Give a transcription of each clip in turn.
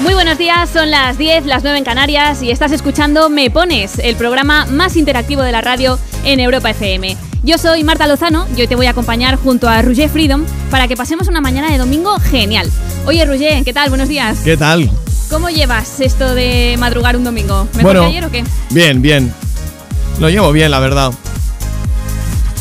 Muy buenos días, son las 10, las 9 en Canarias y estás escuchando Me Pones, el programa más interactivo de la radio en Europa FM. Yo soy Marta Lozano y hoy te voy a acompañar junto a Roger Freedom para que pasemos una mañana de domingo genial. Oye, Roger, ¿qué tal? Buenos días. ¿Qué tal? ¿Cómo llevas esto de madrugar un domingo? ¿Mejor Bueno. que ayer o qué? Bien, bien. Lo llevo bien, la verdad.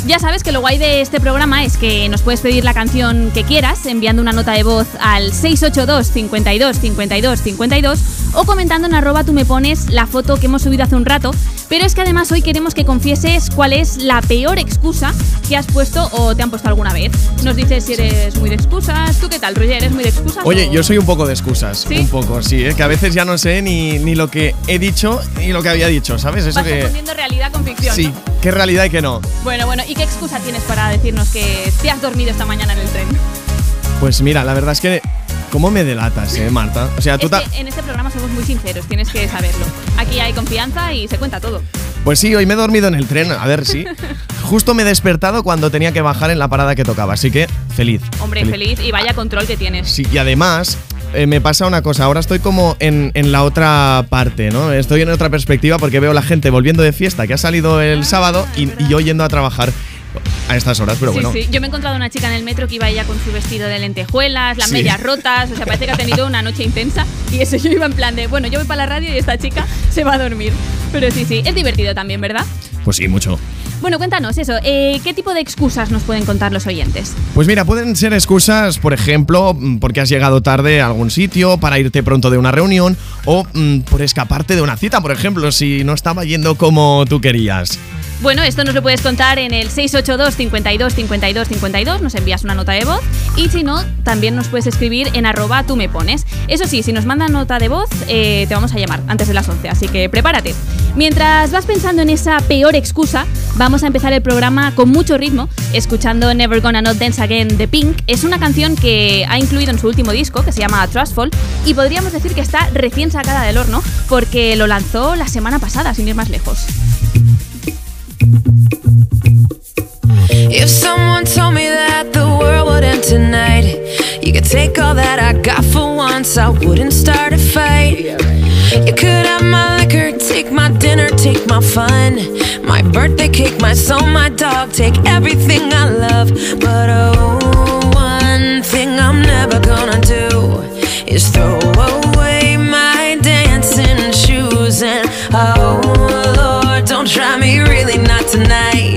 Ya sabes que lo guay de este programa es que nos puedes pedir la canción que quieras enviando una nota de voz al 682 52 52 52 o comentando en arroba tú me pones la foto que hemos subido hace un rato. Pero es que además hoy queremos que confieses cuál es la peor excusa que has puesto o te han puesto alguna vez. Nos dices si eres muy de excusas. ¿Tú qué tal, Roger? ¿Eres muy de excusas? Oye, o- yo soy un poco de excusas. ¿Sí? Un poco, sí. Es que a veces ya no sé ni, ni lo que he dicho ni lo que había dicho, ¿sabes? Eso Vas que. confundiendo realidad con ficción. Sí, ¿no? qué realidad y qué no. Bueno, bueno, ¿y qué excusa tienes para decirnos que te has dormido esta mañana en el tren? Pues mira, la verdad es que. ¿Cómo me delatas, eh, Marta? O sea, tú Es ta- que en este programa somos muy sinceros, tienes que saberlo. Aquí hay confianza y se cuenta todo. Pues sí, hoy me he dormido en el tren. A ver, sí. Justo me he despertado cuando tenía que bajar en la parada que tocaba. Así que, feliz. Hombre, feliz, y vaya control que tienes. Sí, y además eh, me pasa una cosa, ahora estoy como en, en la otra parte, ¿no? Estoy en otra perspectiva porque veo la gente volviendo de fiesta que ha salido el sábado y, y yo yendo a trabajar a estas horas, pero sí, bueno. sí. Yo me he encontrado una chica en el metro que iba ella con su vestido de lentejuelas, las Sí. medias rotas, o sea, parece que ha tenido una noche intensa. Y eso yo iba en plan de, bueno, yo voy para la radio y esta chica se va a dormir. Pero sí, sí, es divertido también, ¿verdad? Pues sí, mucho. Bueno, cuéntanos eso, eh, ¿qué tipo de excusas nos pueden contar los oyentes? Pues mira, pueden ser excusas, por ejemplo, porque has llegado tarde a algún sitio, para irte pronto de una reunión o mm, por escaparte de una cita, por ejemplo, si no estaba yendo como tú querías. Bueno, esto nos lo puedes contar en el 682 52 52 52, nos envías una nota de voz y si no, también nos puedes escribir en arroba tú me pones. Eso sí, si nos mandan nota de voz, eh, te vamos a llamar antes de las 11, así que prepárate. Mientras vas pensando en esa peor excusa, vamos a empezar el programa con mucho ritmo, escuchando Never Gonna Not Dance Again de Pink. Es una canción que ha incluido en su último disco, que se llama Trustful, y podríamos decir que está recién sacada del horno, porque lo lanzó la semana pasada, sin ir más lejos. If someone told me that the world would end tonight, you could take all that I got for once, I wouldn't start a fight. You could have my liquor, take my dinner, take my fun, my birthday cake, my soul, my dog, take everything I love. But oh, one thing I'm never gonna do is throw away really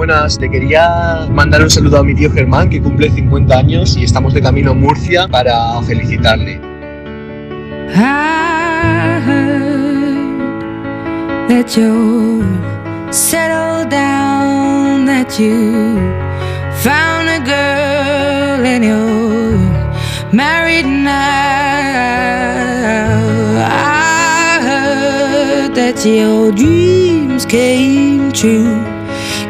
buenas. Te quería mandar un saludo a mi tío Germán, que cumple 50 años y estamos de camino a Murcia para felicitarle. Married now. I heard that your dreams came true.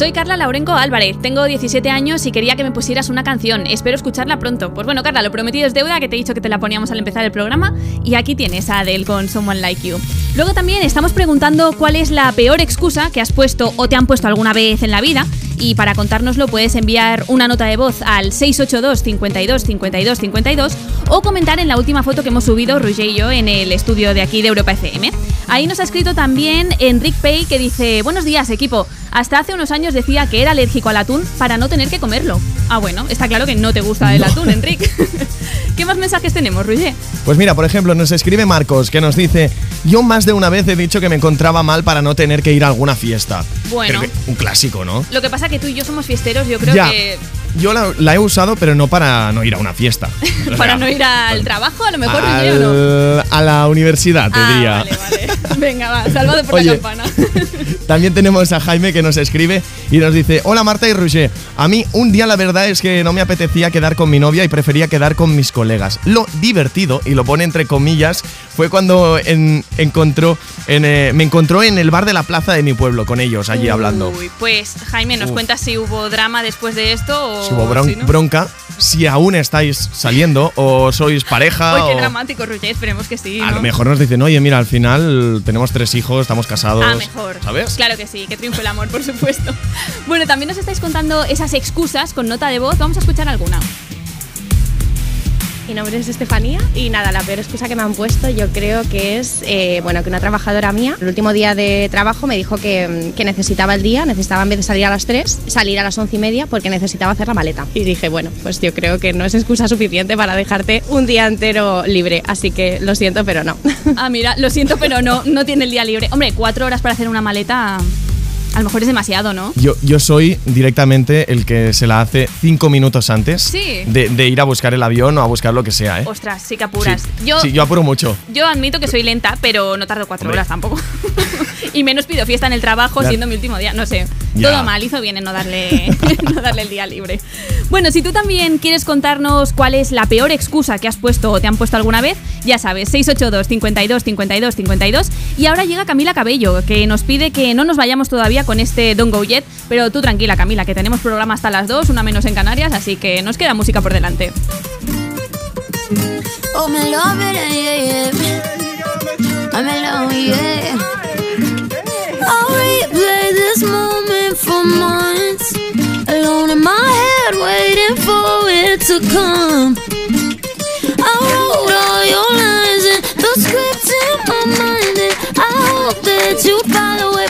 Soy Carla Laurenco Álvarez, tengo 17 años y quería que me pusieras una canción. Espero escucharla pronto. Pues bueno, Carla, lo prometido es deuda, que te he dicho que te la poníamos al empezar el programa. Y aquí tienes a Adele con Someone Like You. Luego también estamos preguntando cuál es la peor excusa que has puesto o te han puesto alguna vez en la vida. Y para contárnoslo puedes enviar una nota de voz al 682 52 52 52 o comentar en la última foto que hemos subido Roger y yo en el estudio de aquí de Europa FM. Ahí nos ha escrito también Enric Pay que dice, buenos días equipo, hasta hace unos años decía que era alérgico al atún para no tener que comerlo. Ah bueno, está claro que no te gusta el atún, Enric. ¿Qué más mensajes tenemos, Roger? Pues mira, por ejemplo, nos escribe Marcos que nos dice: Yo más de una vez he dicho que me encontraba mal para no tener que ir a alguna fiesta. Bueno. Creo que- un clásico, ¿no? Lo que pasa que tú y yo somos fiesteros, yo creo Ya. que Yo la, la he usado, pero no para no ir a una fiesta. O para sea, no ir al trabajo, a lo mejor, a la universidad, te Ah, diría. vale, vale. Venga, va, salvado por Oye. la campana. También tenemos a Jaime que nos escribe y nos dice, hola Marta y Roger, a mí un día la verdad es que no me apetecía quedar con mi novia y prefería quedar con mis colegas. Lo divertido, y lo pone entre comillas, fue cuando en- encontró en, eh, me encontró en el bar de la plaza de mi pueblo con ellos allí hablando. Pues Jaime, ¿nos Uf. cuentas si hubo drama después de esto o Si hubo bron- si no? bronca, si aún estáis saliendo o sois pareja qué o- dramático, Roger, esperemos que sí. a ¿no? lo mejor nos dicen, oye, mira, al final tenemos tres hijos, estamos casados. Ah, mejor. ¿Sabes? Claro que sí, que triunfe el amor, por supuesto. Bueno, también nos estáis contando esas excusas con nota de voz. Vamos a escuchar alguna. Mi nombre es Estefanía y nada, la peor excusa que me han puesto yo creo que es, eh, bueno, que una trabajadora mía, el último día de trabajo me dijo que, que necesitaba el día, necesitaba en vez de salir a las 3, salir a las 11 y media porque necesitaba hacer la maleta. Y dije, bueno, pues yo creo que no es excusa suficiente para dejarte un día entero libre, así que lo siento, pero no. Ah, mira, lo siento, pero no, no tiene el día libre. Hombre, cuatro horas para hacer una maleta, a lo mejor es demasiado, ¿no? Yo, yo soy directamente el que se la hace cinco minutos antes Sí. de, de ir a buscar el avión o a buscar lo que sea, ¿eh? Ostras, sí que apuras. Sí. Yo, Sí, yo apuro mucho. yo admito que soy lenta, pero no tardo cuatro Hombre. horas tampoco. y menos pido fiesta en el trabajo Ya. siendo mi último día. No sé. Ya. Todo mal, hizo bien en no darle, no darle el día libre. Bueno, si tú también quieres contarnos cuál es la peor excusa que has puesto o te han puesto alguna vez, ya sabes, 682 52 52 52. Y ahora llega Camila Cabello, que nos pide que no nos vayamos todavía con este Don't Go Yet, pero tú tranquila, Camila, que tenemos programa hasta las 2, una menos en Canarias, así que nos queda música por delante. Oh, me love it, yeah, yeah. I'm alone, yeah. I'll replay this moment for months. Alone in my head, waiting for it to come. I wrote all your lines and the script in my mind, and I hope that you follow it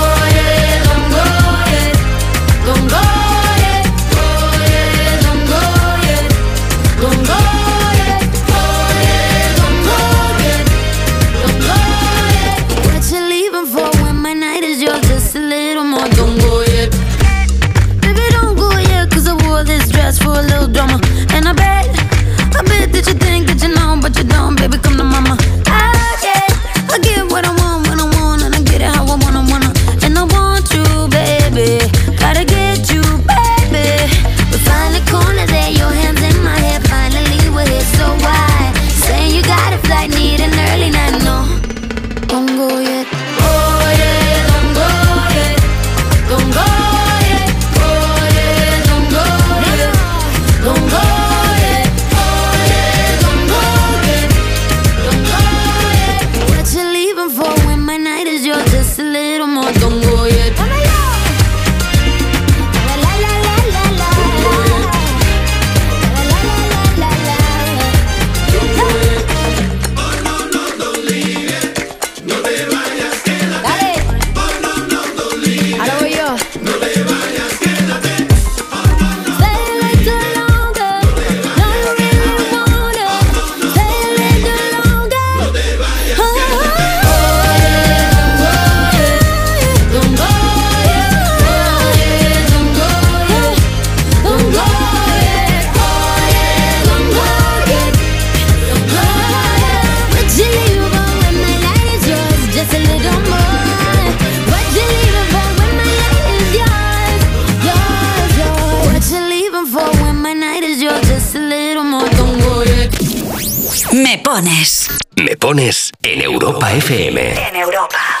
En Europa FM. En Europa.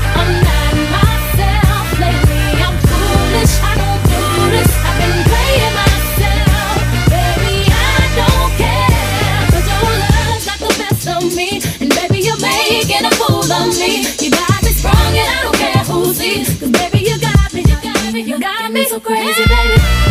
You got me and I don't care who baby you got me, you got me, you got me so crazy, baby.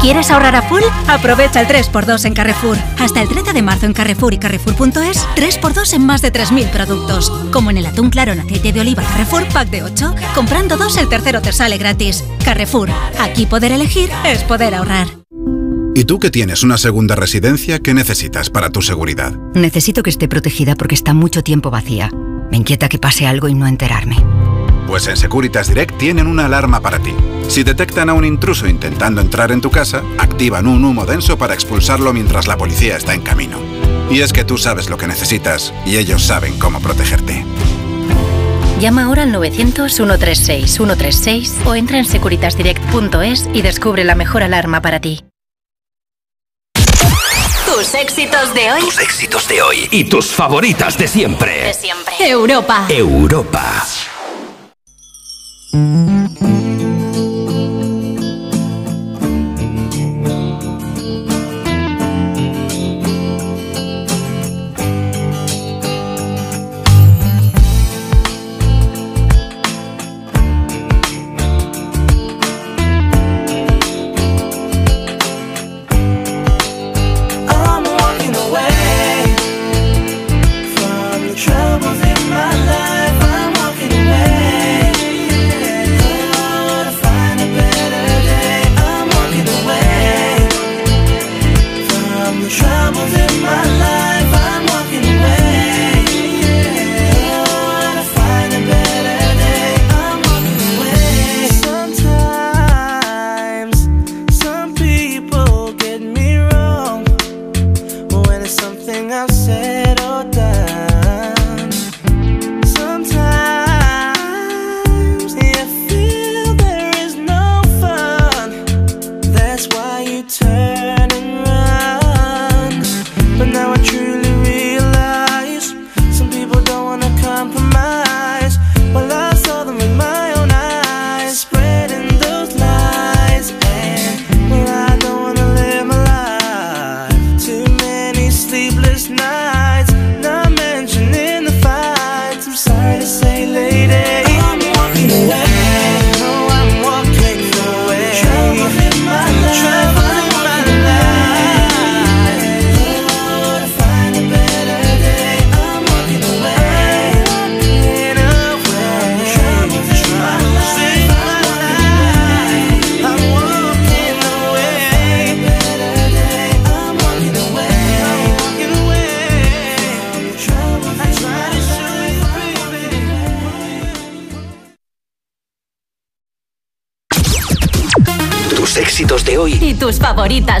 ¿Quieres ahorrar a full? Aprovecha el 3x2 en Carrefour. Hasta el 13 de marzo en Carrefour y Carrefour.es, 3x2 en más de 3.000 productos. Como en el atún claro en aceite de oliva Carrefour Pack de 8. Comprando dos, el tercero te sale gratis. Carrefour. Aquí poder elegir es poder ahorrar. ¿Y tú que tienes una segunda residencia, qué necesitas para tu seguridad? Necesito que esté protegida porque está mucho tiempo vacía. Me inquieta que pase algo y no enterarme. Pues en Securitas Direct tienen una alarma para ti. Si detectan a un intruso intentando entrar en tu casa, activan un humo denso para expulsarlo mientras la policía está en camino. Y es que tú sabes lo que necesitas y ellos saben cómo protegerte. Llama ahora al 900-136-136 o entra en securitasdirect.es y descubre la mejor alarma para ti. Tus éxitos de hoy. Tus éxitos de hoy y tus favoritas de siempre. De siempre. Europa. Europa. I'm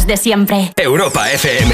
de siempre. Europa FM.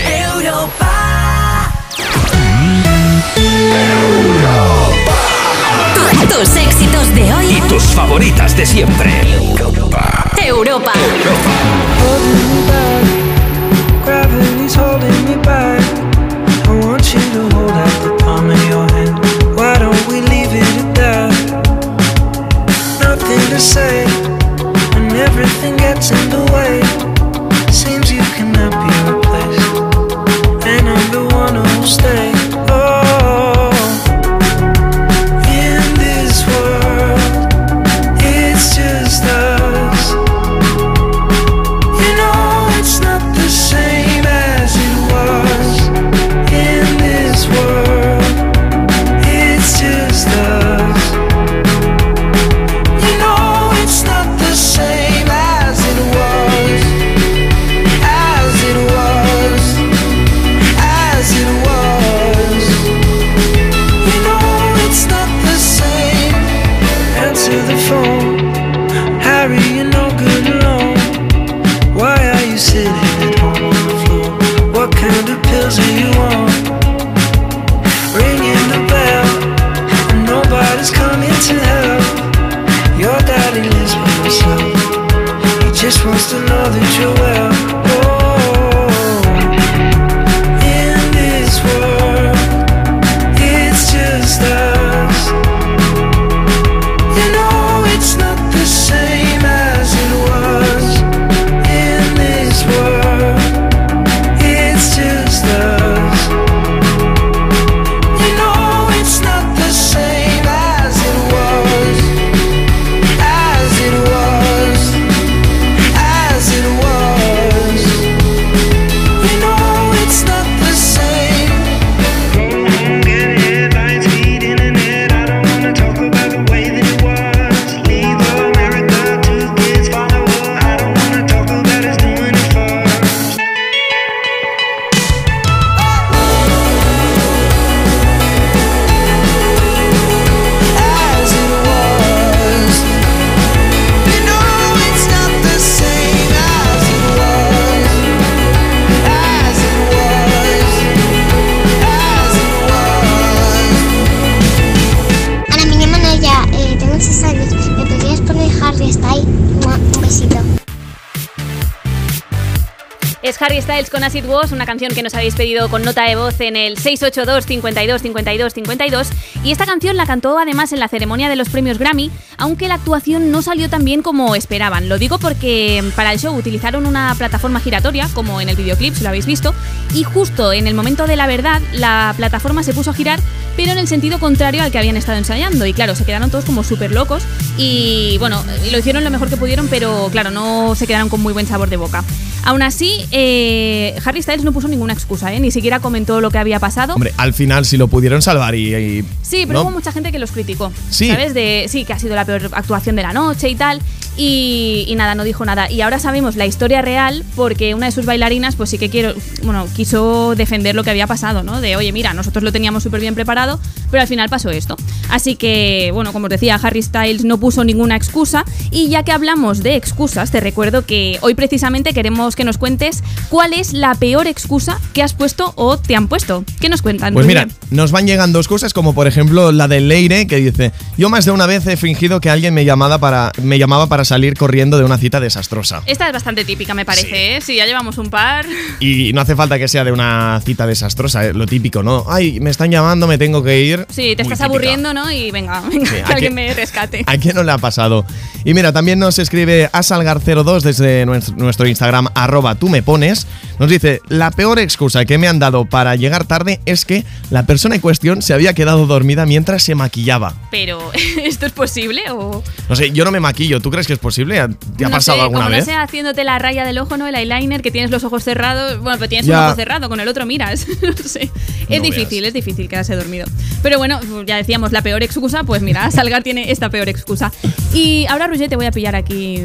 Con Acid Was, una canción que nos habéis pedido con nota de voz en el 682 52 52 52 y esta canción la cantó además en la ceremonia de los premios Grammy, aunque la actuación no salió tan bien como esperaban. Lo digo porque para el show utilizaron una plataforma giratoria, como en el videoclip, si lo habéis visto, y justo en el momento de la verdad la plataforma se puso a girar, pero en el sentido contrario al que habían estado ensayando y claro, se quedaron todos como súper locos y bueno, lo hicieron lo mejor que pudieron, pero claro, no se quedaron con muy buen sabor de boca. Aún así, eh, Harry Styles no puso ninguna excusa, ¿eh? ni siquiera comentó lo que había pasado. Hombre, al final si lo pudieron salvar y. y- Sí, pero ¿no? hubo mucha gente que los criticó. Sí. ¿Sabes? De, sí, que ha sido la peor actuación de la noche y tal. Y, y nada, no dijo nada. Y ahora sabemos la historia real porque una de sus bailarinas, pues sí que quiero, bueno, quiso defender lo que había pasado, ¿no? De, oye, mira, nosotros lo teníamos súper bien preparado, pero al final pasó esto. Así que, bueno, como os decía, Harry Styles no puso ninguna excusa. Y ya que hablamos de excusas, te recuerdo que hoy precisamente queremos que nos cuentes cuál es la peor excusa que has puesto o te han puesto. ¿Qué nos cuentan? Pues mira, nos van llegando excusas como por ejemplo la de Leire que dice, yo más de una vez he fingido que alguien me llamaba para, me llamaba para salir corriendo de una cita desastrosa. Esta es bastante típica, me parece, ¿eh? Sí, ya llevamos un par. Y no hace falta que sea de una cita desastrosa, eh, lo típico, ¿no? Ay, me están llamando, me tengo que ir. Sí, te estás típica. aburriendo, ¿no? Y venga, venga, Sí, que ¿a alguien me rescate. ¿A quién no le ha pasado? Y mira, también nos escribe Asalgar02 desde nuestro, Instagram, arroba tú me pones. Nos dice, la peor excusa que me han dado para llegar tarde es que la persona en cuestión se había quedado dormida mientras se maquillaba. Pero, ¿esto es posible o...? No sé, yo no me maquillo, ¿tú crees que es posible? ¿Te ha no pasado sé, alguna como vez? no sea haciéndote la raya del ojo, ¿no? El eyeliner, que tienes los ojos cerrados. Bueno, pero tienes Ya. un ojo cerrado, con el otro miras. no sé. Es No difícil, es difícil quedarse dormido. Pero bueno, ya decíamos, la peor excusa, pues mira, Salgar tiene esta peor excusa. Y ahora, Roger, te voy a pillar aquí.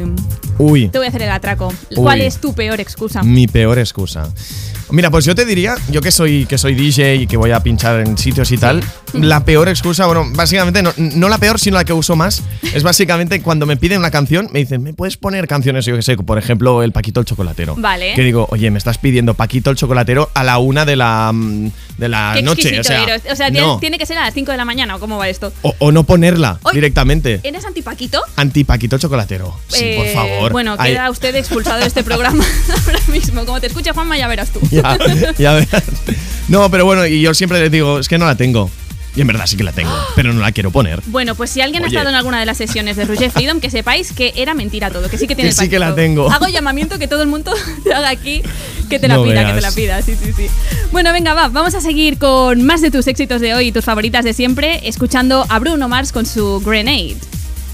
Uy, Te voy a hacer el atraco. ¿Cuál Uy. es tu peor excusa? mi peor excusa. Mira, pues yo te diría, yo que soy, que soy DJ y que voy a pinchar en sitios y tal, la peor excusa, bueno, básicamente no, no la peor, sino la que uso más, es básicamente cuando me piden una canción, me dicen, ¿me puedes poner canciones, yo que sé, por ejemplo, el Paquito el Chocolatero? Vale. Que digo, oye, me estás pidiendo Paquito el Chocolatero a la una de la, mm, de la Qué noche. O sea, eres. O sea, tiene, no. tiene que ser a las 5 de la mañana, ¿o cómo va esto? o, o no ponerla Oye, directamente. ¿Eres antipaquito? Anti-Paquito Chocolatero. Sí, por Eh, favor. Bueno, Ay, queda usted expulsado de este programa ahora mismo. Como te escuche Juanma, ya verás tú. ya, ya verás. No, pero bueno, y yo siempre les digo, es que no la tengo. Y en verdad sí que la tengo, pero no la quiero poner. Bueno, pues si alguien Oye. ha estado en alguna de las sesiones de Roger Freedom, que sepáis que era mentira todo, que sí que tiene Que el sí que la tengo. Hago llamamiento que todo el mundo te haga aquí, que te la No pida, que te la pida, sí, sí, sí. Bueno, venga, va, vamos a seguir con más de tus éxitos de hoy y tus favoritas de siempre, escuchando a Bruno Mars con su Grenade.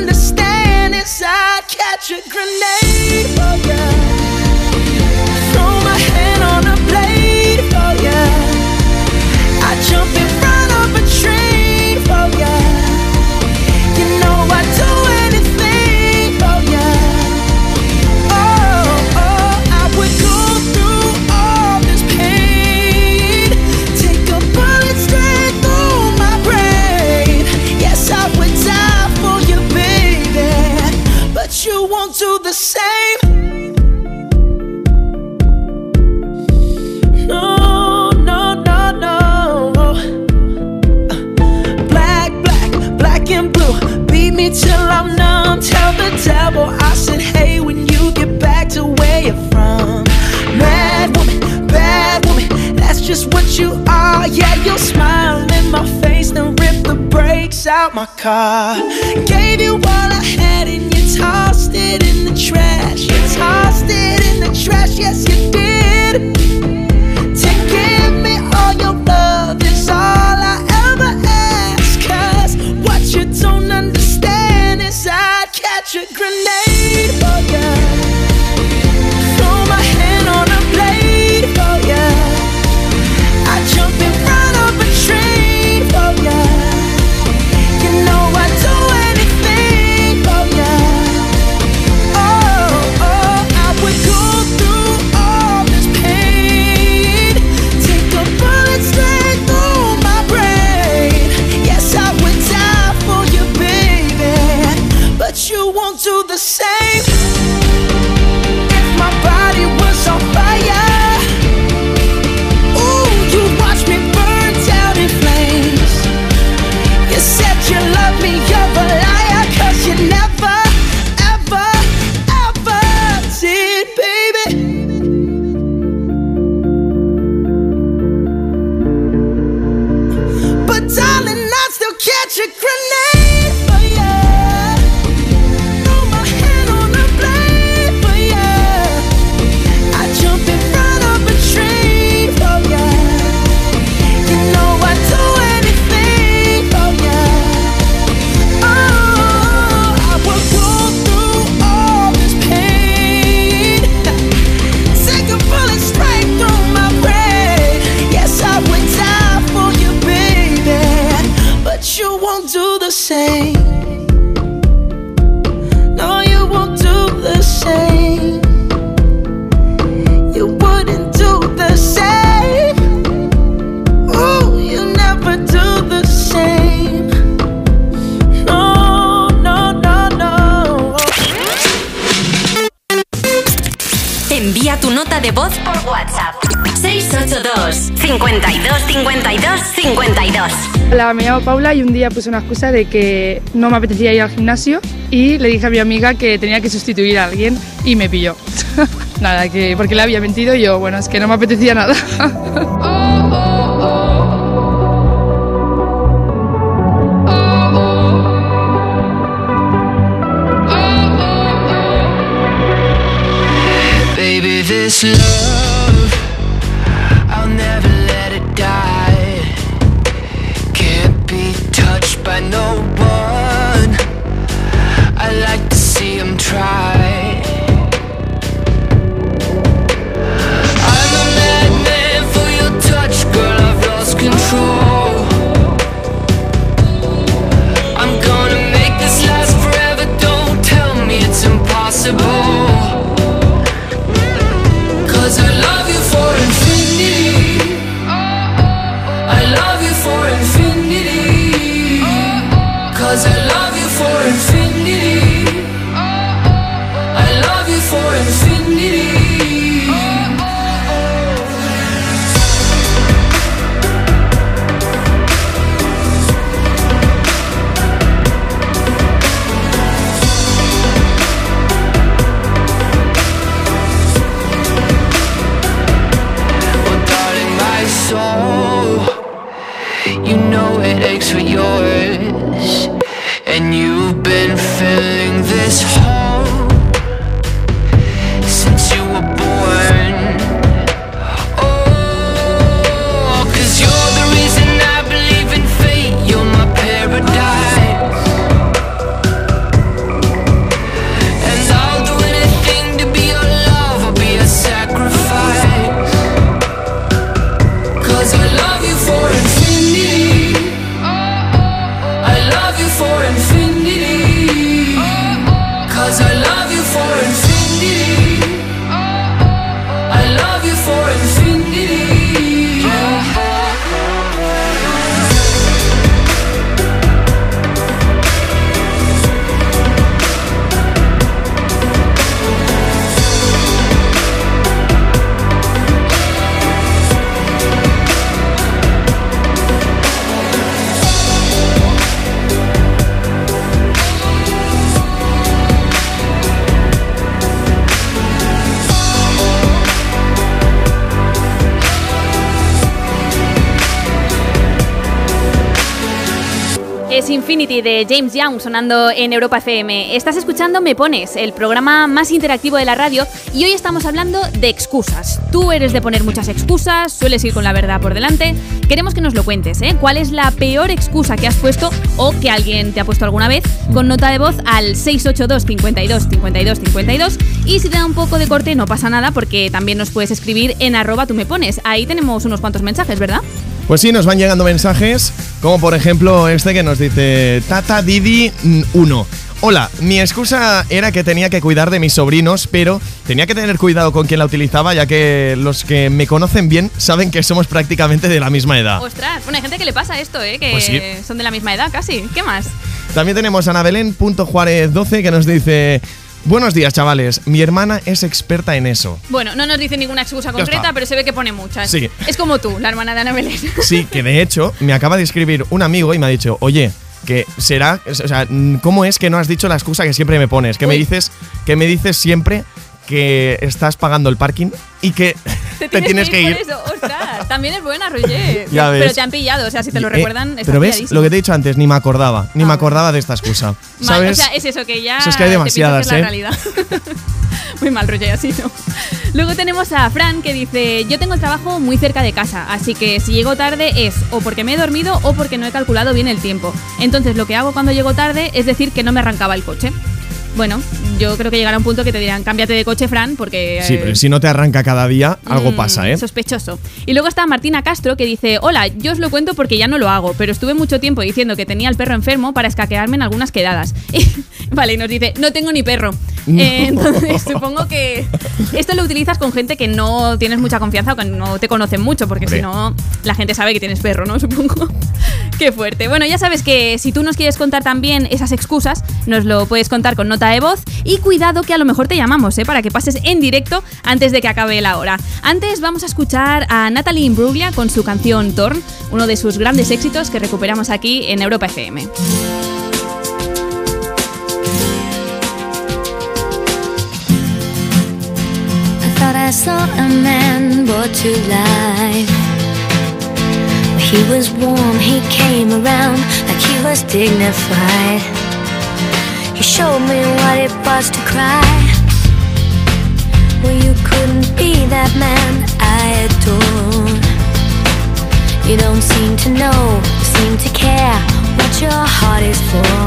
Understand is I'd catch a grenade oh, for ya. Just what you are. Yeah, you'll smile in my face, then rip the brakes out my car. Gave you all I had and you tossed it in the trash. You tossed it in the trash, yes, you did. To give me all your love is all I ever ask. Cause what you don't understand is I'd catch a grenade Me llamo Paula y un día puse una excusa de que no me apetecía ir al gimnasio y le dije a mi amiga que tenía que sustituir a alguien y me pilló. nada, que porque le había mentido y yo, bueno, es que no me apetecía nada. Baby, this love James Young sonando en Europa FM. Estás escuchando Me Pones, el programa más interactivo de la radio, y hoy estamos hablando de excusas. Tú eres de poner muchas excusas, sueles ir con la verdad por delante. Queremos que nos lo cuentes, ¿eh? ¿Cuál es la peor excusa que has puesto o que alguien te ha puesto alguna vez? Con nota de voz al 682 52 52 52. Y si te da un poco de corte, no pasa nada, porque también nos puedes escribir en arroba tú me. Ahí tenemos unos cuantos mensajes, ¿verdad? Pues sí, nos van llegando mensajes, como por ejemplo este que nos dice Tata Didi 1. Hola, mi excusa era que tenía que cuidar de mis sobrinos, pero tenía que tener cuidado con quien la utilizaba, ya que los que me conocen bien saben que somos prácticamente de la misma edad. Ostras, bueno, hay gente que le pasa esto, ¿eh? Que Pues sí. son de la misma edad casi. ¿Qué más? También tenemos a Anabelén.juárez12 que nos dice Buenos días, chavales. Mi hermana es experta en eso. Bueno, no nos dice ninguna excusa concreta, pero se ve que pone muchas. Sí. Es como tú, la hermana de Ana Belén. Sí, que de hecho me acaba de escribir un amigo y me ha dicho, oye, que será, o sea, ¿cómo es que no has dicho la excusa que siempre me pones? Que me dices, que me dices siempre que estás pagando el parking y que te tienes, que ir. por eso. Ostras, también es buena, Roger. Ya ves. Pero te han pillado, o sea, si te lo Eh, recuerdan, está pero ves, pilladísimo. lo que te he dicho antes, ni me acordaba, ni me acordaba de esta excusa. Mal, ¿Sabes? O sea, es eso que ya. Eso es que hay te demasiadas, que es la ¿eh? realidad. Muy mal, Roger, así no. Luego tenemos a Fran que dice: Yo tengo el trabajo muy cerca de casa, así que si llego tarde es o porque me he dormido o porque no he calculado bien el tiempo. Entonces, lo que hago cuando llego tarde es decir que no me arrancaba el coche. Bueno, yo creo que llegará un punto que te dirán: cámbiate de coche, Fran, porque. Sí, eh, pero si no te arranca cada día, algo Mm, pasa, ¿eh? Sospechoso. Y luego está Martina Castro que dice, hola, yo os lo cuento porque ya no lo hago, pero estuve mucho tiempo diciendo que tenía el perro enfermo para escaquearme en algunas quedadas. vale, y nos dice, no tengo ni perro. No. Eh, entonces supongo que esto lo utilizas con gente que no tienes mucha confianza o que no te conocen mucho, porque si no, la gente sabe que tienes perro, ¿no? Supongo. Qué fuerte. Bueno, ya sabes que si tú nos quieres contar también esas excusas, nos lo puedes contar con de voz y cuidado que a lo mejor te llamamos, ¿eh? Para que pases en directo antes de que acabe la hora. Antes vamos a escuchar a Natalie Imbruglia con su canción Torn, uno de sus grandes éxitos que recuperamos aquí en Europa FM. showed me what it was to cry. Well, you couldn't be that man I adored You don't seem to know, seem to care What your heart is for.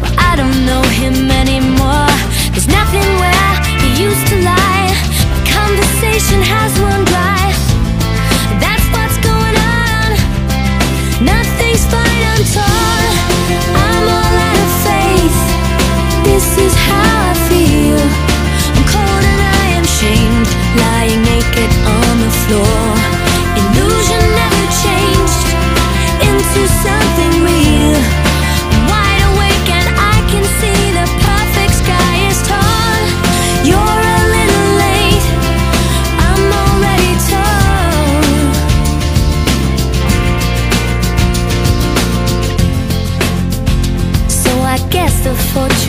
Well, I don't know him anymore There's nothing where he used to lie. My conversation has run dry. That's what's going on. Nothing's fine, I'm torn I'm all out. This is how I feel. I'm cold and I am shamed, lying naked on the floor. Illusion never changed into something.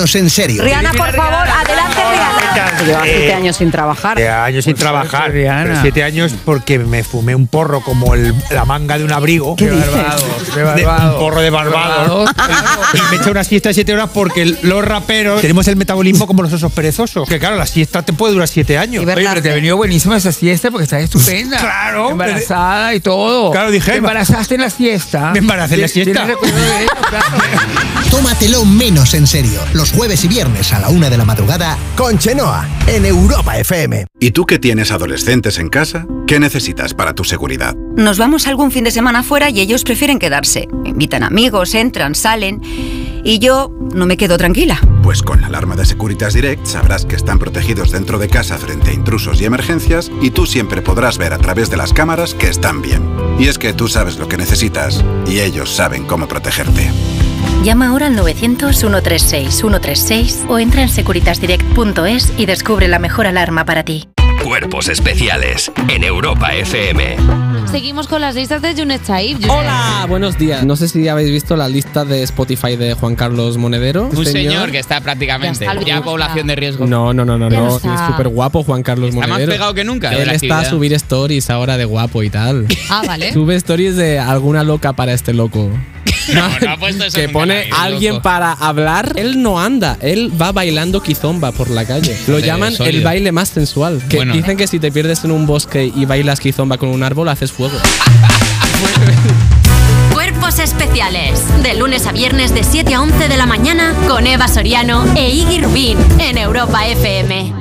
Menos en serio. Rihanna, por favor, adelante, Rihanna. Lleva siete Eh, años sin trabajar. Siete años sin trabajar. Pero siete años porque me fumé un porro como el- la manga de un abrigo. ¿Qué dices? De- un porro de Barbados. Pero me eché una siesta de siete horas porque los raperos tenemos el metabolismo como los osos perezosos. Que claro, la siesta te puede durar siete años. Oye, pero te ha venido buenísima esa siesta porque estás estupenda. Claro. Embarazada y todo. Claro, dije, Te embarazaste en la siesta. Me embaracé en la ¿Tienes siesta. recuerdo de ello? Claro. Tómatelo menos en serio. Los jueves y viernes a la una de la madrugada con Chenoa en Europa FM. ¿Y tú que tienes adolescentes en casa? ¿Qué necesitas para tu seguridad? Nos vamos algún fin de semana fuera y ellos prefieren quedarse. Invitan amigos, entran, salen. Y yo no me quedo tranquila. Pues con la alarma de Securitas Direct sabrás que están protegidos dentro de casa frente a intrusos y emergencias y tú siempre podrás ver a través de las cámaras que están bien. Y es que tú sabes lo que necesitas y ellos saben cómo protegerte. Llama ahora al 900-136-136 o entra en securitasdirect.es y descubre la mejor alarma para ti. Cuerpos especiales en Europa FM. Seguimos con las listas de Junet Saib. Hola, buenos días. No sé si habéis visto la lista de Spotify de Juan Carlos Monedero. Un señor que está prácticamente Ya está ya, población de riesgo. No, no, no, no, Ya no. Es súper guapo Juan Carlos Está más Monedero. pegado que nunca Él está a subir stories ahora de guapo y tal. Ah, vale. Sube stories de alguna loca para este loco. No, no ha puesto eso que nunca pone nadie, alguien loco. para hablar. Él no anda, él va bailando kizomba por la calle. Lo Joder, llaman el baile más sensual. Que Bueno. dicen que si te pierdes en un bosque y bailas kizomba con un árbol, haces fuego. Cuerpos especiales. De lunes a viernes de 7 a 11 de la mañana con Eva Soriano e Iggy Rubín en Europa FM.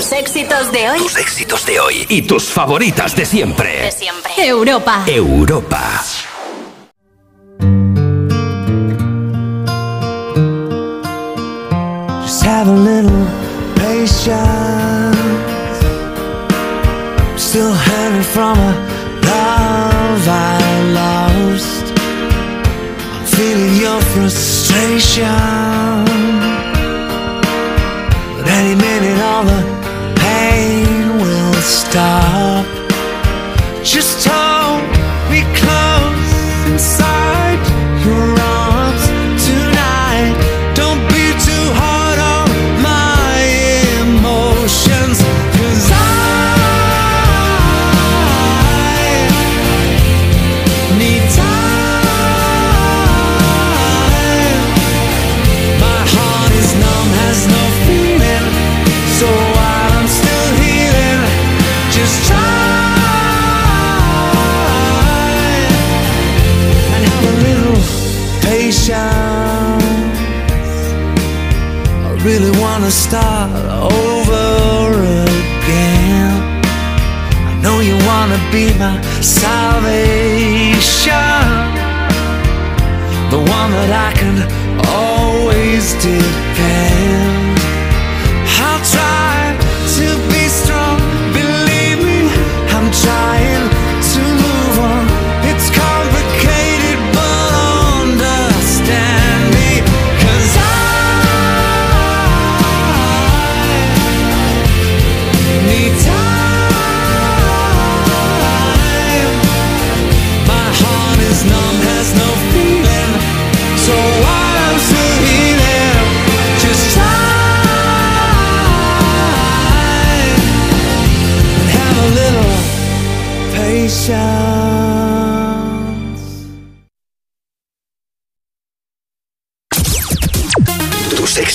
Tus éxitos de hoy. Tus éxitos de hoy y tus favoritas de siempre. De siempre. Europa. Europa. Just have a little patience. Still hanging from a love I lost. I'm feeling your frustration. Stop.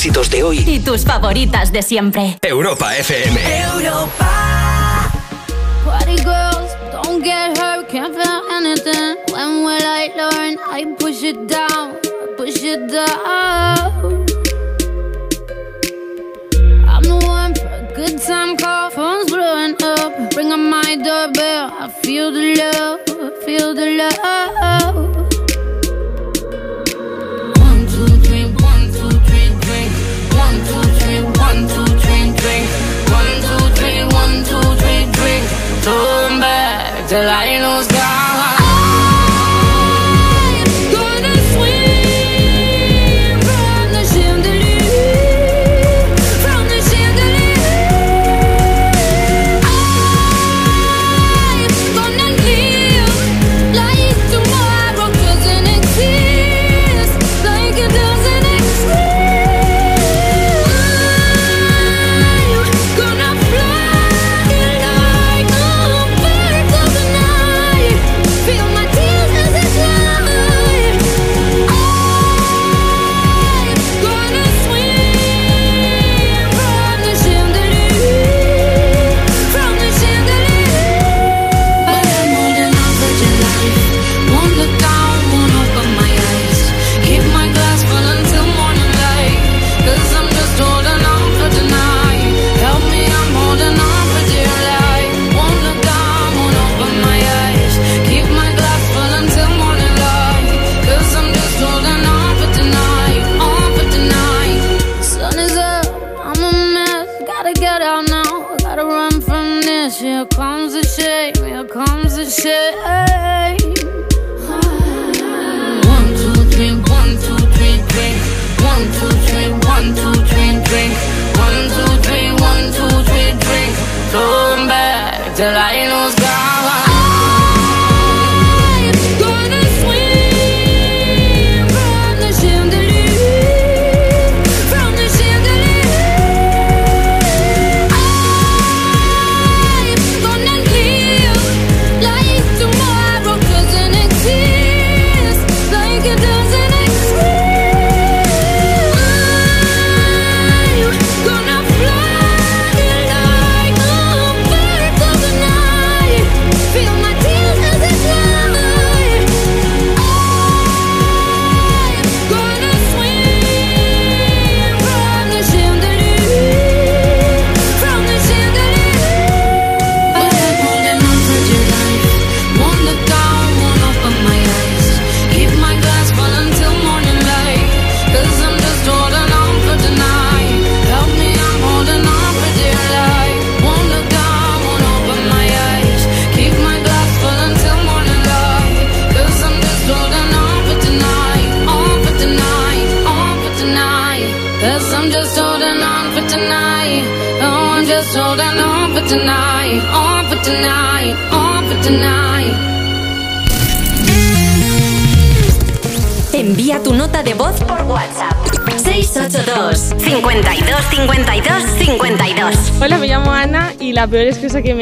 éxitos de hoy y tus favoritas de siempre. Europa FM. Europa. Party girls, don't get hurt, can't feel anything. When will I learn? I push it down, push it down. I'm the one for a good time call, phone's blowing up. Ring on my doorbell, I feel the love, I feel the love. till I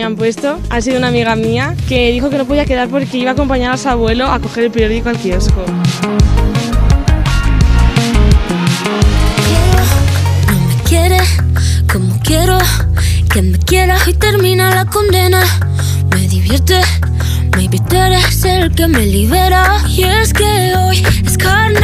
han puesto ha sido una amiga mía que dijo que no podía quedar porque iba a acompañar a su abuelo a coger el periódico al kiosco. No me quiere como quiero que me quiera y termina la condena. Me divierte, me tú eres el que me libera. Y es que hoy es carne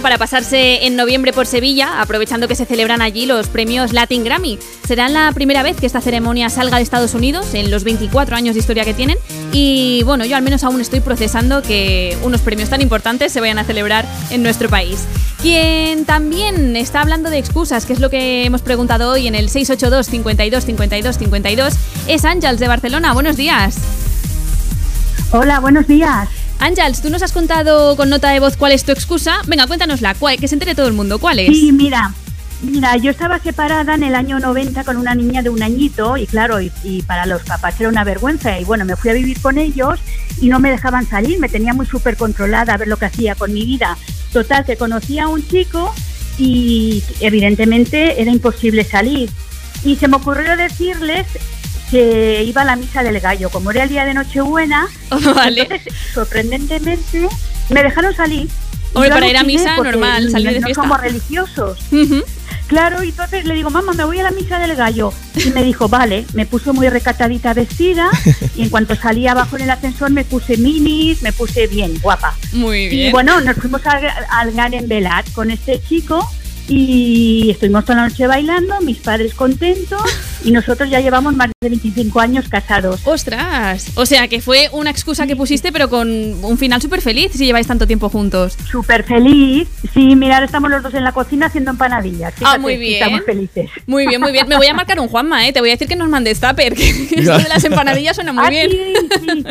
para pasarse en noviembre por Sevilla, aprovechando que se celebran allí los premios Latin Grammy. Será la primera vez que esta ceremonia salga de Estados Unidos en los 24 años de historia que tienen. Y bueno, yo al menos aún estoy procesando que unos premios tan importantes se vayan a celebrar en nuestro país. Quien también está hablando de excusas, que es lo que hemos preguntado hoy en el 682 52 52 52, es Ángels de Barcelona. Buenos días. Hola, buenos días. Ángels, tú nos has contado con nota de voz cuál es tu excusa. Venga, cuéntanosla, cuál- que se entere todo el mundo. ¿Cuál es? Sí, mira, mira, yo estaba separada en el año 90 con una niña de un añito y claro, y, para los papás era una vergüenza y bueno, me fui a vivir con ellos y no me dejaban salir, me tenía muy súper controlada a ver lo que hacía con mi vida. Total, que conocí a un chico y evidentemente era imposible salir. Y se me ocurrió decirles que iba a la misa del gallo, como era el día de Nochebuena, Vale. entonces sorprendentemente me dejaron salir. Y Hombre, para ir a misa, normal, salir de no fiesta. somos religiosos. Claro, y entonces le digo, mamá, me voy a la misa del gallo. Y me dijo, vale, me puso muy recatadita vestida y en cuanto salí abajo en el ascensor me puse minis, me puse bien, guapa. Muy Y bien. bueno, nos fuimos al, al Garen Velat con este chico y estuvimos toda la noche bailando, mis padres contentos y nosotros ya llevamos más de 25 años casados. ¡Ostras! O sea, que fue una excusa que pusiste, pero con un final súper feliz si lleváis tanto tiempo juntos. Súper feliz. Sí, mirar, estamos los dos en la cocina haciendo empanadillas. Ah, muy bien. Estamos felices. Muy bien, muy bien. Me voy a marcar un Juanma, ¿eh? Te voy a decir que nos mandes tupper, que esto de las empanadillas suena muy Ah, bien. Sí, sí.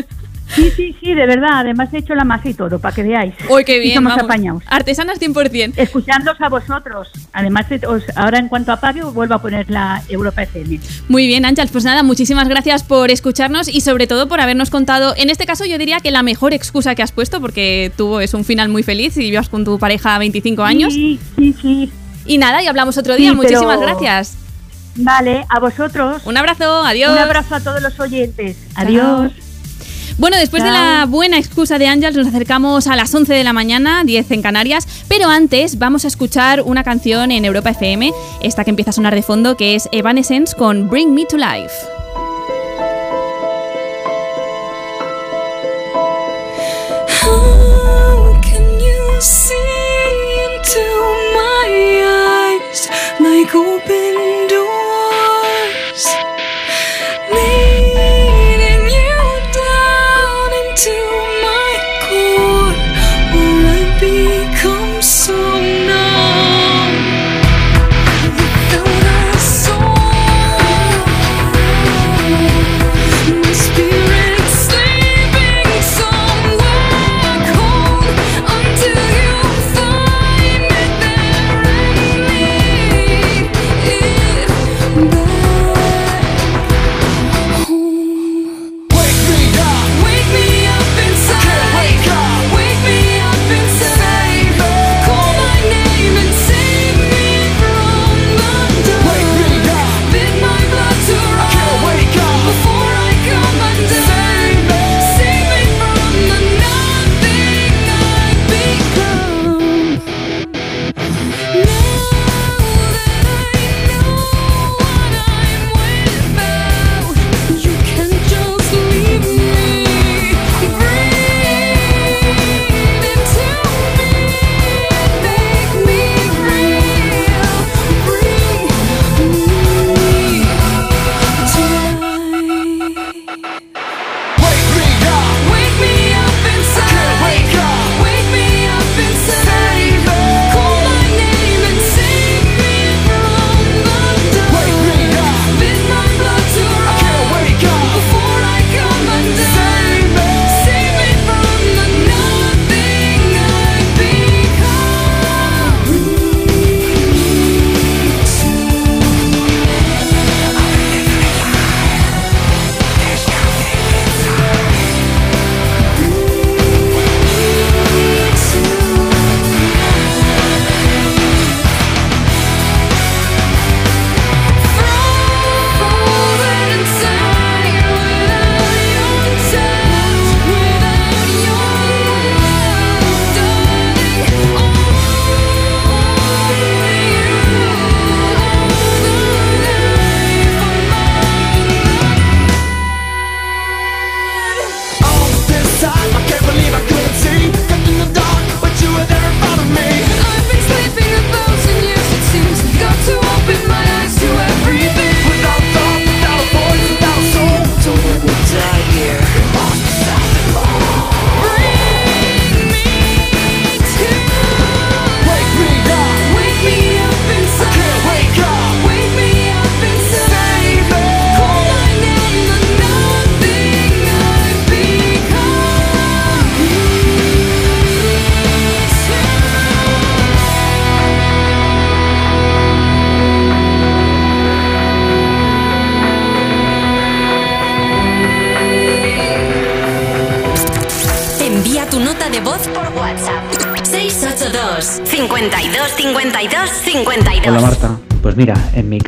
Sí, sí, sí, de verdad. Además he hecho la masa y todo, para que veáis. Uy, qué Y bien, somos vamos. apañados. Artesanas 100%. Escuchándoos a vosotros. Además, os- ahora en cuanto apague, os vuelvo a poner la Europa FM. Muy bien, Ángels. Pues nada, muchísimas gracias por escucharnos y sobre todo por habernos contado, en este caso yo diría que la mejor excusa que has puesto, porque tuvo es un final muy feliz y llevas con tu pareja 25 años. Sí, sí, sí. Y nada, y hablamos otro día. Sí, pero- Muchísimas gracias. Vale, a vosotros. Un abrazo, adiós. Un abrazo a todos los oyentes. Adiós. Bueno, después de la buena excusa de Ángels, nos acercamos a las 11 de la mañana, 10 en Canarias. Pero antes vamos a escuchar una canción en Europa FM, esta que empieza a sonar de fondo, que es Evanescence con Bring Me to Life. How can you see into my eyes like open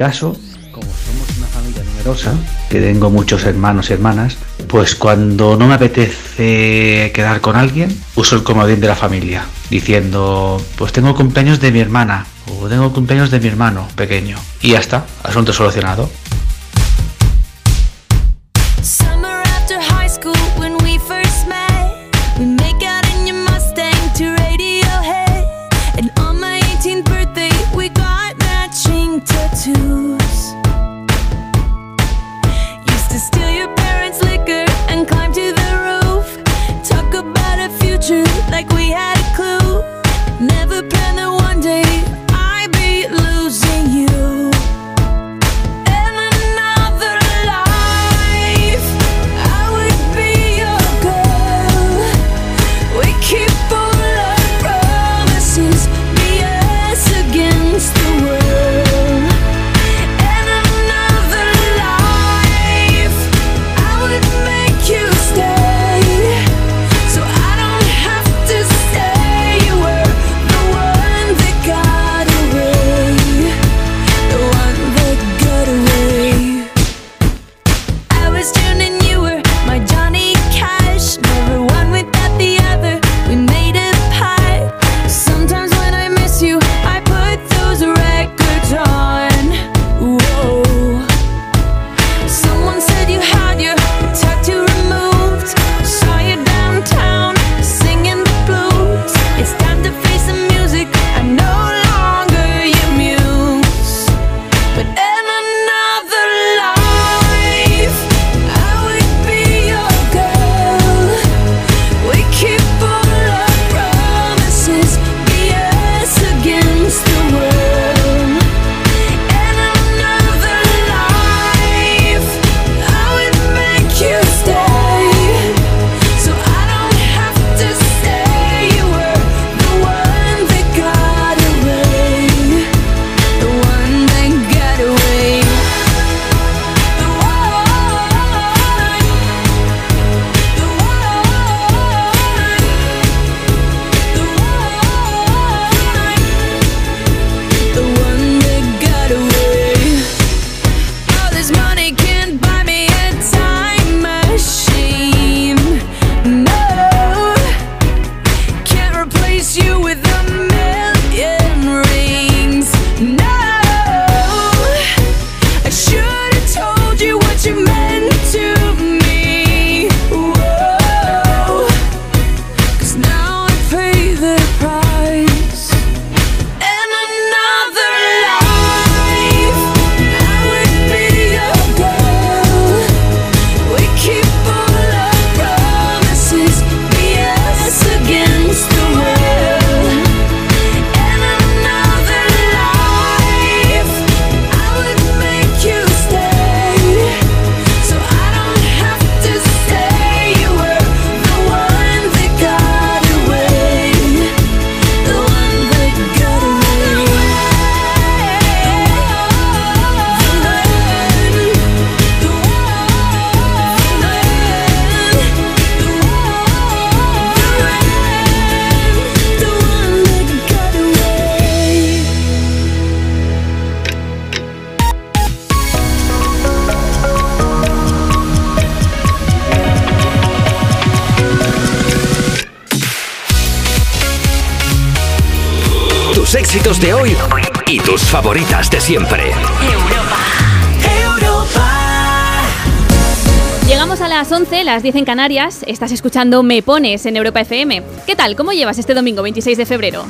caso, como somos una familia numerosa, que tengo muchos hermanos y hermanas, pues cuando no me apetece quedar con alguien, uso el comodín de la familia, diciendo, pues tengo cumpleaños de mi hermana o tengo cumpleaños de mi hermano pequeño. Y ya está, asunto solucionado. Tus éxitos de hoy y tus favoritas de siempre. Llegamos a las 11, las 10 en Canarias. Estás escuchando Me Pones en Europa FM. ¿Qué tal? ¿Cómo llevas este domingo 26 de febrero?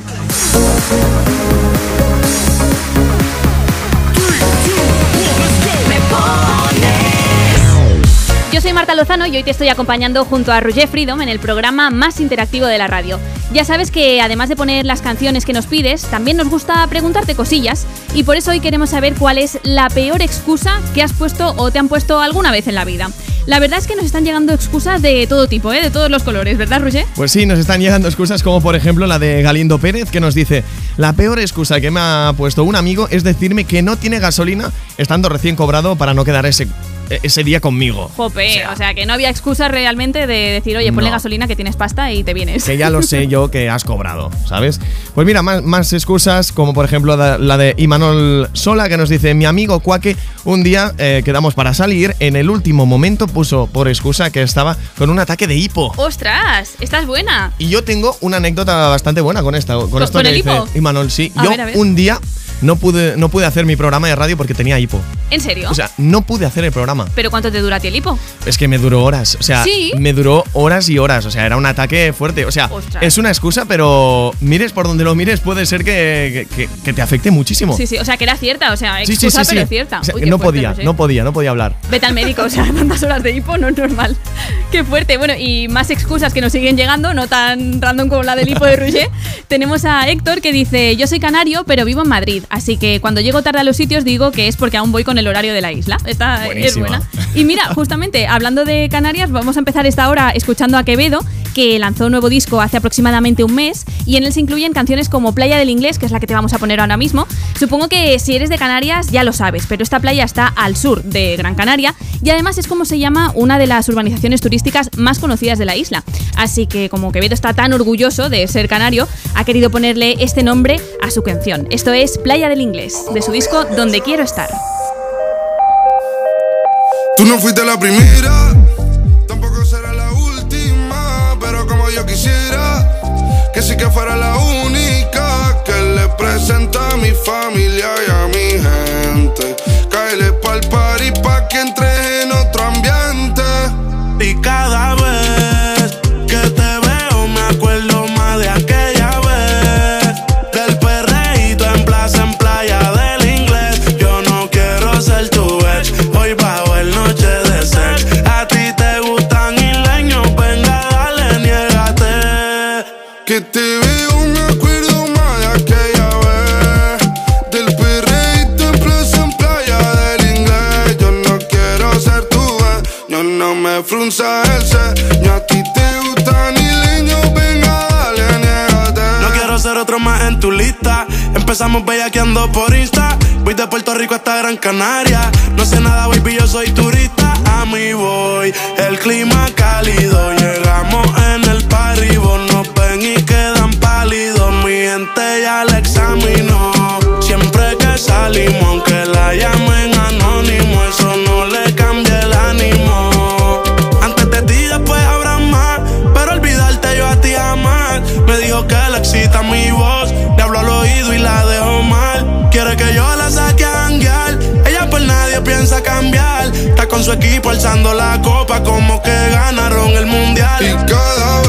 Soy Marta Lozano y hoy te estoy acompañando junto a Roger Freedom en el programa más interactivo de la radio. Ya sabes que además de poner las canciones que nos pides, también nos gusta preguntarte cosillas y por eso hoy queremos saber cuál es la peor excusa que has puesto o te han puesto alguna vez en la vida. La verdad es que nos están llegando excusas de todo tipo, ¿eh? de todos los colores, ¿verdad, Roger? Pues sí, nos están llegando excusas como por ejemplo la de Galindo Pérez que nos dice La peor excusa que me ha puesto un amigo es decirme que no tiene gasolina estando recién cobrado para no quedar ese ese día conmigo. Jope, o sea, que no había excusa realmente de decir, oye, ponle No. gasolina que tienes pasta y te vienes. Que ya lo sé yo que has cobrado, ¿sabes? Pues mira, más, más excusas, como por ejemplo la, la de Imanol Sola, que nos dice: Mi amigo Cuaque, un día eh, quedamos para salir, en el último momento puso por excusa que estaba con un ataque de hipo. ¡Ostras! Esta es buena. Y yo tengo una anécdota bastante buena con esta. Con, ¿Con- esto con que el dice hipo? Imanol, sí. A yo ver, a ver. un día no pude, no pude hacer mi programa de radio porque tenía hipo. ¿En serio? O sea, no pude hacer el programa. ¿Pero cuánto te dura a ti el hipo? Es que me duró horas. O sea, ¿Sí? me duró horas y horas. O sea, era un ataque fuerte. O sea, Ostras. es una excusa, pero mires por donde lo mires, puede ser que, que- que te afecte muchísimo. Sí, sí, o sea, que era cierta, o sea, excusa, sí, sí, pero es cierta. O sea, Uy, que qué no fuerte, podía, no podía, no podía hablar. Vete al médico, o sea, tantas horas de hipo no es normal. Qué fuerte. Bueno, y más excusas que nos siguen llegando, no tan random como la del hipo de Rouget. Tenemos a Héctor que dice: Yo soy canario, pero vivo en Madrid. Así que cuando llego tarde a los sitios digo que es porque aún voy con el horario de la isla. Esta es buena. Y mira, justamente hablando de Canarias, vamos a empezar esta hora escuchando a Quevedo, que lanzó un nuevo disco hace aproximadamente un mes y en él se incluyen canciones como Playa del Inglés, que es la que te vamos a poner ahora mismo. Supongo que si eres de Canarias ya lo sabes, pero esta playa está al sur de Gran Canaria y además es como se llama una de las urbanizaciones turísticas más conocidas de la isla. Así que como Quevedo está tan orgulloso de ser canario, ha querido ponerle este nombre a su canción. Esto es Playa del Inglés, de su disco Donde quiero estar. Tú no fuiste la primera, tampoco será la última, pero como yo quisiera, que sí que fuera la única que le presenta a mi familia y a mi gente. Cáele pa'l party pa' que entres en otro ambiente. Y cada vez Que te veo, me acuerdo más de aquella vez. Del perreíto en plaza, en playa del inglés. Yo no quiero ser tu ex, yo no me frunza el ceño. A ti te gustan isleños, venga, dale, niégate. No quiero ser otro más en tu lista. Empezamos bellaqueando por Insta. Voy de Puerto Rico hasta Gran Canaria. No sé nada, baby, yo soy turista. A mí voy, el clima cálido. Llegamos en el party, y quedan pálidos. Mi gente ya la examinó. Siempre que salimos, aunque la llamen anónimo, eso no le cambia el ánimo. Antes de ti, después habrá más. Pero olvidarte yo a ti jamás. Me dijo que le excita mi voz. Le hablo al oído y la dejo mal. Quiere que yo la saque a janguear. Ella por nadie piensa cambiar. Está con su equipo alzando la copa como que ganaron el mundial. Y cada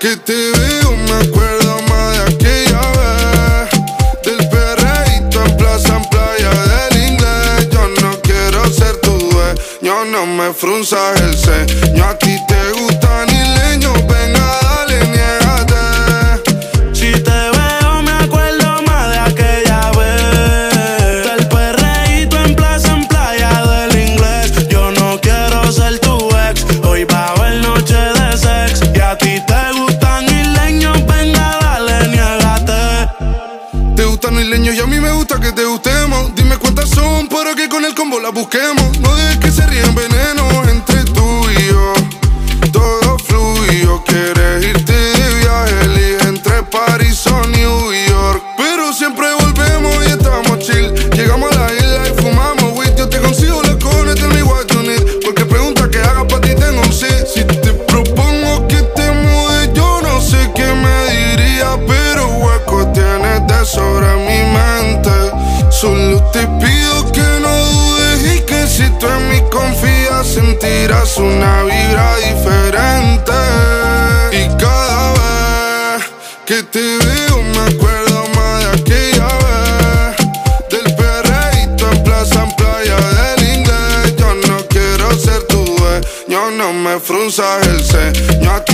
que te veo, me acuerdo más de aquella vez. Del perreíto en plaza, en playa del inglés. Yo no quiero ser tu dueño, no me frunzas el ceño. A ti te gustan isleños, venga, dale, con el sentirás una vibra diferente. Y cada vez que te veo me acuerdo más de aquella vez. Del perreíto en plaza, en playa del inglés. Yo no quiero ser tu dueño, no me frunzas el ceño.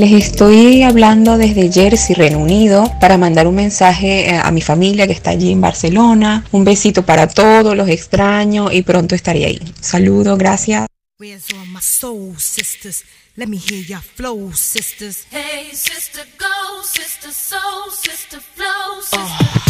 Les estoy hablando desde Jersey, Reino Unido, para mandar un mensaje eh, a mi familia que está allí en Barcelona. Un besito para todos, los extraño y pronto estaré ahí. Saludos, gracias. Where's all my soul sisters? Let me hear your flow, sisters. Hey, sister, go, sister, soul, sister, flow, sister. He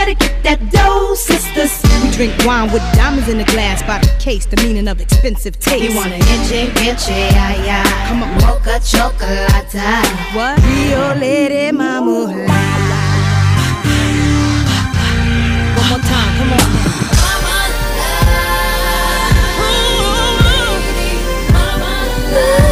better get that dough, sisters. We drink wine with diamonds in the glass by the case, the meaning of expensive taste. You wanna itchy, itchy, yeah, yeah. Come on, Mocha chocolate. What? Rio Lady Mama. One more time, come on. Ce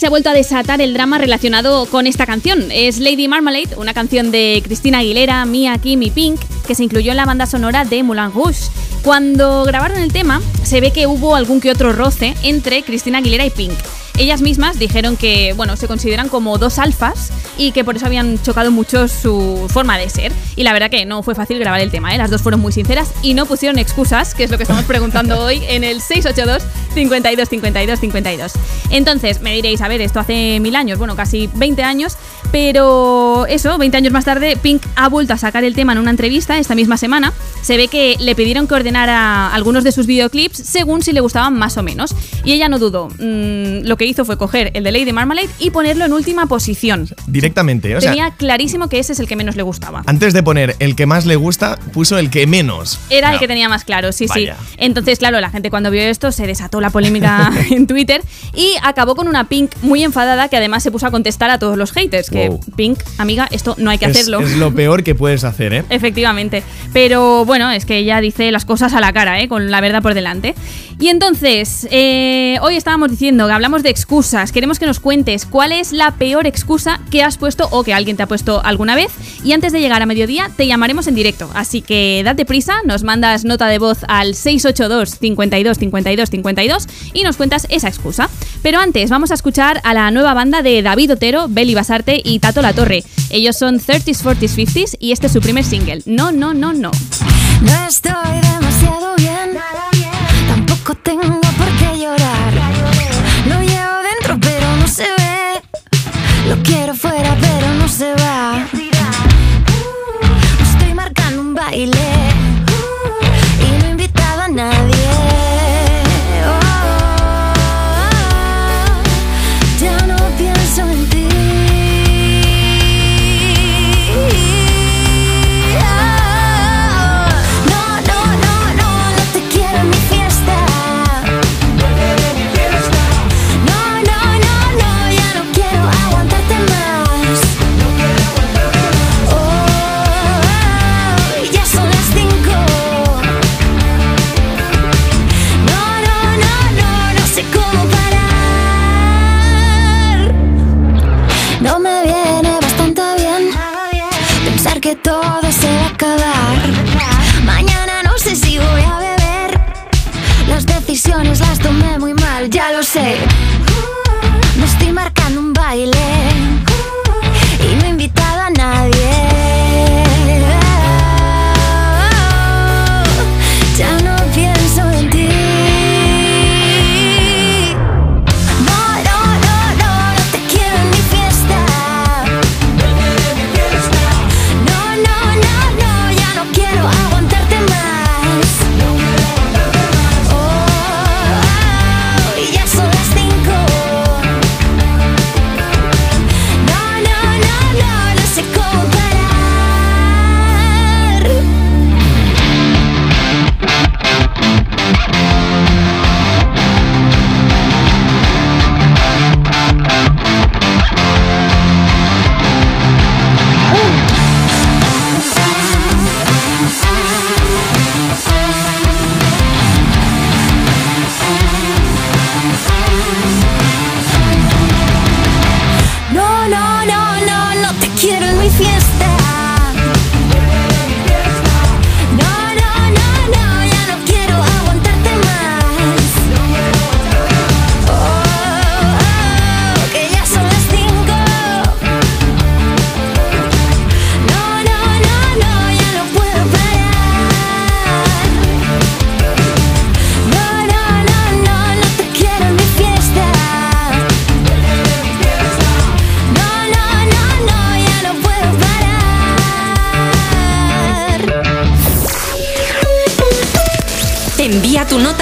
se ha vuelto a desatar el drama relacionado con esta canción. Es Lady Marmalade, una canción de Cristina Aguilera, Mia, Kim y Pink, que se incluyó en la banda sonora de Moulin Rouge. Cuando grabaron el tema, se ve que hubo algún que otro roce entre Cristina Aguilera y Pink. Ellas mismas dijeron que, bueno, se consideran como dos alfas y que por eso habían chocado mucho su forma de ser. Y la verdad que no fue fácil grabar el tema, ¿eh? Las dos fueron muy sinceras y no pusieron excusas, que es lo que estamos preguntando hoy en el 682 52 52 52. Entonces, me diréis, a ver, esto hace mil años, bueno, casi 20 años, pero eso, 20 años más tarde, Pink ha vuelto a sacar el tema en una entrevista esta misma semana. Se ve que le pidieron que ordenara algunos de sus videoclips según si le gustaban más o menos. Y ella no dudó. Mm, lo que hizo fue coger el de Lady Marmalade y ponerlo en última posición. Directamente. O sea, Tenía clarísimo que ese es el que menos le gustaba. antes de poner el que más le gusta, puso el que menos. Era el que tenía más claro, sí, Vaya. sí. Entonces, claro, la gente cuando vio esto se desató la polémica en Twitter y acabó con una Pink muy enfadada que además se puso a contestar a todos los haters. Que. Pink, amiga, esto no hay que Es- hacerlo. Es, lo peor que puedes hacer, ¿eh? Efectivamente. Pero bueno, es que ella dice las cosas a la cara, ¿eh? con la verdad por delante. Y entonces, eh, hoy estábamos diciendo que hablamos de excusas. Queremos que nos cuentes cuál es la peor excusa que has puesto o que alguien te ha puesto alguna vez. Y antes de llegar a mediodía, te llamaremos en directo. Así que date prisa, nos mandas nota de voz al 682 52 52 52 y nos cuentas esa excusa. Pero antes, vamos a escuchar a la nueva banda de David Otero, Beli Basarte y Tato La Torre. Ellos son 30s, 40s, 50s y este es su primer single. No, no, no, no. No estoy demasiado bien, lo quiero fuera pero no se va. Estoy marcando un baile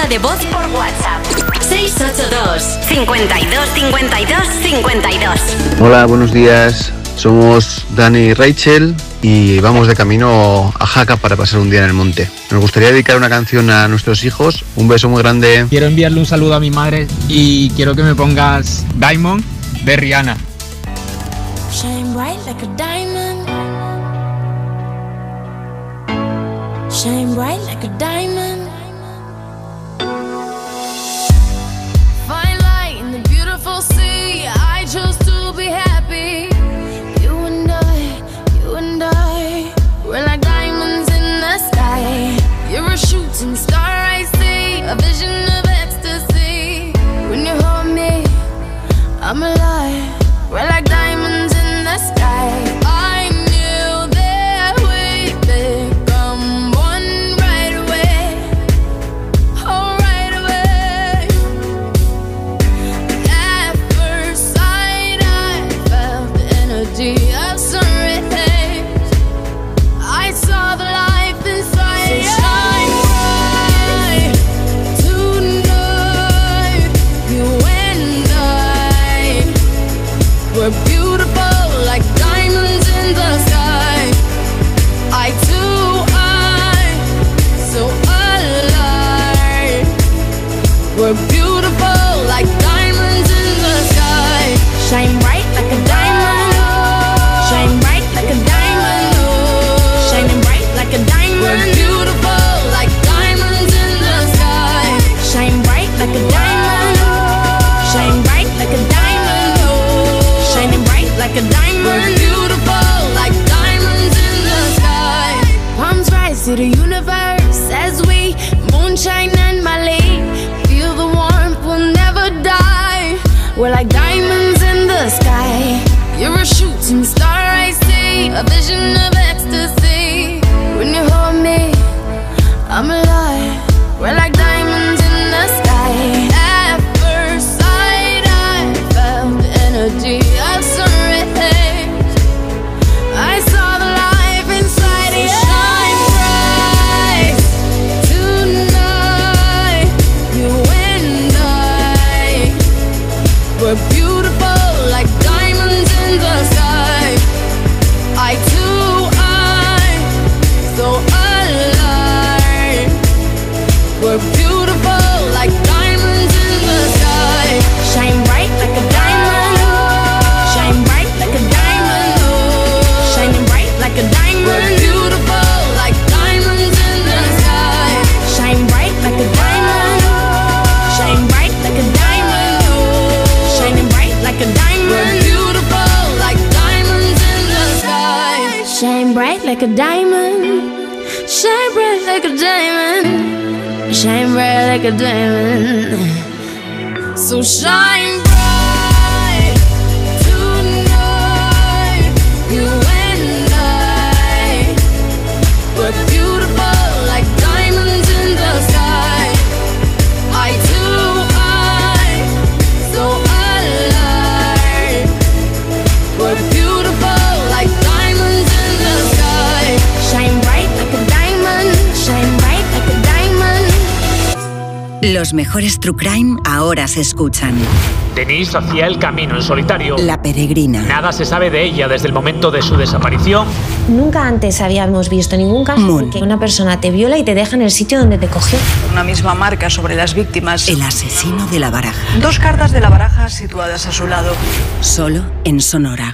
de voz por WhatsApp. 682 52 52 52 Hola, buenos días. Somos Dani y Rachel y vamos de camino a Jaca para pasar un día en el monte. Nos gustaría dedicar una canción a nuestros hijos. Un beso muy grande. Quiero enviarle un saludo a mi madre y quiero que me pongas Diamond de Rihanna. Shine bright like a diamond. Shine bright like a diamond. You're a True Crime ahora se escuchan. Denise hacía el camino en solitario. La Peregrina. Nada se sabe de ella desde el momento de su desaparición. Nunca antes habíamos visto ningún caso en que una persona te viola y te deja en el sitio donde te cogió. Una misma marca sobre las víctimas. El asesino de la baraja. Dos cartas de la baraja situadas a su lado. Solo en Sonora.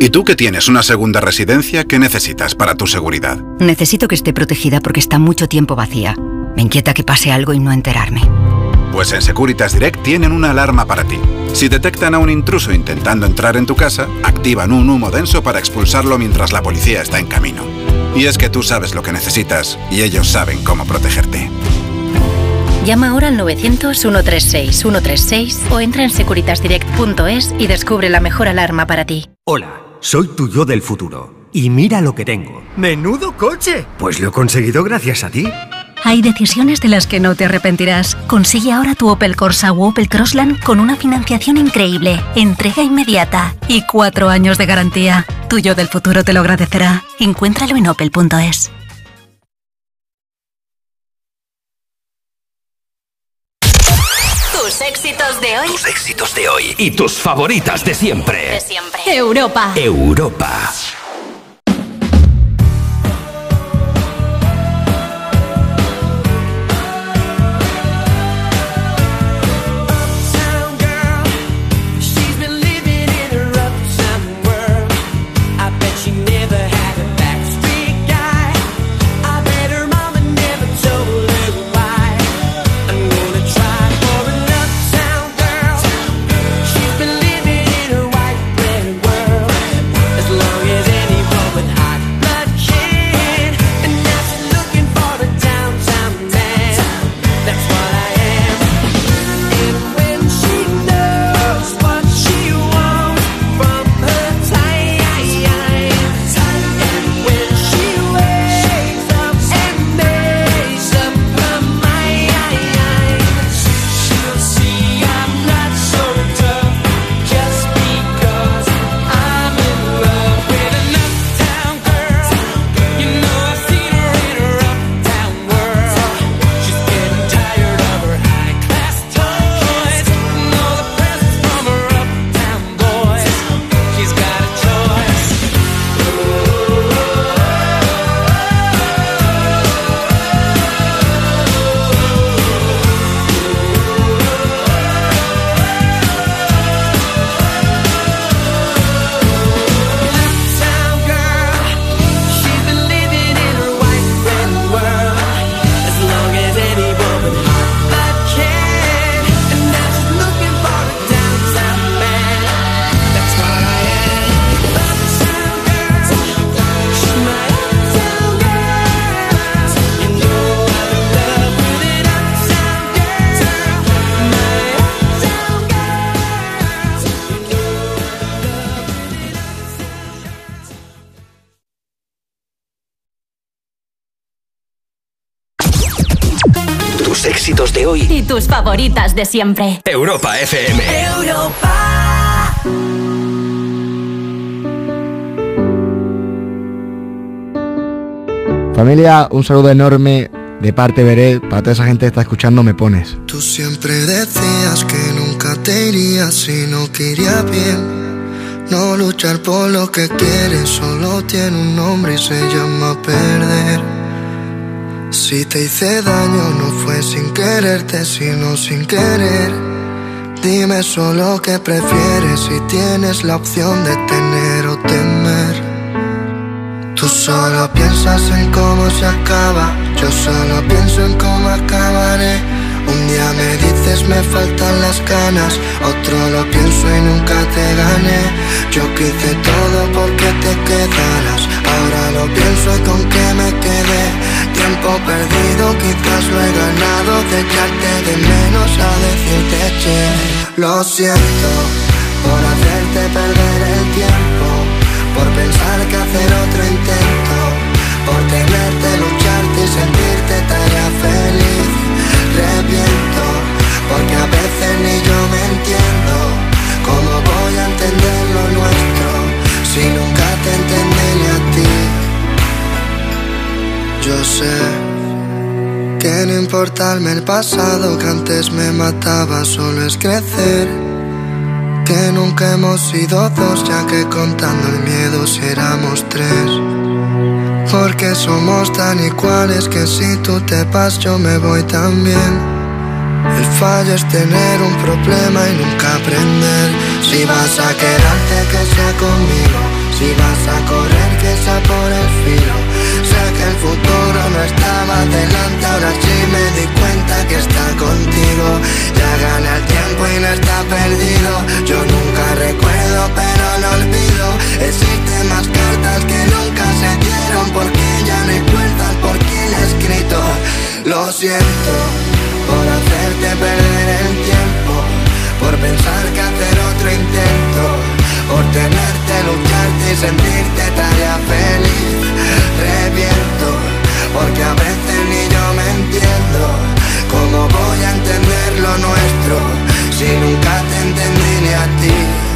¿Y tú que tienes una segunda residencia, qué necesitas para tu seguridad? Necesito que esté protegida porque está mucho tiempo vacía. Me inquieta que pase algo y no enterarme. Pues en Securitas Direct tienen una alarma para ti. Si detectan a un intruso intentando entrar en tu casa, activan un humo denso para expulsarlo mientras la policía está en camino. Y es que tú sabes lo que necesitas y ellos saben cómo protegerte. Llama ahora al 900-136-136 o entra en securitasdirect.es y descubre la mejor alarma para ti. Hola, soy tu yo del futuro. Y mira lo que tengo. ¡Menudo coche! Pues lo he conseguido gracias a ti. Hay decisiones de las que no te arrepentirás. Consigue ahora tu Opel Corsa o Opel Crossland con una financiación increíble, entrega inmediata y cuatro años de garantía. Tuyo del futuro te lo agradecerá. Encuéntralo en opel.es. Tus éxitos de hoy. Tus éxitos de hoy y tus favoritas de siempre. De siempre. Europa. Europa. Tus favoritas de siempre. Europa FM. Familia, un saludo enorme de parte de Beret para toda esa gente que está escuchando Me Pones. Tú siempre decías que nunca te irías si no quería bien. No luchar por lo que quieres solo tiene un nombre y se llama perder. Si te hice daño no fue sin quererte, sino sin querer. Dime solo qué prefieres si tienes la opción de tener o temer. Tú solo piensas en cómo se acaba, yo solo pienso en cómo acabaré. Un día me dices me faltan las ganas, otro lo pienso y nunca te gané. Yo quise todo porque te quedaras, ahora lo pienso y con qué me quedé. Tiempo perdido, quizás lo he ganado de echarte de menos a decirte che. Lo siento por hacerte perder el tiempo, por pensar que hacer otro intento, por tenerte, lucharte y sentirte tarea feliz. Reviento, porque a veces ni yo me entiendo. Sé que no importarme el pasado que antes me mataba, solo es crecer. Que nunca hemos sido dos, ya que contando el miedo si éramos tres. Porque somos tan iguales que si tú te vas yo me voy también. El fallo es tener un problema y nunca aprender. Si vas a quedarte que sea conmigo, si vas a correr que sea por el filo. Que el futuro no estaba delante, ahora sí me di cuenta que está contigo. Ya gana el tiempo y no está perdido. Yo nunca recuerdo pero no olvido. Existen más cartas que nunca se dieron porque ya no hay puertas por quien he escrito. Lo siento por hacerte perder el tiempo, por pensar que hacer otro intento, por tenerte, lucharte y sentirte tarea feliz. Reviento, porque a veces ni yo me entiendo. ¿Cómo voy a entender lo nuestro si nunca te entendí ni a ti?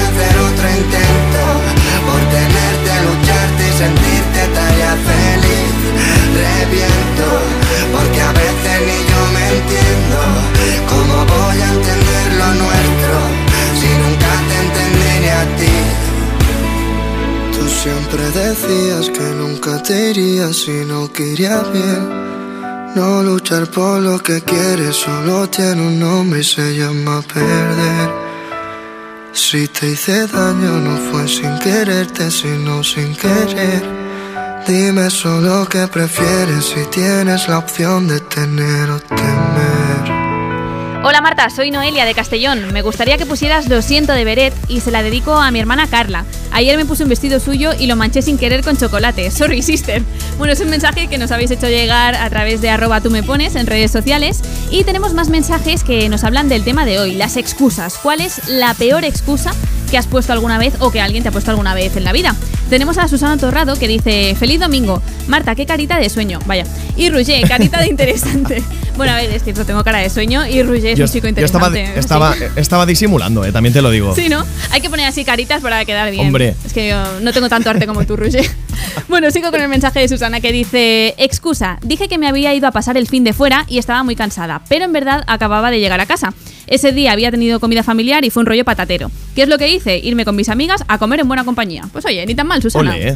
otro intento, por tenerte, lucharte y sentirte tarea feliz. Reviento, porque a veces ni yo me entiendo. ¿Cómo voy a entender lo nuestro si nunca te entendí a ti? Tú siempre decías que nunca te irías si no quería bien. No luchar por lo que quieres solo tiene un nombre y se llama perder. Si te hice daño no fue sin quererte, sino sin querer. Dime solo qué prefieres si tienes la opción de tener o temer. Hola Marta, soy Noelia de Castellón. Me gustaría que pusieras Lo siento de Beret y se la dedico a mi hermana Carla. Ayer me puse un vestido suyo y lo manché sin querer con chocolate. Sorry, sister. Bueno, es un mensaje que nos habéis hecho llegar a través de arroba tú me pones en redes sociales. Y tenemos más mensajes que nos hablan del tema de hoy, las excusas. ¿Cuál es la peor excusa que has puesto alguna vez o que alguien te ha puesto alguna vez en la vida? Tenemos a Susana Torrado que dice, feliz domingo. Marta, qué carita de sueño. Vaya. Y Roger, carita de interesante. bueno, a ver, es cierto, tengo cara de sueño y Roger es Yo, un chico yo estaba, interesante. estaba, estaba disimulando, eh, también te lo digo. Sí, ¿no? Hay que poner así caritas para quedar bien. Hombre. Es que yo no tengo tanto arte como tú, Roger. bueno, sigo con el mensaje de Susana que dice: Excusa, dije que me había ido a pasar el fin de fuera y estaba muy cansada, pero en verdad acababa de llegar a casa. Ese día había tenido comida familiar y fue un rollo patatero. ¿Qué es lo que hice? Irme con mis amigas a comer en buena compañía. Pues oye, ni tan mal, Susana. Ole, eh.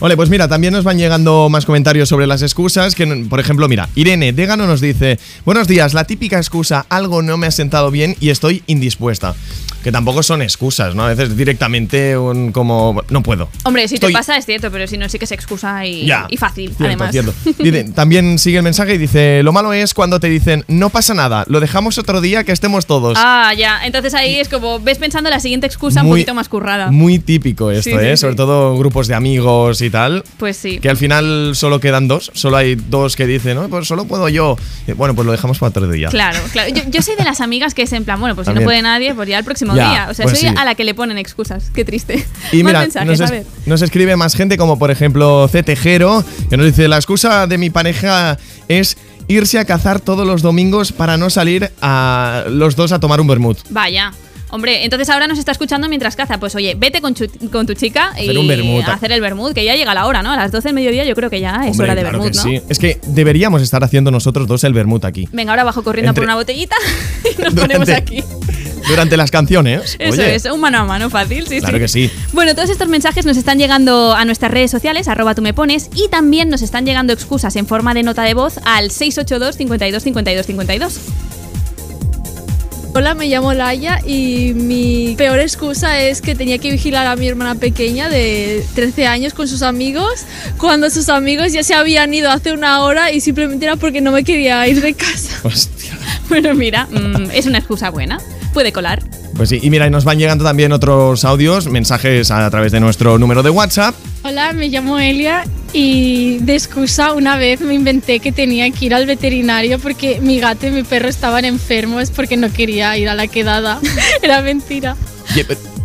Ole, pues mira, también nos van llegando más comentarios sobre las excusas. Que, por ejemplo, mira, Irene Dégano nos dice: Buenos días, la típica excusa, algo no me ha sentado bien y estoy indispuesta. Que tampoco son excusas, ¿no? A veces directamente un como no puedo. Hombre, si Estoy- te pasa es cierto, pero si no, sí que se excusa y, Ya. y fácil, Cierto, además. cierto. Dice, también sigue el mensaje y dice, lo malo es cuando te dicen, no pasa nada, lo dejamos otro día que estemos todos. Ah, ya. Entonces ahí es como, ves pensando la siguiente excusa un poquito más currada. Muy típico esto, Sí, ¿eh? sí. Sobre todo grupos de amigos y tal. Pues sí. Que al final solo quedan dos, solo hay dos que dicen, no, pues solo puedo yo. Eh, Bueno, pues lo dejamos para otro día. Claro, claro. Yo, yo soy de las amigas que es en plan, bueno, pues si no puede nadie, pues ya el próximo Ya, día. O sea, pues soy sí. a la que le ponen excusas. Qué triste. Y mira, mensajes, nos, a es- ver. nos escribe más gente, como por ejemplo C. Tejero, que nos dice: La excusa de mi pareja es irse a cazar todos los domingos para no salir a los dos a tomar un vermut. Vaya. Hombre, entonces ahora nos está escuchando mientras caza. Pues oye, vete con, tu chica Hacer y a hacer el vermut, que ya llega la hora, ¿no? A las 12 del mediodía yo creo que ya es Hombre, hora de claro vermut, ¿no? sí. Es que deberíamos estar haciendo nosotros dos el vermut aquí. Venga, ahora bajo corriendo Entre- por una botellita y nos ponemos aquí. Durante las canciones. Eso Oye, es, un mano a mano fácil, sí, Claro sí. que sí. Bueno, todos estos mensajes nos están llegando a nuestras redes sociales, arroba tú me pones, y también nos están llegando excusas en forma de nota de voz al 682 52 52 52. Hola, me llamo Laia y mi peor excusa es que tenía que vigilar a mi hermana pequeña de 13 años con sus amigos cuando sus amigos ya se habían ido hace una hora y simplemente era porque no me quería ir de casa. Hostia. Bueno, mira, mm, es una excusa buena. Puede colar. Pues sí, y mira, y nos van llegando también otros audios, mensajes a través de nuestro número de WhatsApp. Hola, me llamo Elia y de excusa una vez me inventé que tenía que ir al veterinario porque mi gato y mi perro estaban enfermos porque no quería ir a la quedada. Era mentira.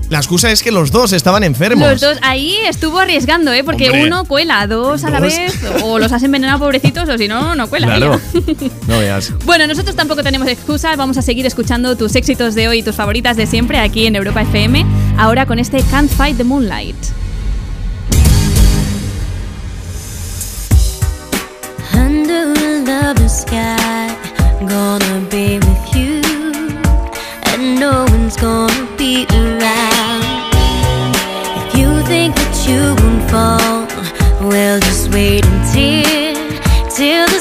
La excusa es que los dos estaban enfermos. Los dos, ahí estuvo arriesgando, ¿eh? Porque Hombre. uno cuela, dos a la Dos. vez, o los has envenenado pobrecitos, o si no, no cuela. Claro. No veas. Bueno, nosotros tampoco tenemos excusa, vamos a seguir escuchando tus éxitos de hoy y tus favoritas de siempre aquí en Europa FM, ahora con este Can't Fight the Moonlight. Under lovely sky, gonna be with you, and no one's gonna be around. You won't fall, well, just wait until till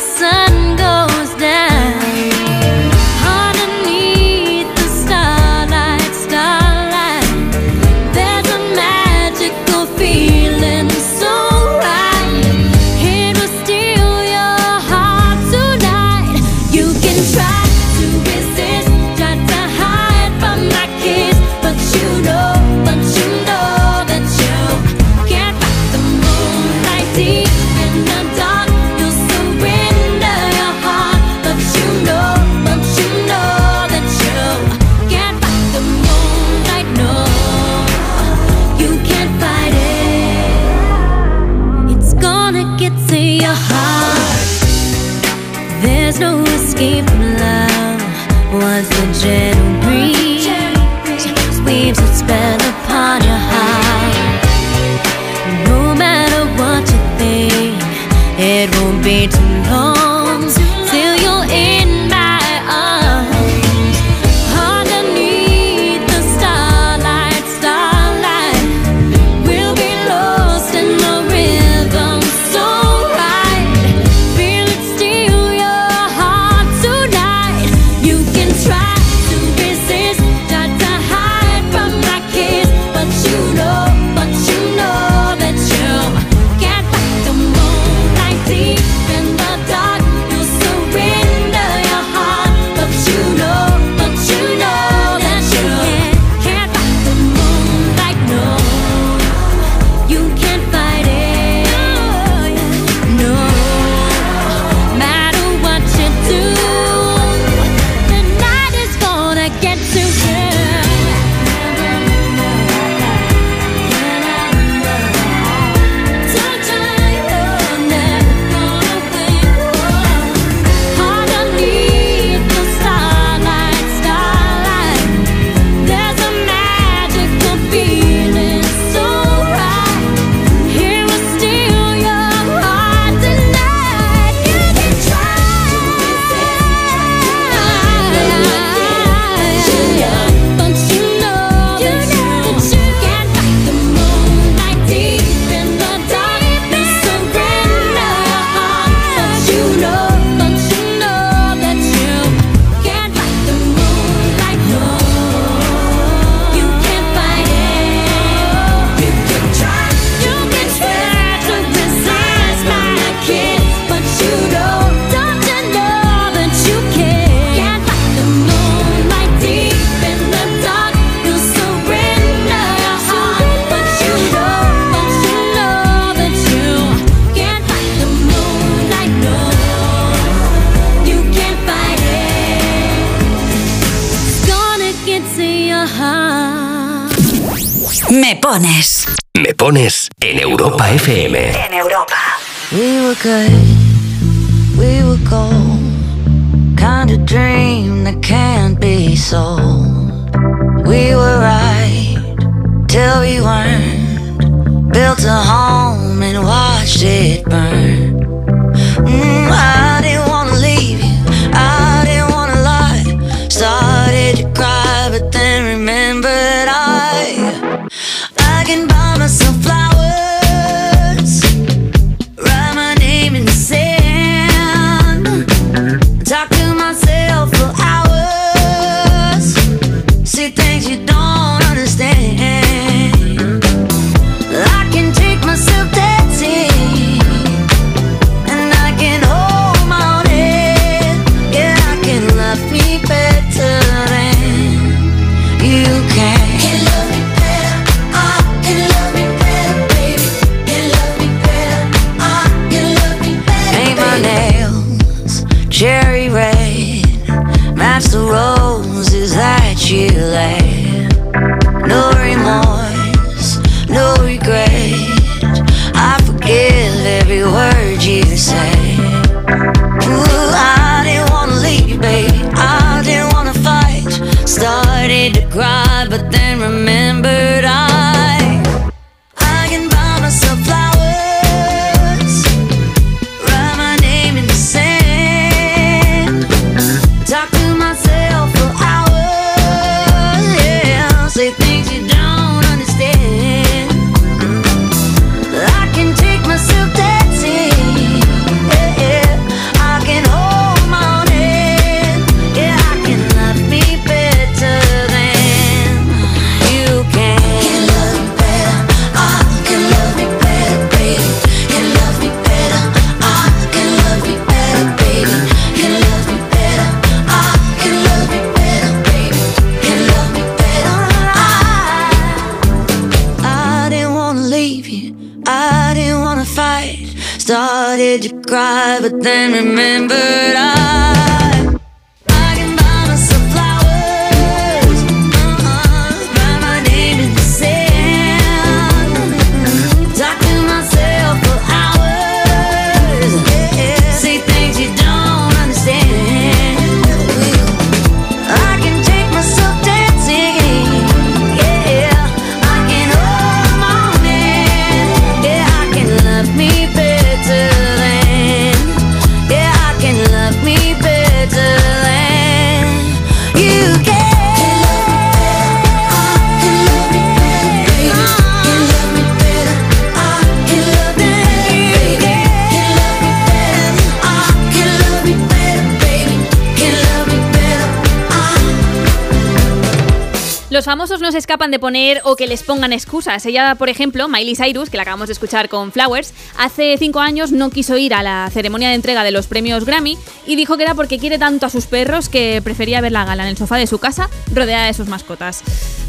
de poner o que les pongan excusas. Ella, por ejemplo, Miley Cyrus, que la acabamos de escuchar con Flowers, hace cinco años no quiso ir a la ceremonia de entrega de los premios Grammy y dijo que era porque quiere tanto a sus perros que prefería ver la gala en el sofá de su casa rodeada de sus mascotas.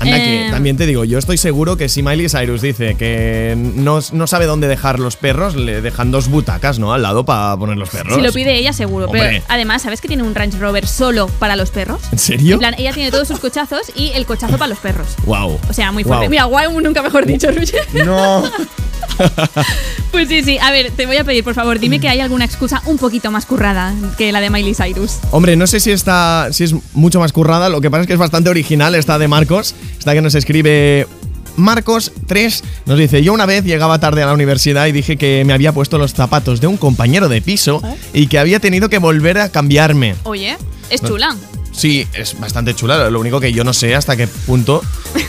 Anda, Eh, que también te digo, yo estoy seguro que si Miley Cyrus dice que no, no sabe dónde dejar los perros, le dejan dos butacas, ¿no? Al lado para poner los perros. Si lo pide ella, seguro. Hombre. Pero además, ¿sabes que tiene un Range Rover solo para los perros? ¿En serio? En plan, ella tiene todos sus cochazos y el cochazo para los perros. Wow. O sea, muy fuerte. Wow. Mira, guay, nunca mejor dicho, Roger. No. Pues sí, sí. A ver, te voy a pedir, por favor, dime que hay alguna excusa un poquito más currada que la de Miley Cyrus. Hombre, no sé si está, si es mucho más currada, lo que pasa es que es bastante original esta de Marcos, esta que nos escribe Marcos 3, nos dice, yo una vez llegaba tarde a la universidad y dije que me había puesto los zapatos de un compañero de piso y que había tenido que volver a cambiarme. Oye, es chula. Sí, es bastante chula, lo único que yo no sé hasta qué punto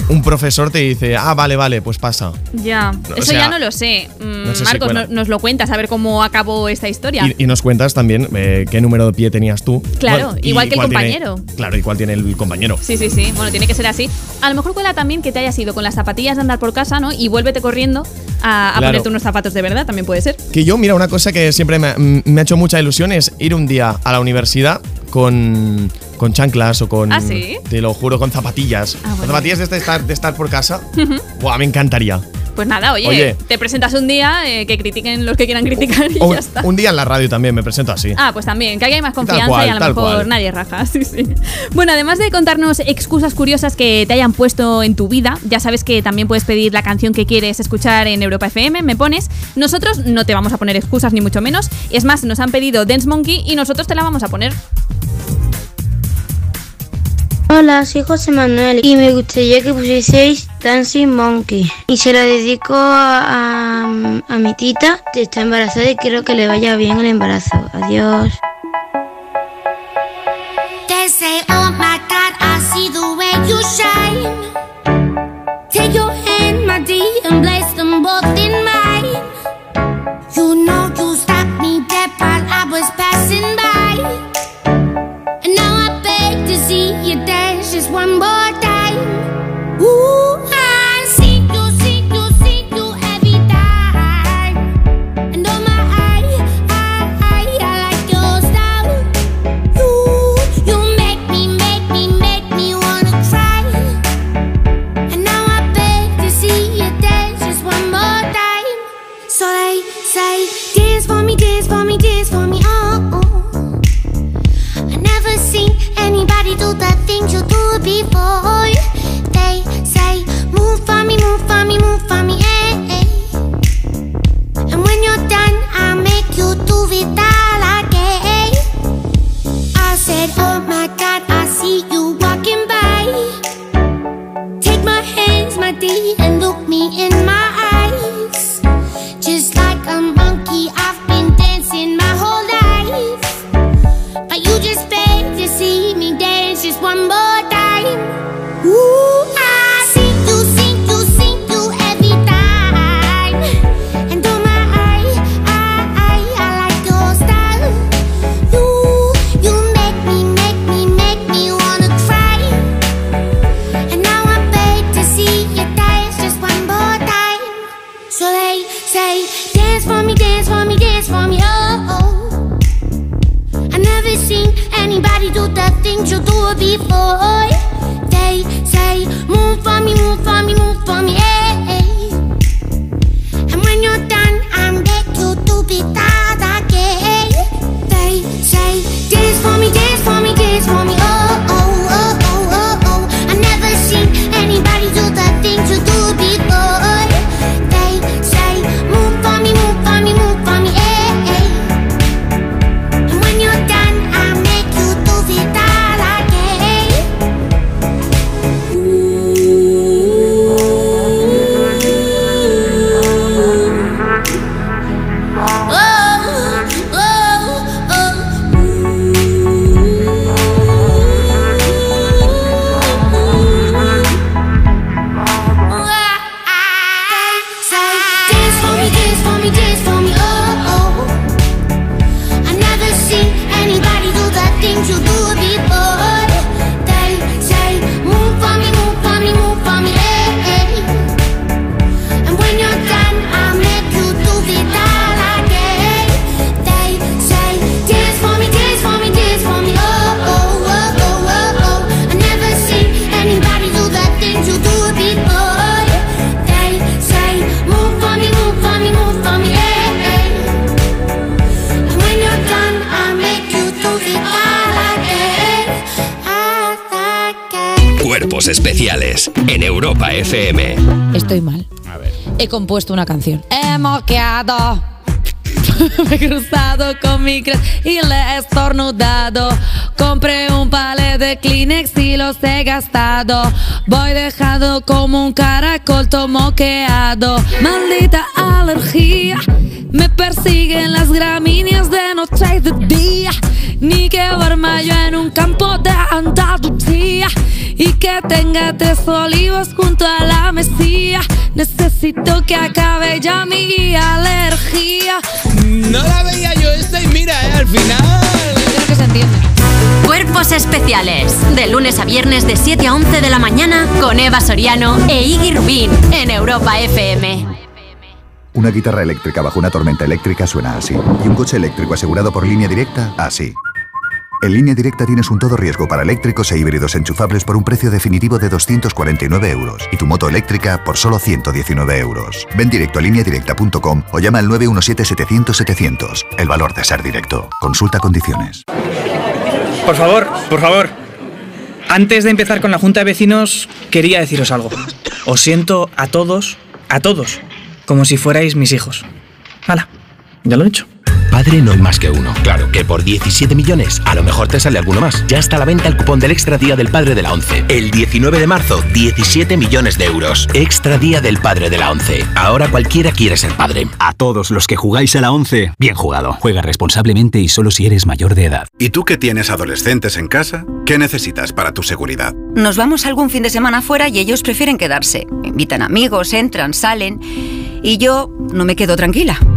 un profesor te dice, ah, vale, vale, pues pasa. Ya, o eso sea, ya no lo sé. Mm, no sé si Marcos, no- nos lo cuentas, a ver cómo acabó esta historia. Y, y nos cuentas también eh, qué número de pie tenías tú. Claro, igual que el cuál tiene- compañero. claro, cuál tiene el compañero. Sí, sí, sí. Bueno, tiene que ser así. A lo mejor cuela también que te hayas ido con las zapatillas de andar por casa, ¿no? Y vuélvete corriendo a, a Claro. ponerte unos zapatos de verdad, también puede ser. Que yo, mira, una cosa que siempre me, me ha hecho mucha ilusión es ir un día a la universidad con, con chanclas o con. ¿Ah, sí? Te lo juro, con zapatillas. Ah, bueno. Con zapatillas de estar, de estar por casa. Ujú. Buah, me encantaría. Pues nada, oye, Oye. te presentas un día, eh, que critiquen los que quieran criticar y O ya está. un día en la radio también me presento así. Ah, pues también, que aquí hay más confianza cual, y a lo mejor cual. nadie raja. Sí, sí. Bueno, además de contarnos excusas curiosas que te hayan puesto en tu vida, ya sabes que también puedes pedir la canción que quieres escuchar en Europa FM, me pones. Nosotros no te vamos a poner excusas ni mucho menos. Es más, nos han pedido Dance Monkey y nosotros te la vamos a poner. Hola, soy José Manuel y me gustaría que pusieseis Dancing Monkey. Y se la dedico a, a- mi tita, que está embarazada y quiero que le vaya bien el embarazo. Adiós. Oh. Take your hand, my dear, and place them both He moqueado. Me he cruzado con mi y le he estornudado. Compré un palet de Kleenex y los he gastado. Voy dejado como un caracol todo moqueado. Maldita alergia. Me persiguen las gramíneas de noche y de día. Ni que duerma yo en un campo de Andalucía. Y que tenga tres olivos junto a la mesía. Necesito que acabe ya mi alergia. No la veía yo esta y mira, eh, al final. Creo que se entiende. Cuerpos especiales. De lunes a viernes de 7 a 11 de la mañana con Eva Soriano e Iggy Rubín en Europa FM. Una guitarra eléctrica bajo una tormenta eléctrica suena así. Y un coche eléctrico asegurado por línea directa, así. En línea directa tienes un todo riesgo para eléctricos e híbridos enchufables por un precio definitivo de 249 euros y tu moto eléctrica por solo 119 euros. Ven directo a lineadirecta.com o llama al 917-700-700. El valor de ser directo. Consulta condiciones. Por favor, por favor. Antes de empezar con la junta de vecinos, quería deciros algo. Os siento a todos, a todos, como si fuerais mis hijos. Hala, ya lo he dicho. Padre no hay más que uno. Claro que por 17 millones a lo mejor te sale alguno más. Ya está a la venta el cupón del Extra Día del Padre de la ONCE. El 19 de marzo, 17 millones de euros. Extra Día del Padre de la ONCE. Ahora cualquiera quiere ser padre. A todos los que jugáis a la 11, bien jugado. Juega responsablemente y solo si eres mayor de edad. ¿Y tú que tienes adolescentes en casa? ¿Qué necesitas para tu seguridad? Nos vamos algún fin de semana fuera y ellos prefieren quedarse. Invitan amigos, entran, salen. Y yo no me quedo tranquila.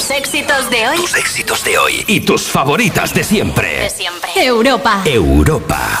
Tus éxitos de hoy. Tus éxitos de hoy y tus favoritas de siempre. De siempre. Europa. Europa.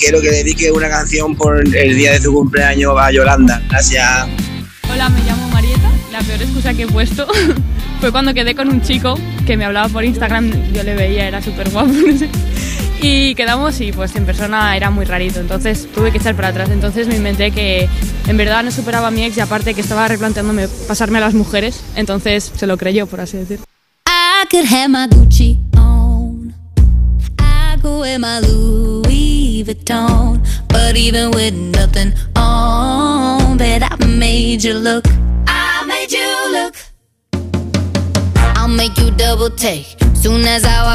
quiero que dedique una canción por el día de tu cumpleaños a Yolanda. Gracias. Hola, me llamo Marieta. La peor excusa que he puesto fue cuando quedé con un chico que me hablaba por Instagram. Yo le veía, era súper guapo, no sé. Y quedamos y pues en persona era muy rarito. Entonces tuve que echar para atrás. Entonces me inventé que en verdad no superaba a mi ex y aparte que estaba replanteándome pasarme a las mujeres. Entonces se lo creyó, por así decir. I could have my Gucci on. I could wear my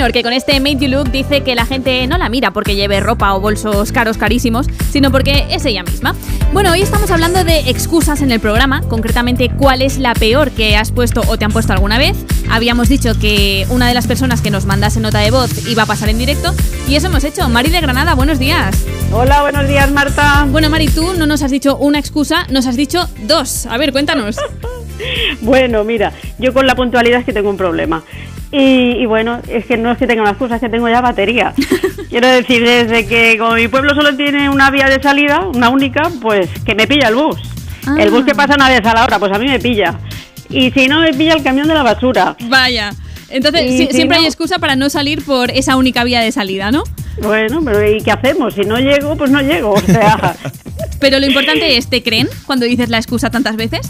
Que con este Made You Look dice que la gente no la mira porque lleve ropa o bolsos caros carísimos, sino porque es ella misma. Bueno, hoy estamos hablando de excusas en el programa, concretamente cuál es la peor que has puesto o te han puesto alguna vez. Habíamos dicho que una de las personas que nos mandase nota de voz iba a pasar en directo y eso hemos hecho. Mari de Granada, buenos días. Hola, buenos días, Marta. Bueno, Mari, tú no nos has dicho una excusa, nos has dicho dos. A ver, cuéntanos. Bueno, mira, yo con la puntualidad es que tengo un problema. Y, y bueno, es que no es que tenga una excusa, es que tengo ya batería. Quiero decir, desde que como mi pueblo solo tiene una vía de salida, una única, pues que me pilla el bus. El bus que pasa una vez a la hora, pues a mí me pilla. Y si no, me pilla el camión de la basura. Vaya. Entonces, Y si- si siempre hay excusa para no salir por esa única vía de salida, ¿no? Bueno, pero ¿y qué hacemos? Si no llego, pues no llego. O sea, Pero lo importante es, ¿te creen cuando dices la excusa tantas veces?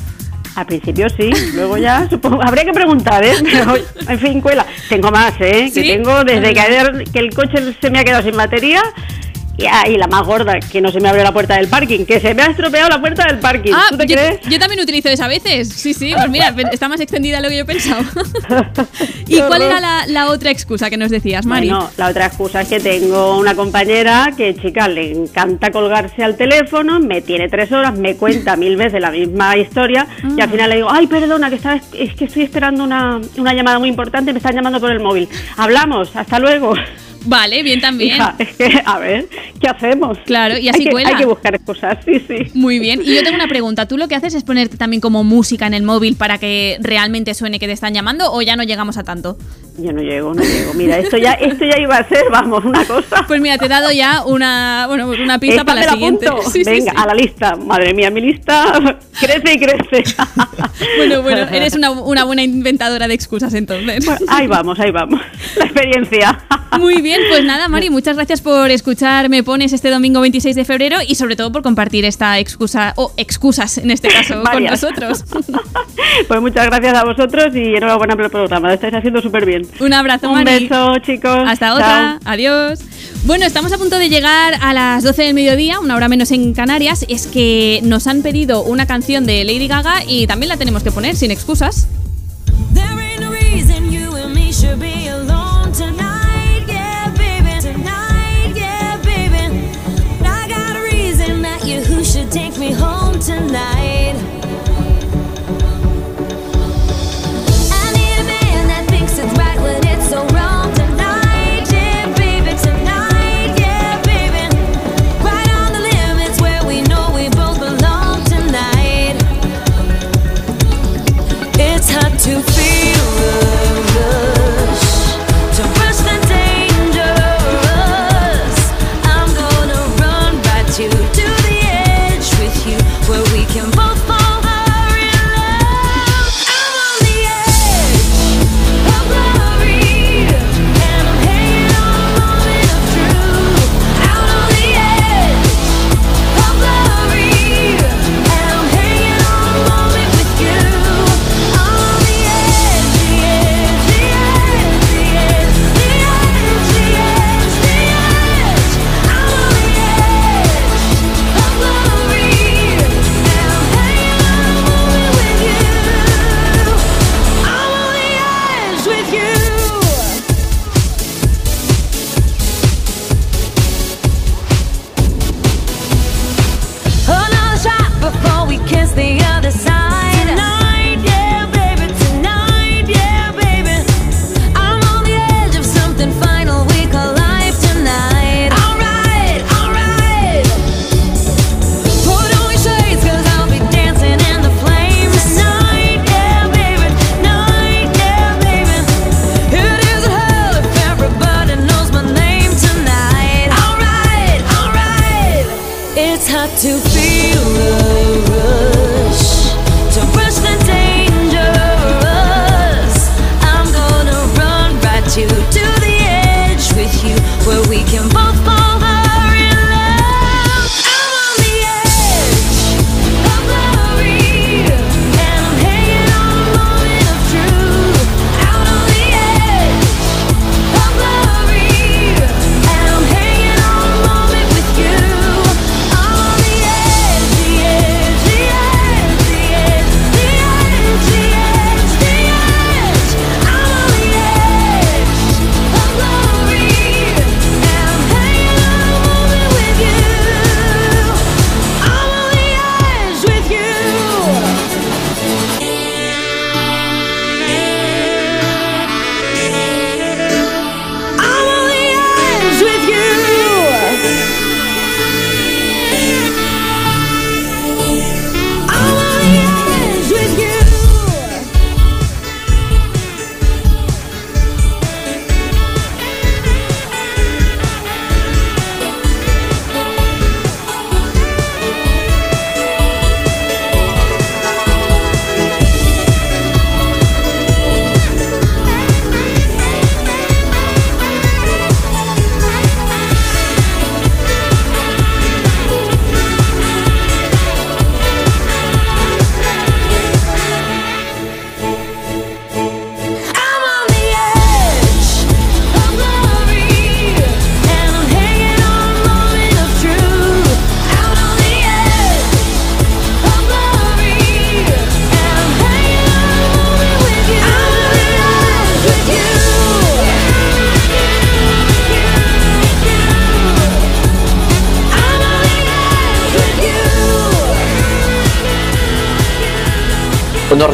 Al principio sí, luego ya supongo. Habría que preguntar, ¿eh? Pero, en fin, cuela. Tengo más, ¿eh? ¿Sí? Que tengo desde que, ayer- que el coche se me ha quedado sin batería. Y, ah, y la más gorda, que no se me abrió la puerta del parking, que se me ha estropeado la puerta del parking. Ah, ¿Tú te yo, crees? yo también utilizo esa a veces. Sí, sí, pues mira, está más extendida de lo que yo pensaba. ¿Y cuál era la, la otra excusa que nos decías, Mari? Bueno, la otra excusa es que tengo una compañera que, chica, le encanta colgarse al teléfono, me tiene tres horas, me cuenta mil veces la misma historia y al Ah. final le digo, ay, perdona, que estaba, es que estoy esperando una, una llamada muy importante, me están llamando por el móvil. Hablamos, hasta luego. Vale, bien también. Hija, es que, a ver, ¿qué hacemos? Claro, y así hay que, cuela. Hay que buscar excusas, sí, sí. Muy bien. Y yo tengo una pregunta. ¿Tú lo que haces es ponerte también como música en el móvil para que realmente suene que te están llamando o ya no llegamos a tanto? Yo no llego, no llego. Mira, esto ya, esto ya iba a ser, vamos, una cosa. Pues mira, te he dado ya una, bueno, una pista Esta para la siguiente. Sí, Venga, sí. a la lista. Madre mía, mi lista crece y crece. Bueno, bueno, eres una, una buena inventadora de excusas entonces. Ahí vamos, ahí vamos. La experiencia. Muy bien, pues nada, Mari, muchas gracias por escuchar Me Pones este domingo 26 de febrero y sobre todo por compartir esta excusa, o excusas en este caso, con nosotros. Pues muchas gracias a vosotros y enhorabuena por el programa. Lo estáis haciendo súper bien. Un abrazo, Un beso, chicos. Hasta otra. Adiós. Bueno, estamos a punto de llegar a las 12 del mediodía, una hora menos en Canarias. Es que nos han pedido una canción de Lady Gaga y también la tenemos que poner sin excusas.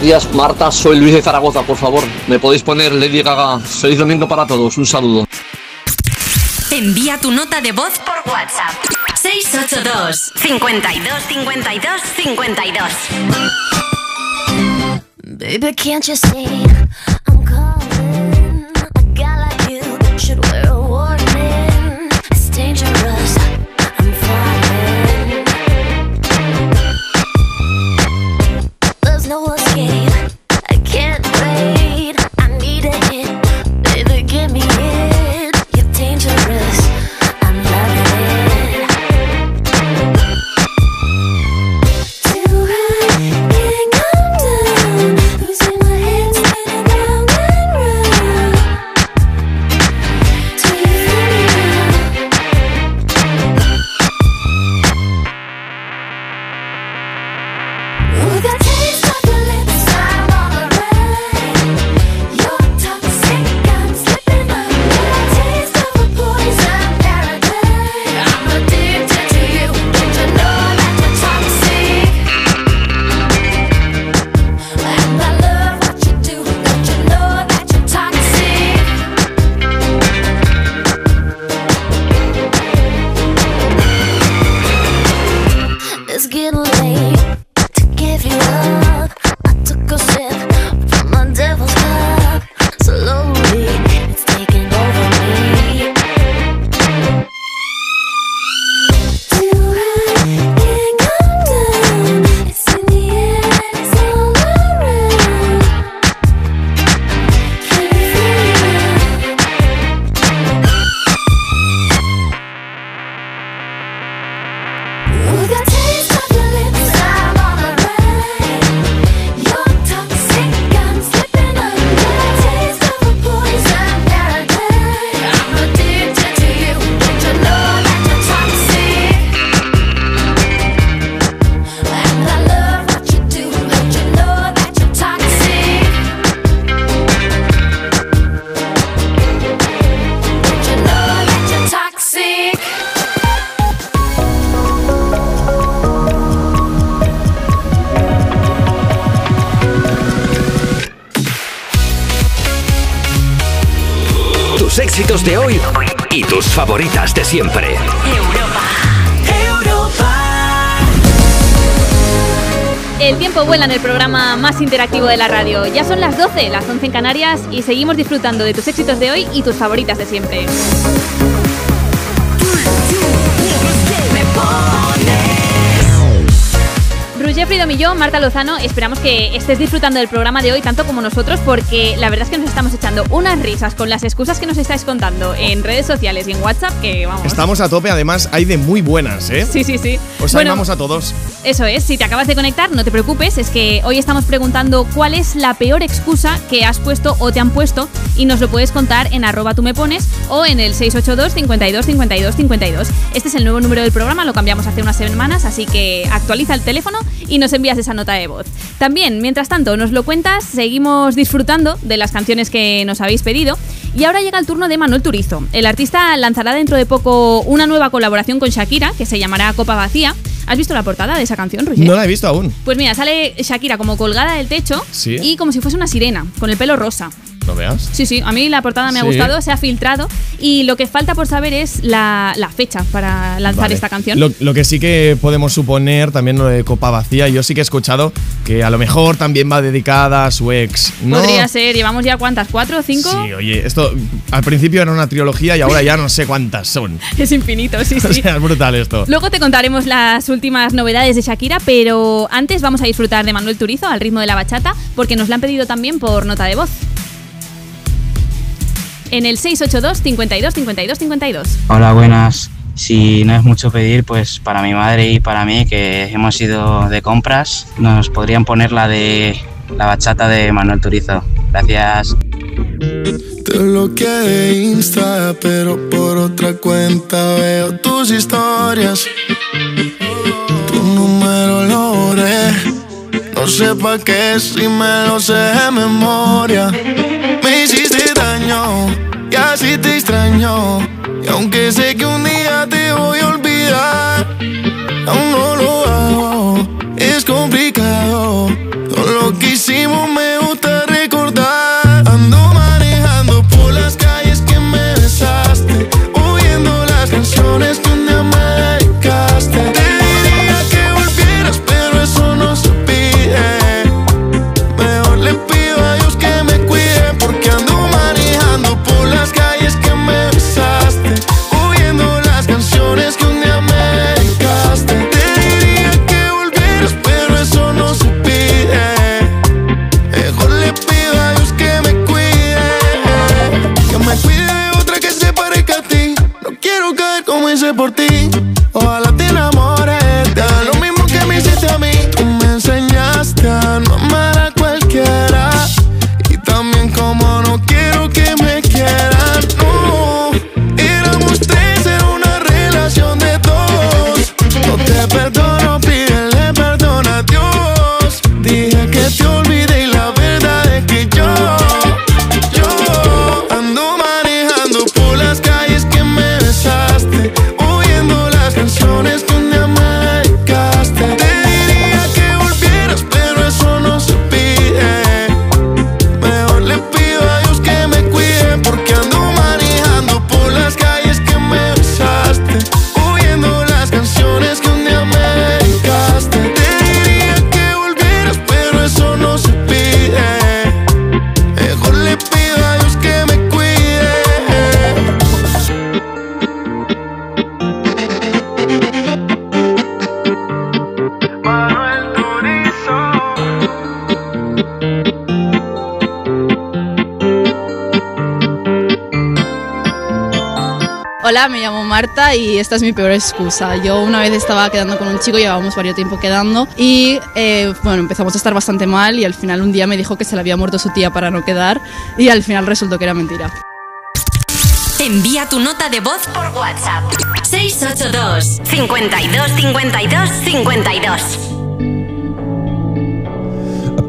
días, Marta. Soy Luis de Zaragoza, por favor. Me podéis poner Lady Gaga. Feliz domingo para todos. Un saludo. Envía tu nota de voz por WhatsApp. 682 52 52 52 Baby, can't you see? Éxitos de hoy y tus favoritas de siempre. El tiempo vuela en el programa más interactivo de la radio. Ya son las 12, las 11 en Canarias y seguimos disfrutando de tus éxitos de hoy y tus favoritas de siempre. Roger Frido y yo, Marta Lozano, esperamos que estés disfrutando del programa de hoy tanto como nosotros porque la verdad es que nos estamos echando unas risas con las excusas que nos estáis contando en redes sociales y en WhatsApp que vamos. Estamos a tope, además hay de muy buenas, ¿eh? Sí, sí, sí. Os Bueno, animamos a todos. Eso es, si te acabas de conectar, no te preocupes, es que hoy estamos preguntando cuál es la peor excusa que has puesto o te han puesto y nos lo puedes contar en arroba tú me pones o en el 682 52 52 52. Este es el nuevo número del programa, lo cambiamos hace unas semanas, así que actualiza el teléfono y nos envías esa nota de voz. También, mientras tanto, nos lo cuentas, seguimos disfrutando de las canciones que nos habéis pedido y ahora llega el turno de Manuel Turizo. El artista lanzará dentro de poco una nueva colaboración con Shakira que se llamará Copa Vacía. ¿Has visto la portada de esa canción, Roger? No la he visto aún. Pues mira, sale Shakira como colgada del techo Sí. y como si fuese una sirena, con el pelo rosa. Sí, sí, a mí la portada me ha gustado, se ha filtrado y lo que falta por saber es la, la fecha para lanzar Vale. esta canción. Lo, lo que sí que podemos suponer, también lo de Copa Vacía, yo sí que he escuchado que a lo mejor también va dedicada a su ex. ¿no? Podría ser, llevamos ya cuántas, cuatro o cinco. Sí, oye, esto al principio era una trilogía y ahora ya no sé cuántas son. Es infinito, sí, O sí. sea, es brutal esto. Luego te contaremos las últimas novedades de Shakira, pero antes vamos a disfrutar de Manuel Turizo al ritmo de la bachata, porque nos la han pedido también por nota de voz. En el 682 52 52 52. Hola, buenas. Si no es mucho pedir, pues para mi madre y para mí, que hemos ido de compras, nos podrían poner la de la bachata de Manuel Turizo. Gracias. Te bloqueé de Insta, pero por otra cuenta veo tus historias. Tu número lo borré. No sé pa' qué si me lo sé de memoria. Y así te extraño. Y aunque sé que un día te voy a olvidar, aún no lo caer como hice por ti. Hola, me llamo Marta y esta es mi peor excusa. Yo una vez estaba quedando con un chico, llevábamos varios tiempo quedando y eh, bueno, empezamos a estar bastante mal y al final un día me dijo que se le había muerto su tía para no quedar y al final resultó que era mentira. Envía tu nota de voz por WhatsApp. 682 52 52 52 I've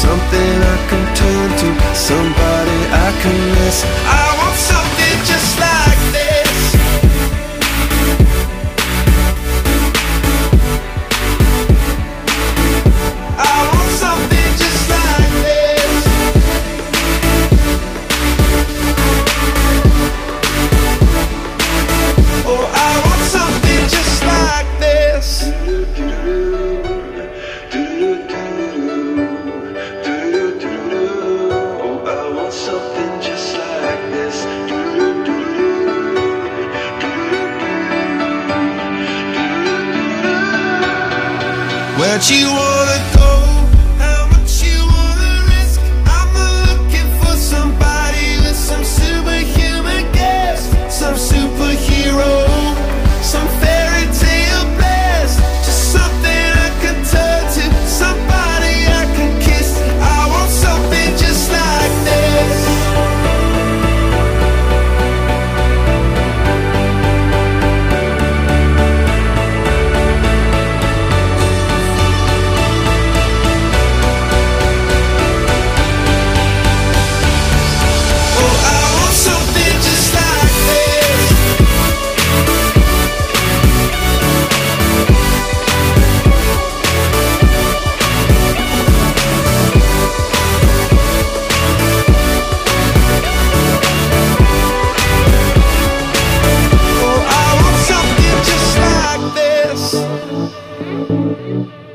Something I can turn to, somebody I can miss. I Where'd you wanna go?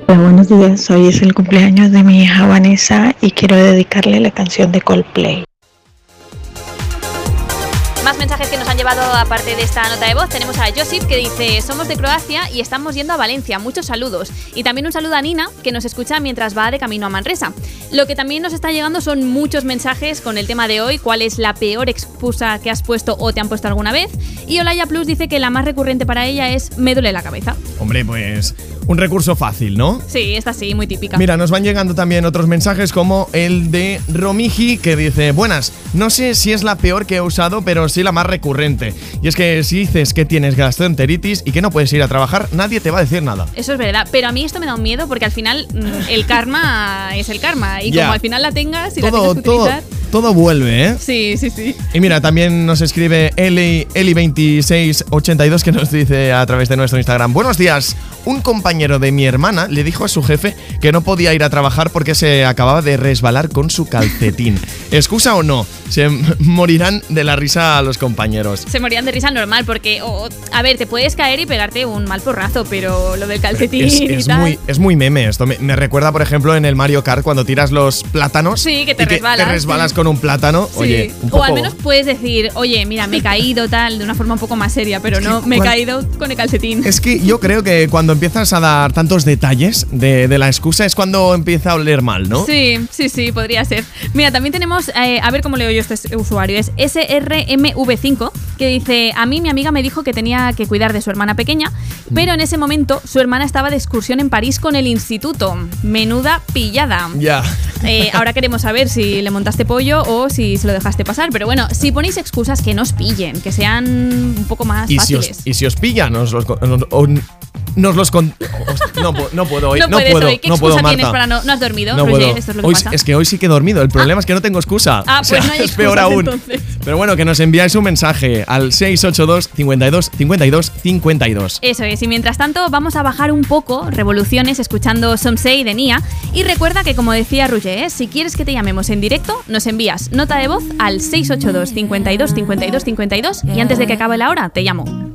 Hola, buenos días. Hoy es el cumpleaños de mi hija Vanessa y quiero dedicarle la canción de Coldplay. Más mensajes que nos han llevado aparte de esta nota de voz. Tenemos a Josip que dice, somos de Croacia y estamos yendo a Valencia. Muchos saludos. Y también un saludo a Nina que nos escucha mientras va de camino a Manresa. Lo que también nos está llegando son muchos mensajes con el tema de hoy. ¿Cuál es la peor excusa que has puesto o te han puesto alguna vez? Y Olaya Plus dice que la más recurrente para ella es me duele la cabeza. Hombre, pues un recurso fácil, ¿no? Sí, esta sí, muy típica. Mira, nos van llegando también otros mensajes como el de Romiji que dice, buenas, no sé si es la peor que he usado, pero sí la más recurrente. Y es que si dices que tienes gastroenteritis y que no puedes ir a trabajar, nadie te va a decir nada. Eso es verdad, pero a mí esto me da un miedo porque al final mm, el karma es el karma y como al final la tengas y la Todo, tengas que todo, utilizar. todo vuelve, ¿eh? Sí, sí, sí. Y mira, también nos escribe Eli, Eli2682 que nos dice a través de nuestro Instagram, buenos días, un compañero de mi hermana le dijo a su jefe que no podía ir a trabajar porque se acababa de resbalar con su calcetín. ¿Excusa o no? Se morirán de la risa a los compañeros. Se morían de risa normal porque, a ver, te puedes caer y pegarte un mal porrazo, pero lo del calcetín Es, y es tal. muy, es muy meme esto. Me, me recuerda, por ejemplo, en el Mario Kart cuando tiras los plátanos. Sí, que te y resbalas. Te resbalas con un plátano. Sí. Oye, un O al menos puedes decir, oye, mira, me he caído tal, de una forma un poco más seria, pero no, me he caído con el calcetín. Es que yo creo que cuando empiezas a dar tantos detalles de, de la excusa es cuando empieza a oler mal, ¿no? Sí, sí, sí, podría ser. Mira, también tenemos, eh, a ver cómo leo yo este usuario, es SRMV5 que dice, a mí mi amiga me dijo que tenía que cuidar de su hermana pequeña, pero en ese momento su hermana estaba de excursión en París con el instituto. Menuda pillada. Ya. Eh, ahora queremos saber si le montaste pollo o si se lo dejaste pasar. Pero bueno, si ponéis excusas que nos pillen, que sean un poco más Y si, os, fáciles. y si os pillan, nos los, con- nos- o- nos con- no, pu- no puedo hoy. no No, puedo, hoy. ¿Qué no excusa puedo, tienes Marta. para no, no has dormido? No Roger? Esto es lo que Hoy- pasa. es que hoy sí que he dormido. El problema es que no tengo excusa. Ah, O sea, pues no hay es peor excusas, aún. entonces. Pero bueno, que nos enviáis un mensaje al 682 52 52 52. Eso es, y mientras tanto vamos a bajar un poco revoluciones escuchando Some Say de Nia. Y recuerda que, como decía Roger, ¿eh? si quieres que te llamemos en directo, nos envías nota de voz al 682 52 52 52 y antes de que acabe la hora, te llamo.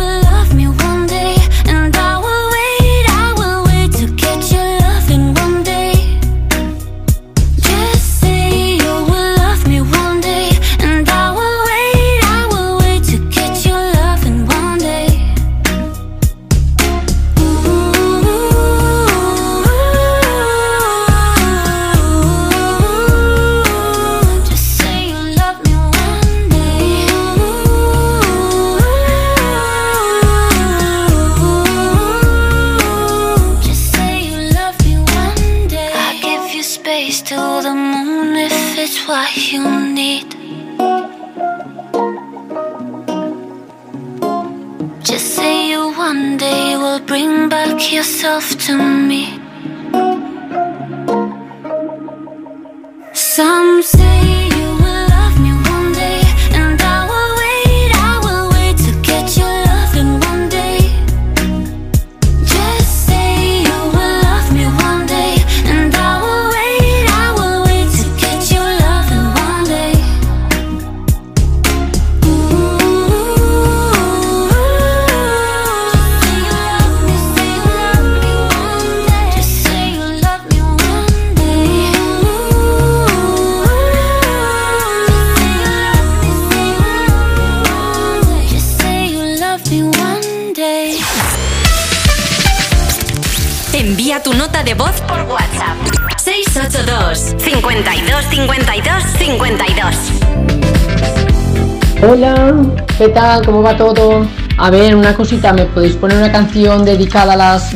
yourself to me. Some say 52 52 52 Hola, ¿qué tal? ¿Cómo va todo? A ver, una cosita, ¿me podéis poner una canción dedicada a las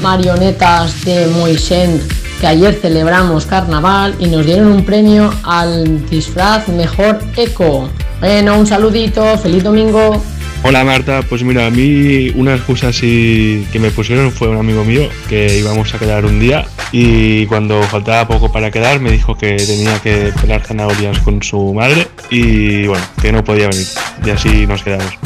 marionetas de Moisés? Que ayer celebramos carnaval y nos dieron un premio al disfraz mejor eco. Bueno, un saludito, feliz domingo. Hola Marta, pues mira, a mí una excusa así que me pusieron fue un amigo mío que íbamos a quedar un día y cuando faltaba poco para quedar me dijo que tenía que pelar zanahorias con su madre y bueno, que no podía venir y así nos quedamos.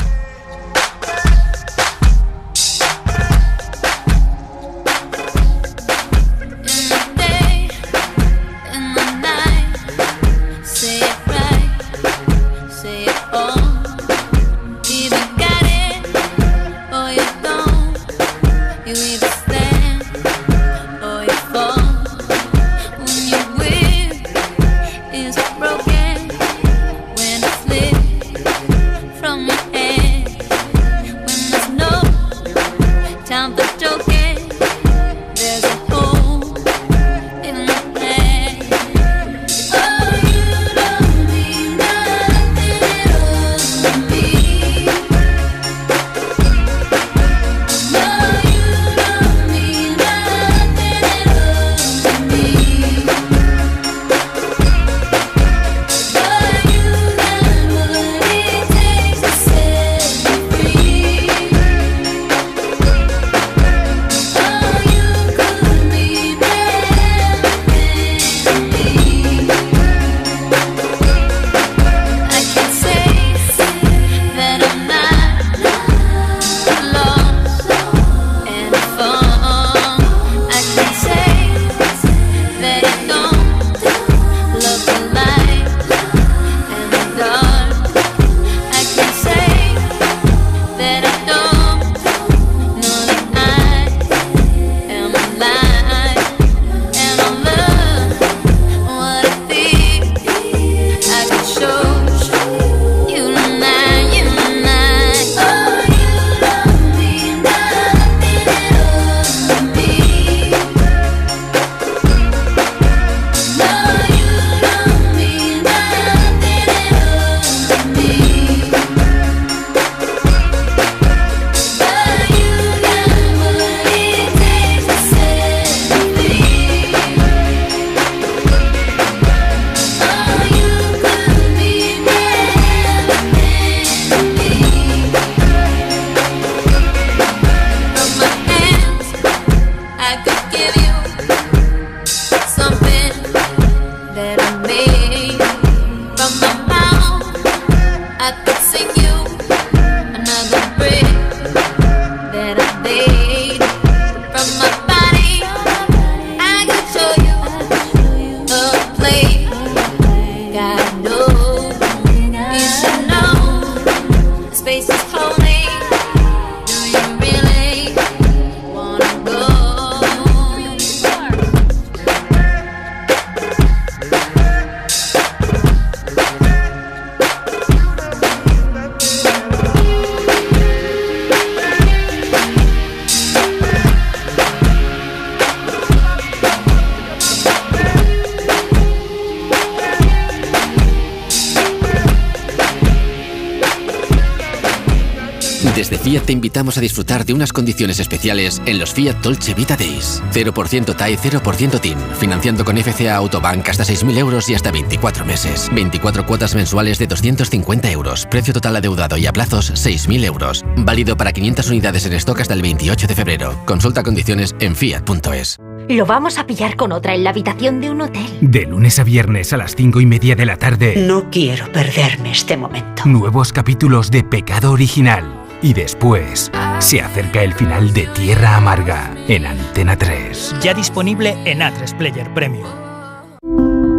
Invitamos a disfrutar de unas condiciones especiales en los Fiat Dolce Vita Days. 0% TAE, 0% TIN. Financiando con FCA Autobank hasta 6.000 euros y hasta 24 meses. 24 cuotas mensuales de 250 euros. Precio total adeudado y a plazos 6.000 euros. Válido para 500 unidades en stock hasta el 28 de febrero. Consulta condiciones en fiat.es. Lo vamos a pillar con otra en la habitación de un hotel. De lunes a viernes a las 5 y media de la tarde. No quiero perderme este momento. Nuevos capítulos de Pecado Original. Y después se acerca el final de Tierra Amarga en Antena 3. Ya disponible en A3 Player Premium.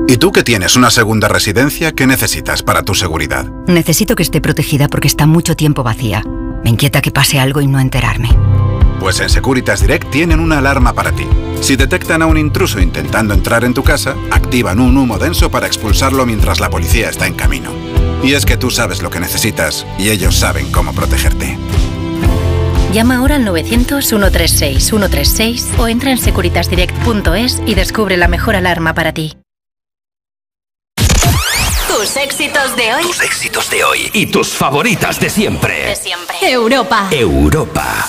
¿Y tú que tienes una segunda residencia, qué necesitas para tu seguridad? Necesito que esté protegida porque está mucho tiempo vacía. Me inquieta que pase algo y no enterarme. Pues en Securitas Direct tienen una alarma para ti. Si detectan a un intruso intentando entrar en tu casa, activan un humo denso para expulsarlo mientras la policía está en camino. Y es que tú sabes lo que necesitas y ellos saben cómo protegerte. Llama ahora al 900-136-136 o entra en securitasdirect.es y descubre la mejor alarma para ti. Tus éxitos de hoy. Tus éxitos de hoy y tus favoritas de siempre. De siempre. Europa. Europa.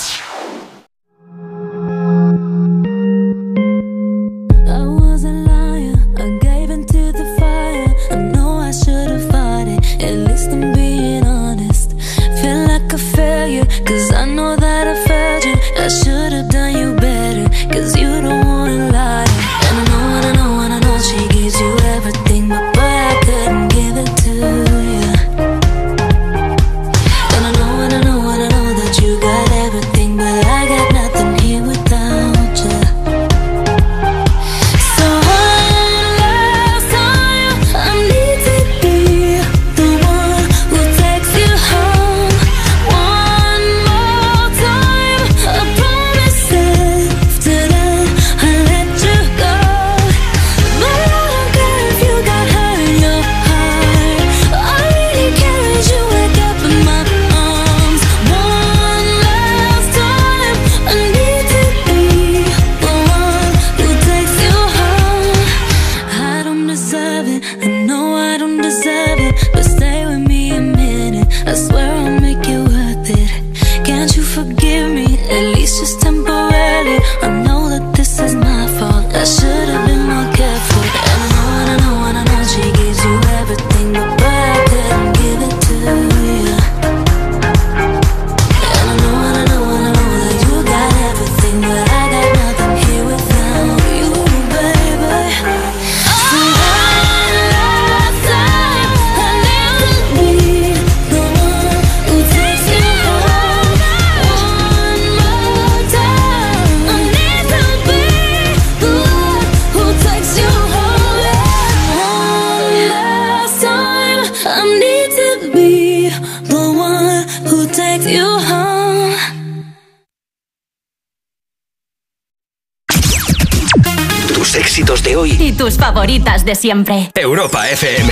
De siempre. Europa FM.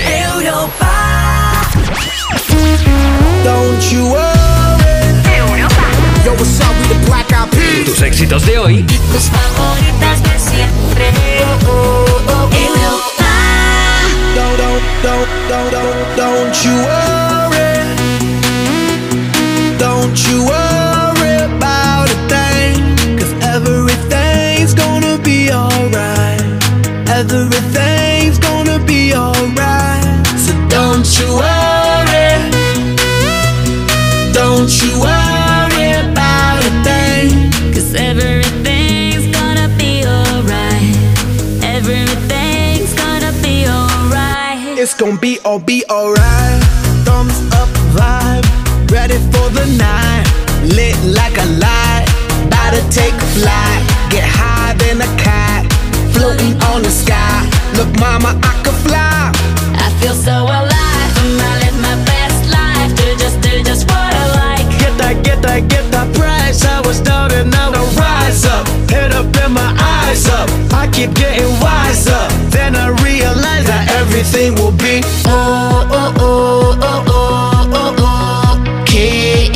Don't you worry. Yo, what's up with the black eyed peas? Tus éxitos de hoy. Tus favoritas de siempre. Europa. Don't, don't, don't, don't, don't, don't you worry. Don't you worry alright. So don't you worry, don't you worry about a everything's gonna be alright. Everything's gonna be alright. It's gonna be all be alright. Thumbs up vibe, ready for the night. Lit like a light, about to take a flight. Get high than a cat, floating on the sky. Look, mama, I was down and now I rise up. Head up and my eyes up. I keep getting wiser. Then I realize that everything will be oh oh oh oh oh oh oh. Okay,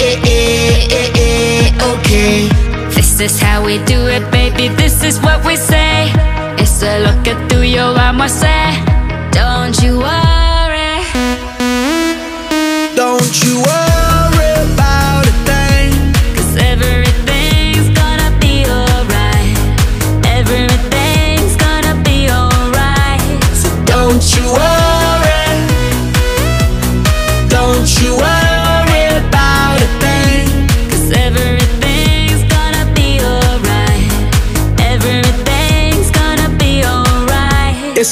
okay. This is how we do it, baby. This is what we say. It's a lo que tú y yo vamos a. Don't you worry. Don't you worry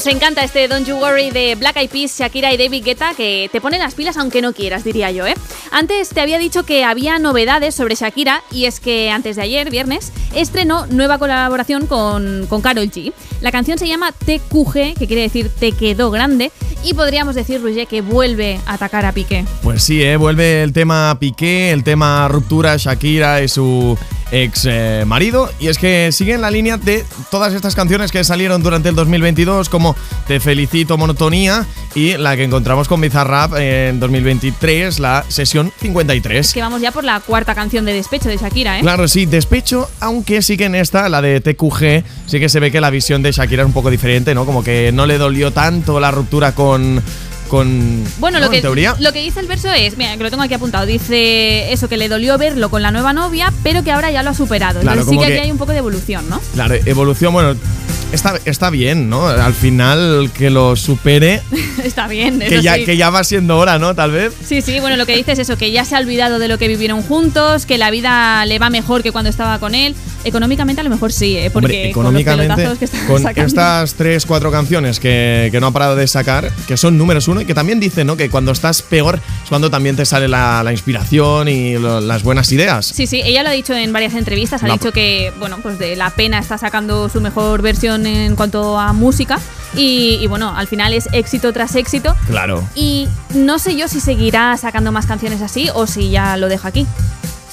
Nos encanta este Don't You Worry de Black Eyed Peas, Shakira y David Guetta, que te pone las pilas aunque no quieras, diría yo, ¿eh? Antes te había dicho que había novedades sobre Shakira, y es que antes de ayer, viernes, estrenó nueva colaboración con, con Karol G. La canción se llama TQG, que quiere decir Te quedó grande, y podríamos decir, Roger, que vuelve a atacar a Piqué. Pues sí, ¿eh? vuelve el tema Piqué, el tema ruptura Shakira y su ex eh, marido. Y es que sigue en la línea de todas estas canciones que salieron durante el 2022, como Te felicito, Monotonía, y la que encontramos con Bizarrap en 2023, la sesión 53. Es que vamos ya por la cuarta canción de despecho de Shakira, ¿eh? Claro, sí, despecho, aunque sí que en esta, la de TQG, sí que se ve que la visión de Shakira es un poco diferente, ¿no? Como que no le dolió tanto la ruptura con. Con Bueno, ¿no? lo, que, teoría. lo que dice el verso es, mira, que lo tengo aquí apuntado, dice eso, que le dolió verlo con la nueva novia, pero que ahora ya lo ha superado. Claro, Entonces sí que que- aquí hay un poco de evolución, ¿no? Claro, evolución, bueno, está, está bien, ¿no? Al final que lo supere, Está bien, que eso ya, sí. que ya va siendo hora, ¿no? Tal vez. Sí, sí, bueno, lo que dice es eso, que ya se ha olvidado de lo que vivieron juntos, que la vida le va mejor que cuando estaba con él. Económicamente a lo mejor sí, ¿eh? porque Hombre, con los económicamente, pelotazos que con estas tres, cuatro canciones que, que no ha parado de sacar, que son números uno, y que también dice, ¿no? Que cuando estás peor es cuando también te sale la, la inspiración y lo- las buenas ideas. Sí, sí, ella lo ha dicho en varias entrevistas, ha La- dicho que, bueno, pues de la pena está sacando su mejor versión en cuanto a música y, y, bueno, al final es éxito tras éxito Claro. y no sé yo si seguirá sacando más canciones así o si ya lo deja aquí.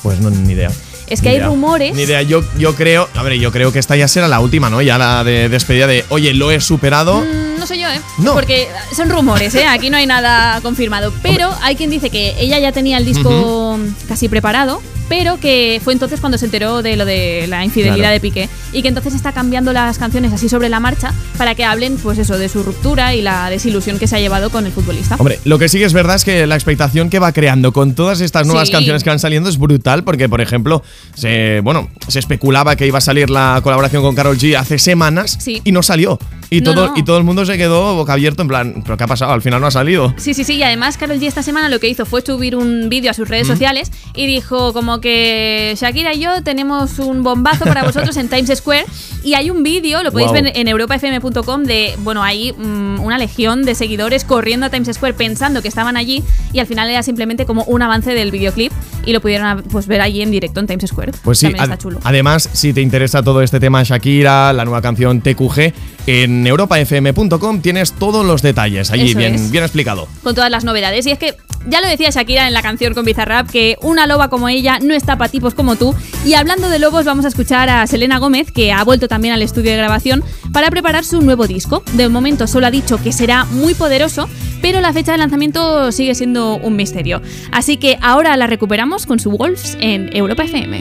Pues no, ni idea. Es que Ni hay idea. rumores. Ni idea, yo, yo creo, a ver, yo creo que esta ya será la última, ¿no? Ya la de despedida de, oye, lo he superado. Mm, No sé yo, ¿eh? No. Porque son rumores, ¿eh? Aquí no hay nada confirmado. Pero hay quien dice que ella ya tenía el disco casi preparado, pero que fue entonces cuando se enteró de lo de la infidelidad Claro. de Piqué. Y que entonces está cambiando las canciones así sobre la marcha para que hablen, pues eso, de su ruptura y la desilusión que se ha llevado con el futbolista. Hombre, lo que sí que es verdad es que la expectación que va creando con todas estas nuevas Sí. canciones que van saliendo es brutal, porque, por ejemplo, se, bueno, se especulaba que iba a salir la colaboración con Carol G hace semanas Sí. y no salió. Y, No, todo, no. y todo el mundo se quedó boca abierto en plan, ¿pero qué ha pasado? Al final no ha salido. Sí, sí, sí, y además Carol G esta semana lo que hizo fue subir un vídeo a sus redes Mm. sociales y dijo como que Shakira y yo tenemos un bombazo para vosotros en Times Square y hay un vídeo, lo podéis ver en europafm.com de, bueno, hay mm, una legión de seguidores corriendo a Times Square pensando que estaban allí y al final era simplemente como un avance del videoclip y lo pudieron pues, ver allí en directo en Times Square. Pues sí, También está chulo. además, si te interesa todo este tema Shakira, la nueva canción TQG, en europafm.com tienes todos los detalles allí, Eso bien, es. bien explicado. con todas las novedades. Y es que ya lo decía Shakira en la canción con Bizarrap, que una loba como ella no está para tipos como tú. Y hablando de lobos, vamos a escuchar a Selena Gómez, que ha vuelto también al estudio de grabación para preparar su nuevo disco. De momento solo ha dicho que será muy poderoso, pero la fecha de lanzamiento sigue siendo un misterio. Así que ahora la recuperamos con su Wolves en Europa FM.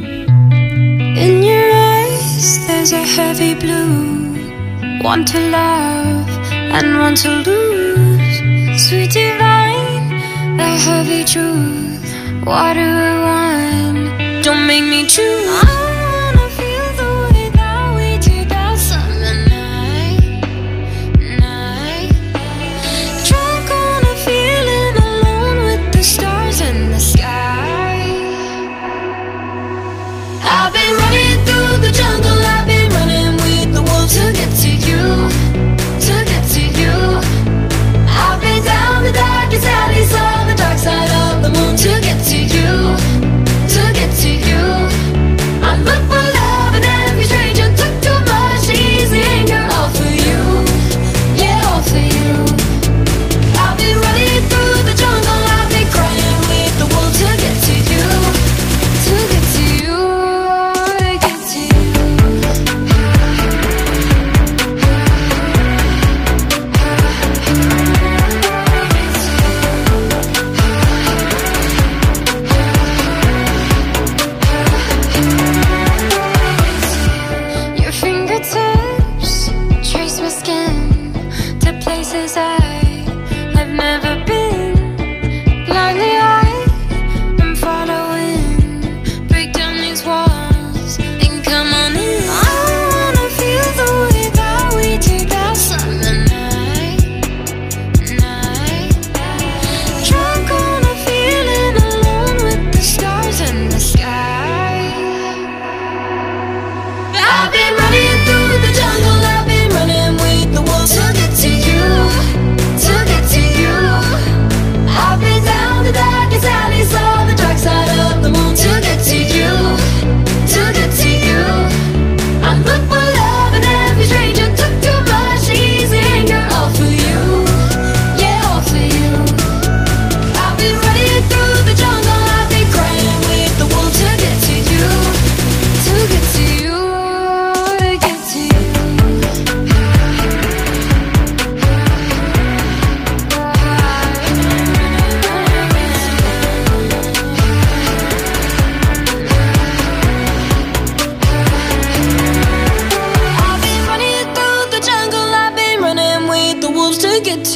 In your eyes, there's a heavy blue. One to love and one to lose. Sweet divine, the heavy truth. What do I want? Don't make me choose. To get to you,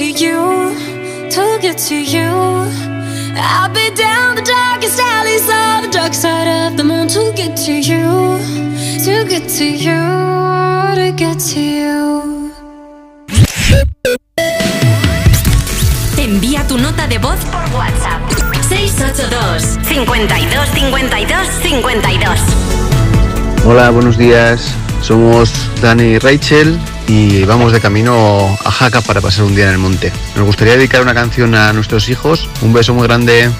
to get to you, to get to you. I've been down the darkest alleys, saw the dark side of the moon to get to you, to get to you, to get to you. Envía tu nota de voz por WhatsApp. 682 52 52 52 Hola, buenos días. Somos Dani y Rachel y vamos de camino a Jaca para pasar un día en el monte. Nos gustaría dedicar una canción a nuestros hijos. Un beso muy grande.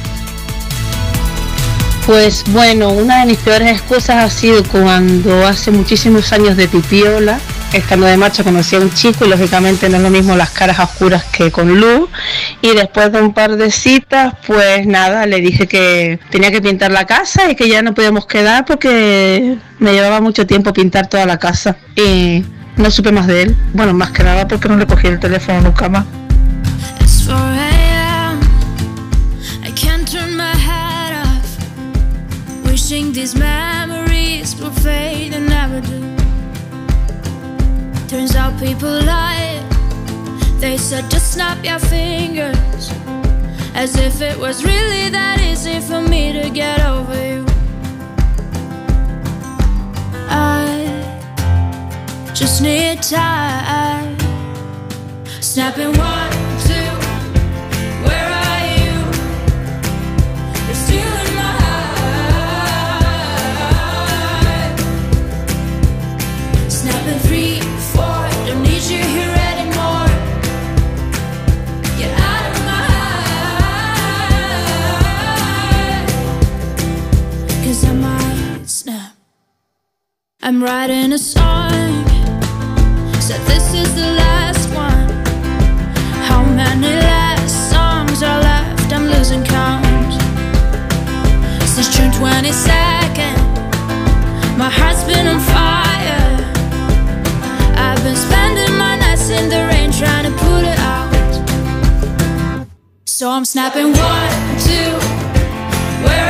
Pues bueno, una de mis peores excusas ha sido cuando hace muchísimos años de pipiola, estando de marcha conocí a un chico y lógicamente no es lo mismo las caras oscuras que con luz. Y después de un par de citas, pues nada, le dije que tenía que pintar la casa y que ya no podíamos quedar porque me llevaba mucho tiempo pintar toda la casa. Y no supe más de él. Bueno, más que nada porque no le cogí el teléfono nunca más. It's 4 a.m. I can't turn my head off. Wishing these memories will fade and never do. Turns out people lie. They said just snap your fingers. As if it was really that easy for me to get over you. I just need time. Snapping one, two, where are you? You're my heart. Snapping three, four, don't need you here anymore. Get out of my I might snap. I'm writing a song. Since June 22nd, my heart's been on fire. I've been spending my nights in the rain trying to put it out. So I'm snapping one, two. Where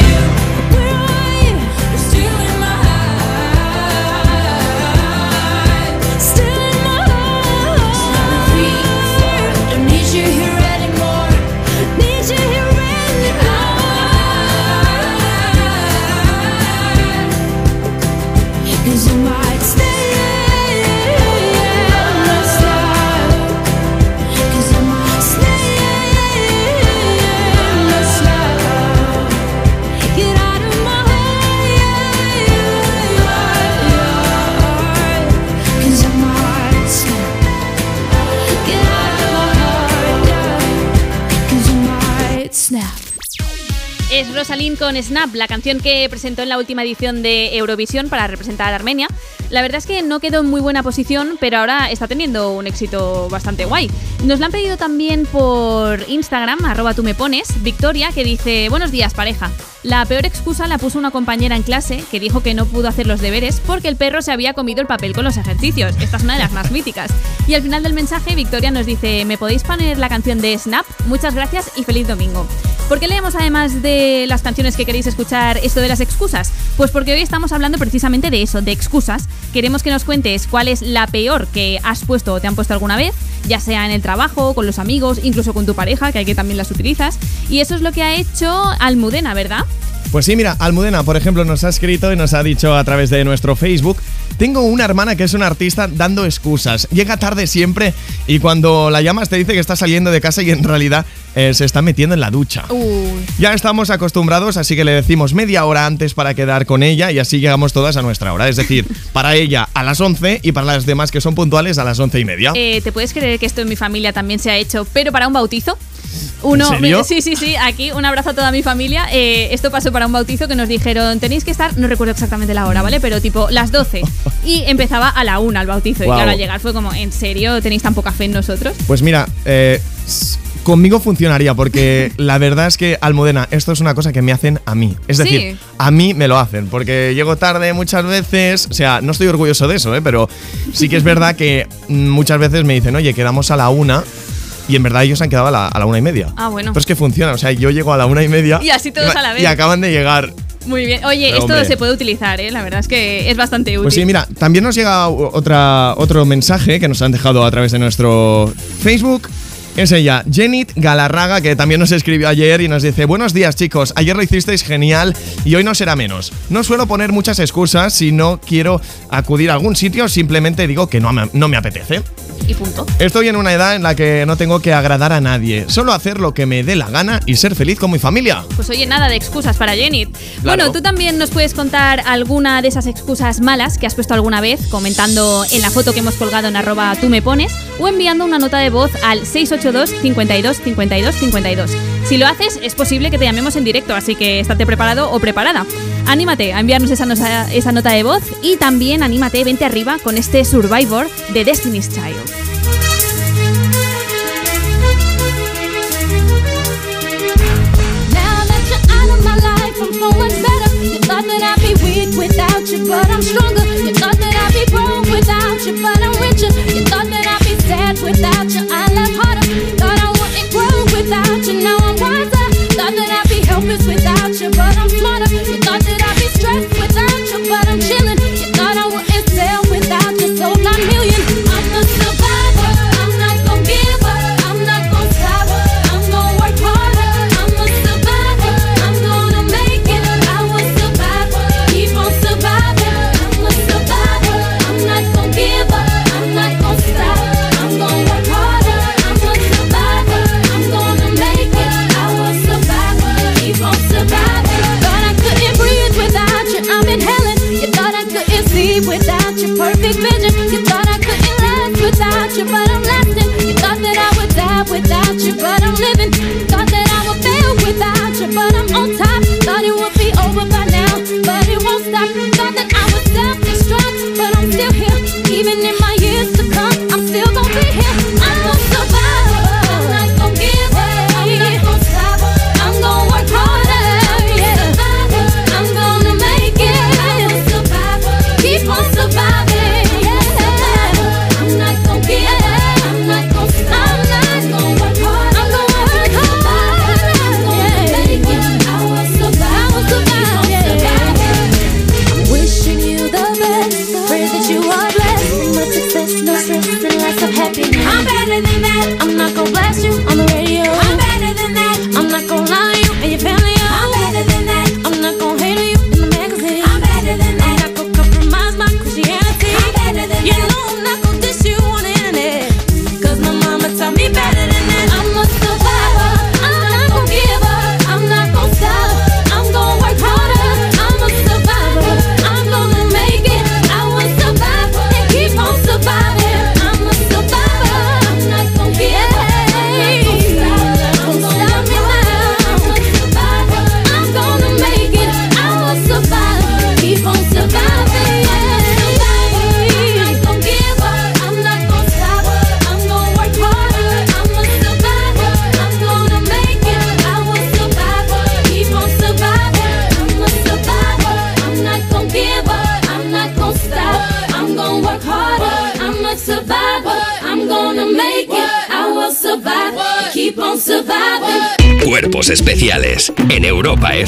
Es Rosalind con Snap, la canción que presentó en la última edición de Eurovisión para representar a Armenia. La verdad es que no quedó en muy buena posición, pero ahora está teniendo un éxito bastante guay. Nos la han pedido también por Instagram, arroba tú Victoria, que dice, buenos días pareja. La peor excusa la puso una compañera en clase que dijo que no pudo hacer los deberes porque el perro se había comido el papel con los ejercicios. Esta es una de las más míticas. Y al final del mensaje, Victoria nos dice, ¿me podéis poner la canción de Snap? Muchas gracias y feliz domingo. ¿Por qué leemos además de las canciones que queréis escuchar esto de las excusas? Pues porque hoy estamos hablando precisamente de eso, de excusas. Queremos que nos cuentes cuál es la peor que has puesto o te han puesto alguna vez, ya sea en el trabajo, con los amigos, incluso con tu pareja, que hay que también las utilizas. Y eso es lo que ha hecho Almudena, ¿verdad? Pues sí, mira, Almudena, por ejemplo, nos ha escrito y nos ha dicho a través de nuestro Facebook, tengo una hermana que es una artista dando excusas, llega tarde siempre y cuando la llamas te dice que está saliendo de casa y en realidad eh, se está metiendo en la ducha. Ya estamos acostumbrados, así que le decimos media hora antes para quedar con ella y así llegamos todas a nuestra hora. Es decir, para ella a las 11 y para las demás que son puntuales a las 11 y media. Eh, ¿Te puedes creer que esto en mi familia también se ha hecho, pero para un bautizo? Uno, serio? Sí, sí, sí, aquí un abrazo a toda mi familia. Eh, esto pasó para un bautizo que nos dijeron, tenéis que estar, no recuerdo exactamente la hora, ¿vale? Pero tipo las 12. Y empezaba a la 1 el bautizo. Y claro, al llegar fue como, ¿en serio tenéis tan poca fe en nosotros? Pues mira, eh, conmigo funcionaría porque la verdad es que Almudena, esto es una cosa que me hacen a mí. Es Sí. decir, a mí me lo hacen porque llego tarde muchas veces. O sea, no estoy orgulloso de eso, ¿eh? pero sí que es verdad que muchas veces me dicen, oye, quedamos a la una. Y en verdad ellos se han quedado a la, a la una y media. Ah, bueno. Pero es que funciona, o sea, yo llego a la una y media. Y así todos a la vez. Y acaban de llegar. Muy bien. Oye, Pero, esto hombre. se puede utilizar, ¿eh? La verdad es que es bastante útil. Pues sí, mira, también nos llega otra, otro mensaje que nos han dejado a través de nuestro Facebook. Es ella, Jenit Galarraga, que también nos escribió ayer y nos dice: Buenos días, chicos. Ayer lo hicisteis genial y hoy no será menos. No suelo poner muchas excusas si no quiero acudir a algún sitio, simplemente digo que no me, no me apetece. Y punto. Estoy en una edad en la que no tengo que agradar a nadie, solo hacer lo que me dé la gana y ser feliz con mi familia. Pues oye, nada de excusas para Jenny. Claro. Bueno, tú también nos puedes contar alguna de esas excusas malas que has puesto alguna vez, comentando en la foto que hemos colgado en arroba tú me pones, o enviando una nota de voz al 682 52 52 52. Si lo haces, es posible que te llamemos en directo, así que estate preparado o preparada. Anímate a enviarnos esa, nota de voz y también anímate, vente arriba con este Survivor de Destiny's Child. you.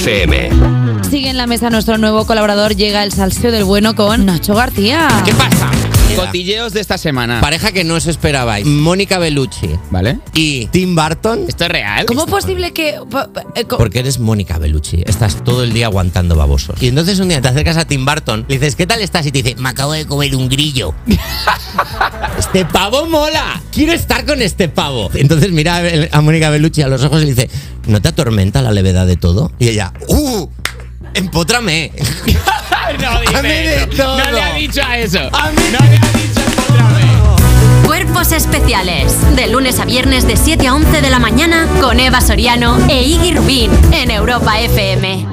FM. Sigue en la mesa nuestro nuevo colaborador, llega el salseo del bueno con Nacho García. ¿Qué pasa? Cotilleos de esta semana. Pareja que no os esperabais. Mónica Bellucci. ¿Vale? Y Tim Burton. ¿Esto es real? ¿Cómo es posible que.? eh, Porque eres Mónica Bellucci. Estás todo el día aguantando babosos. Y entonces un día te acercas a Tim Burton, le dices, ¿qué tal estás? Y te dice, me acabo de comer un grillo. este pavo mola. Quiero estar con este pavo. Entonces mira a Mónica Bellucci a los ojos y le dice, ¿no te atormenta la levedad de todo? Y ella, ¡uh! ¡Empótrame! No Hazme de eso. todo. No le ha dicho a eso. A mí- No le ha dicho vez. Cuerpos especiales. De lunes a viernes de 7 a 11 de la mañana con Eva Soriano e Iggy Rubín en Europa FM.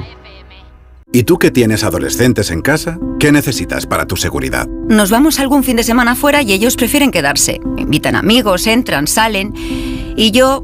¿Y tú que tienes adolescentes en casa? ¿Qué necesitas para tu seguridad? Nos vamos algún fin de semana fuera y ellos prefieren quedarse. Invitan amigos, entran, salen. Y yo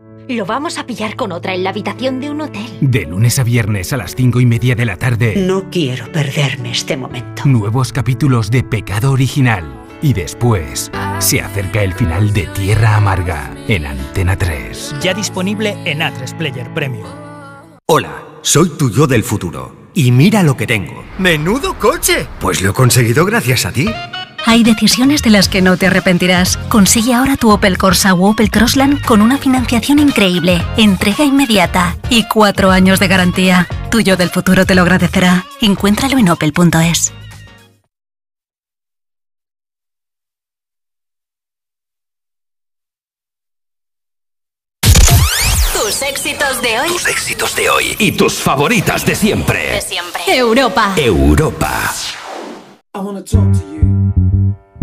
Lo vamos a pillar con otra en la habitación de un hotel. De lunes a viernes a las cinco y media de la tarde. No quiero perderme este momento. Nuevos capítulos de Pecado Original. Y después se acerca el final de Tierra Amarga en Antena 3. Ya disponible en A3 Player Premium. Hola, soy tu yo del futuro. Y mira lo que tengo. ¡Menudo coche! Pues lo he conseguido gracias a ti. Hay decisiones de las que no te arrepentirás. Consigue ahora tu Opel Corsa o Opel Crossland con una financiación increíble, entrega inmediata y cuatro años de garantía. Tuyo del futuro te lo agradecerá. Encuéntralo en opel.es. Tus éxitos de hoy. Tus éxitos de hoy y tus favoritas de siempre. De siempre. Europa. Europa. I want to talk to you.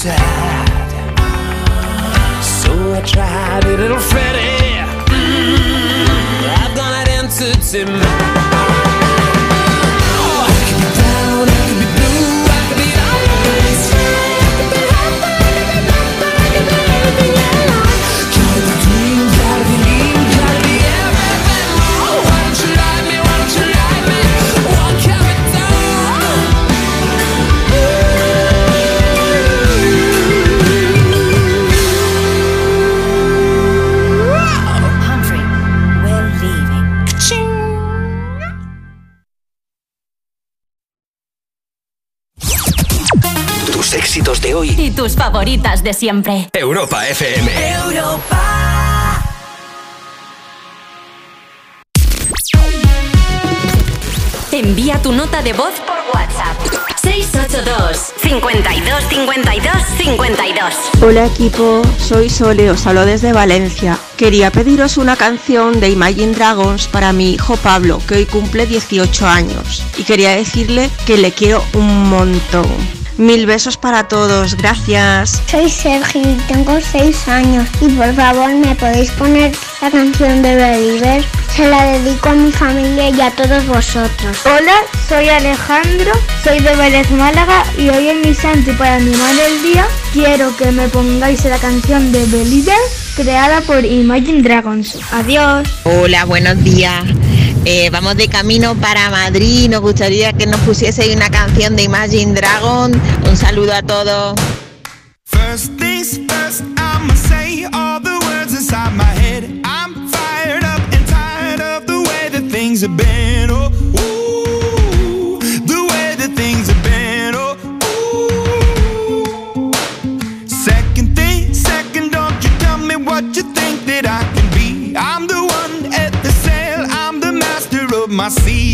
Sad. So I tried a little Freddie. Mm, I've got an entity mind. Hoy. Y tus favoritas de siempre. Europa FM. Envía tu nota de voz por WhatsApp. 682 52 52 52 Hola equipo, soy Sole, os hablo desde Valencia. Quería pediros una canción de Imagine Dragons para mi hijo Pablo, que hoy cumple 18 años. Y quería decirle que le quiero un montón. Mil besos para todos, gracias. Soy Sergio y tengo 6 años y por favor me podéis poner la canción de Believer. Se la dedico a mi familia y a todos vosotros. Hola, soy Alejandro, soy de Vélez Málaga y hoy en mi santi para animar el día quiero que me pongáis la canción de Believer creada por Imagine Dragons. Adiós. Hola, buenos días. Eh, vamos de camino para Madrid. Nos gustaría que nos pusiese una canción de Imagine Dragon. Un saludo a todos.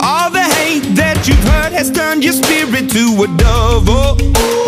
All the hate that you've heard has turned your spirit to a dove. Oh, spirit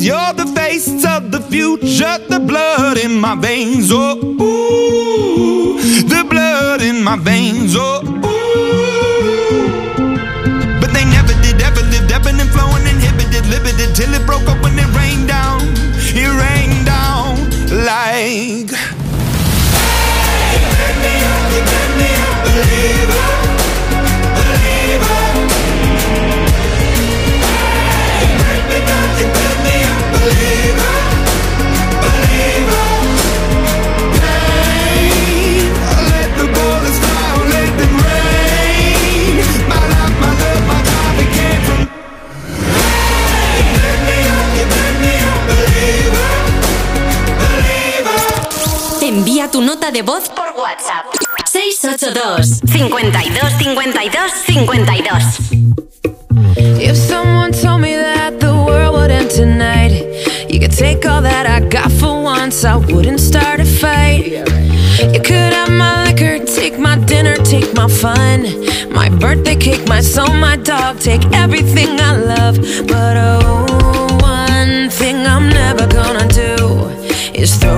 The. You're the face of the future, the blood in my veins. Oh, ooh, the blood in my veins. Oh, ooh. But they never did, ever lived, ebbing and flowing, inhibited, limited till it broke up when it rained down. It rained down like. Hey, made me up, made me a believer, believer. Hey, break me you build me tu nota de voz por WhatsApp. 682 52 52 52 If someone told me that the world would end tonight, you could take all that I got for once, I wouldn't start a fight. You could have my liquor, take my dinner, take my fun, my birthday cake, my soul, my dog, take everything I love. But oh, one thing I'm never gonna do is throw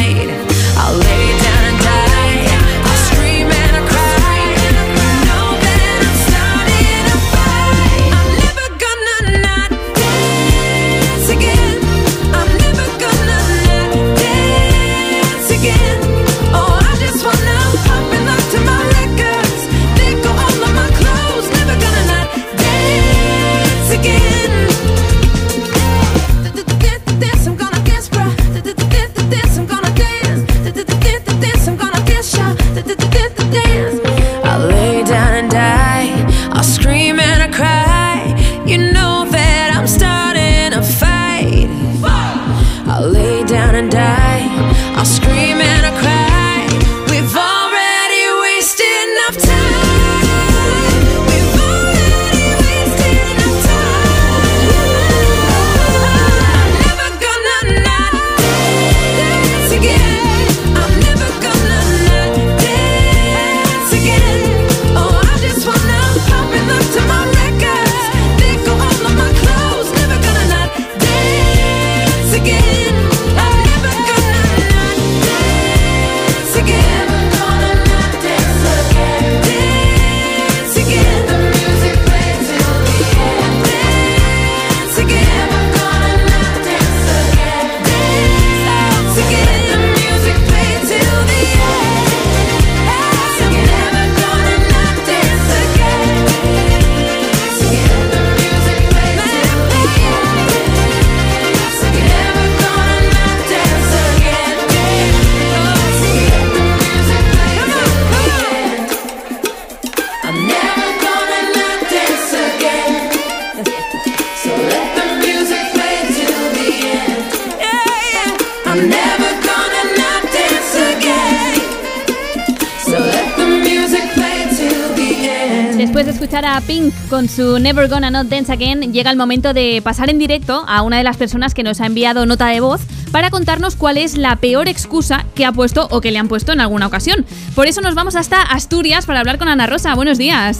A Pink con su Never Gonna Not Dance Again, llega el momento de pasar en directo a una de las personas que nos ha enviado nota de voz para contarnos cuál es la peor excusa que ha puesto o que le han puesto en alguna ocasión. Por eso nos vamos hasta Asturias para hablar con Ana Rosa. Buenos días.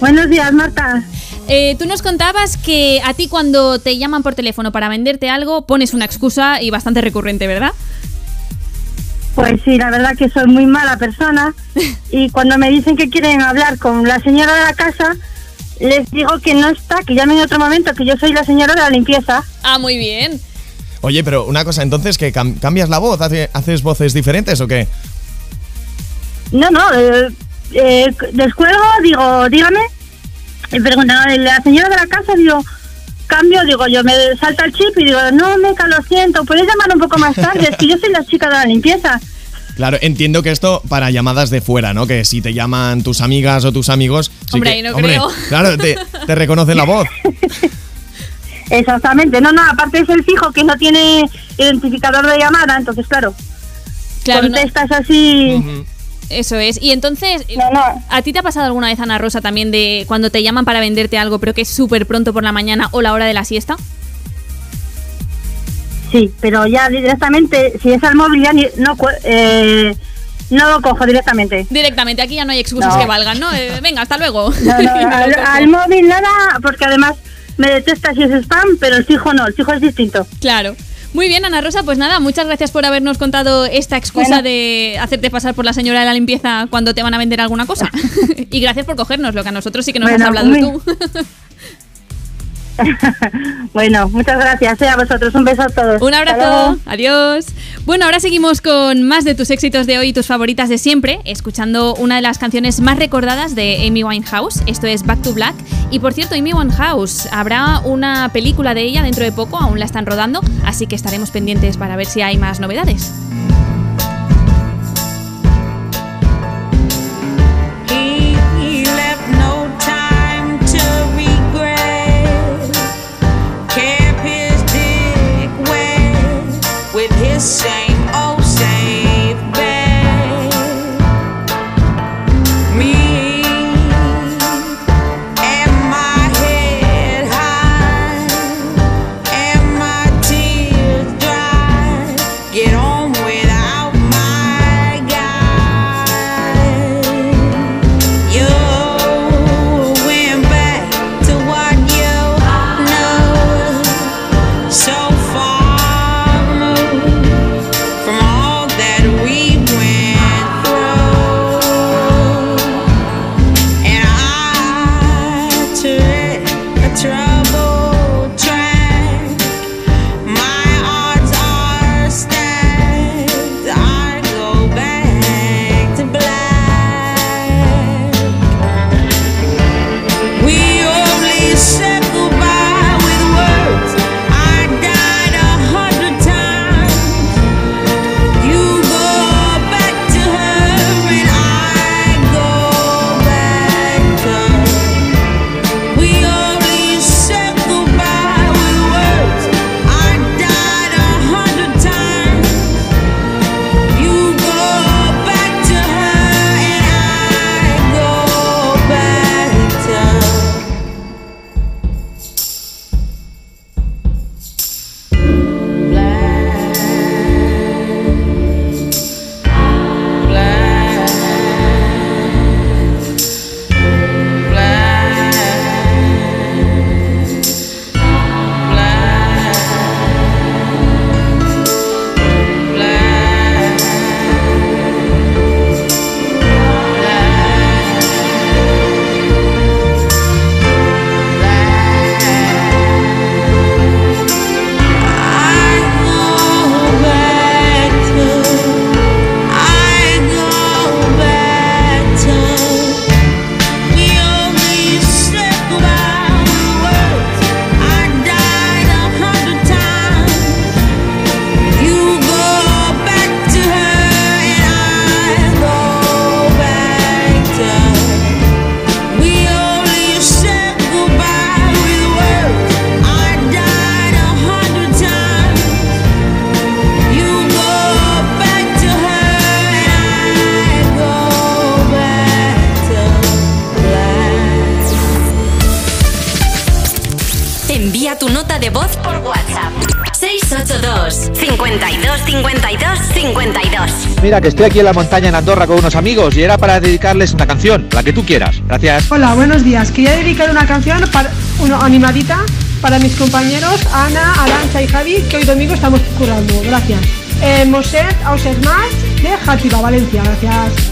Buenos días, Marta. Eh, tú nos contabas que a ti cuando te llaman por teléfono para venderte algo pones una excusa y bastante recurrente, ¿verdad? Pues sí, la verdad que soy muy mala persona y cuando me dicen que quieren hablar con la señora de la casa, les digo que no está, que llamen en otro momento, que yo soy la señora de la limpieza. Ah, muy bien. Oye, pero una cosa, entonces, que cam- cambias la voz? ¿Hace- ¿Haces voces diferentes o qué? No, no, eh, eh, descuelgo, digo, dígame, y preguntan, "Eh, la señora de la casa, digo, cambio, digo, yo me salta el chip y digo, no, meca, lo siento, ¿puedes llamar un poco más tarde? Es que yo soy la chica de la limpieza. Claro, entiendo que esto para llamadas de fuera, ¿no? Que si te llaman tus amigas o tus amigos... sí Hombre, que- ahí no creo. Claro, te, te reconocen la voz. Exactamente, no, no, aparte es el fijo que no tiene identificador de llamada, entonces claro, Claro, no- contestas así... Eso es. Y entonces, ¿a ti te ha pasado alguna vez, Ana Rosa, también de cuando te llaman para venderte algo, pero que es súper pronto por la mañana o la hora de la siesta? Sí, pero ya directamente, si es al móvil, ya ni- no, eh, no lo cojo directamente. Directamente, aquí ya no hay excusas No. que valgan, ¿no? Eh, venga, hasta luego. No, no, al, al móvil nada, porque además me detesta si es spam, pero el fijo no, el fijo es distinto. Claro. Muy bien, Ana Rosa, pues nada, muchas gracias por habernos contado esta excusa Bueno. de hacerte pasar por la señora de la limpieza cuando te van a vender alguna cosa. y gracias por cogernos, lo que a nosotros sí que nos Bueno, has hablado muy- tú. Bueno, muchas gracias eh, a vosotros, un beso a todos. Un abrazo, adiós. Bueno, ahora seguimos con más de tus éxitos de hoy y tus favoritas de siempre, escuchando una de las canciones más recordadas de Amy Winehouse. Esto es Back to Black. Y por cierto, Amy Winehouse, habrá una película de ella dentro de poco, aún la están rodando, así que estaremos pendientes para ver si hay más novedades. Que estoy aquí en la montaña en Andorra con unos amigos y era para dedicarles una canción, la que tú quieras. Gracias. Hola, buenos días. Quería dedicar una canción para, una animadita para mis compañeros Ana, Arancha y Javi, que hoy domingo estamos currando. Gracias. Eh, Moset, Ausernat, de Játiva, Valencia. Gracias.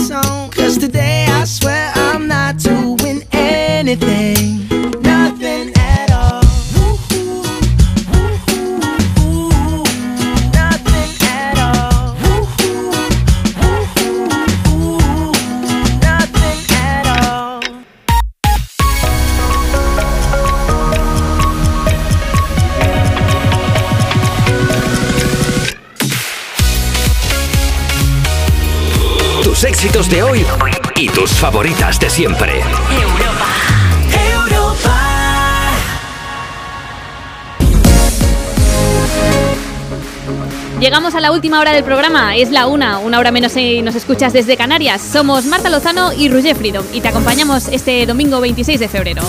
song. Cause today I swear. De hoy y tus favoritas de siempre. Llegamos a la última hora del programa, es la una, una hora menos si nos escuchas desde Canarias. Somos Marta Lozano y Roger Freedom y te acompañamos este domingo 26 de febrero.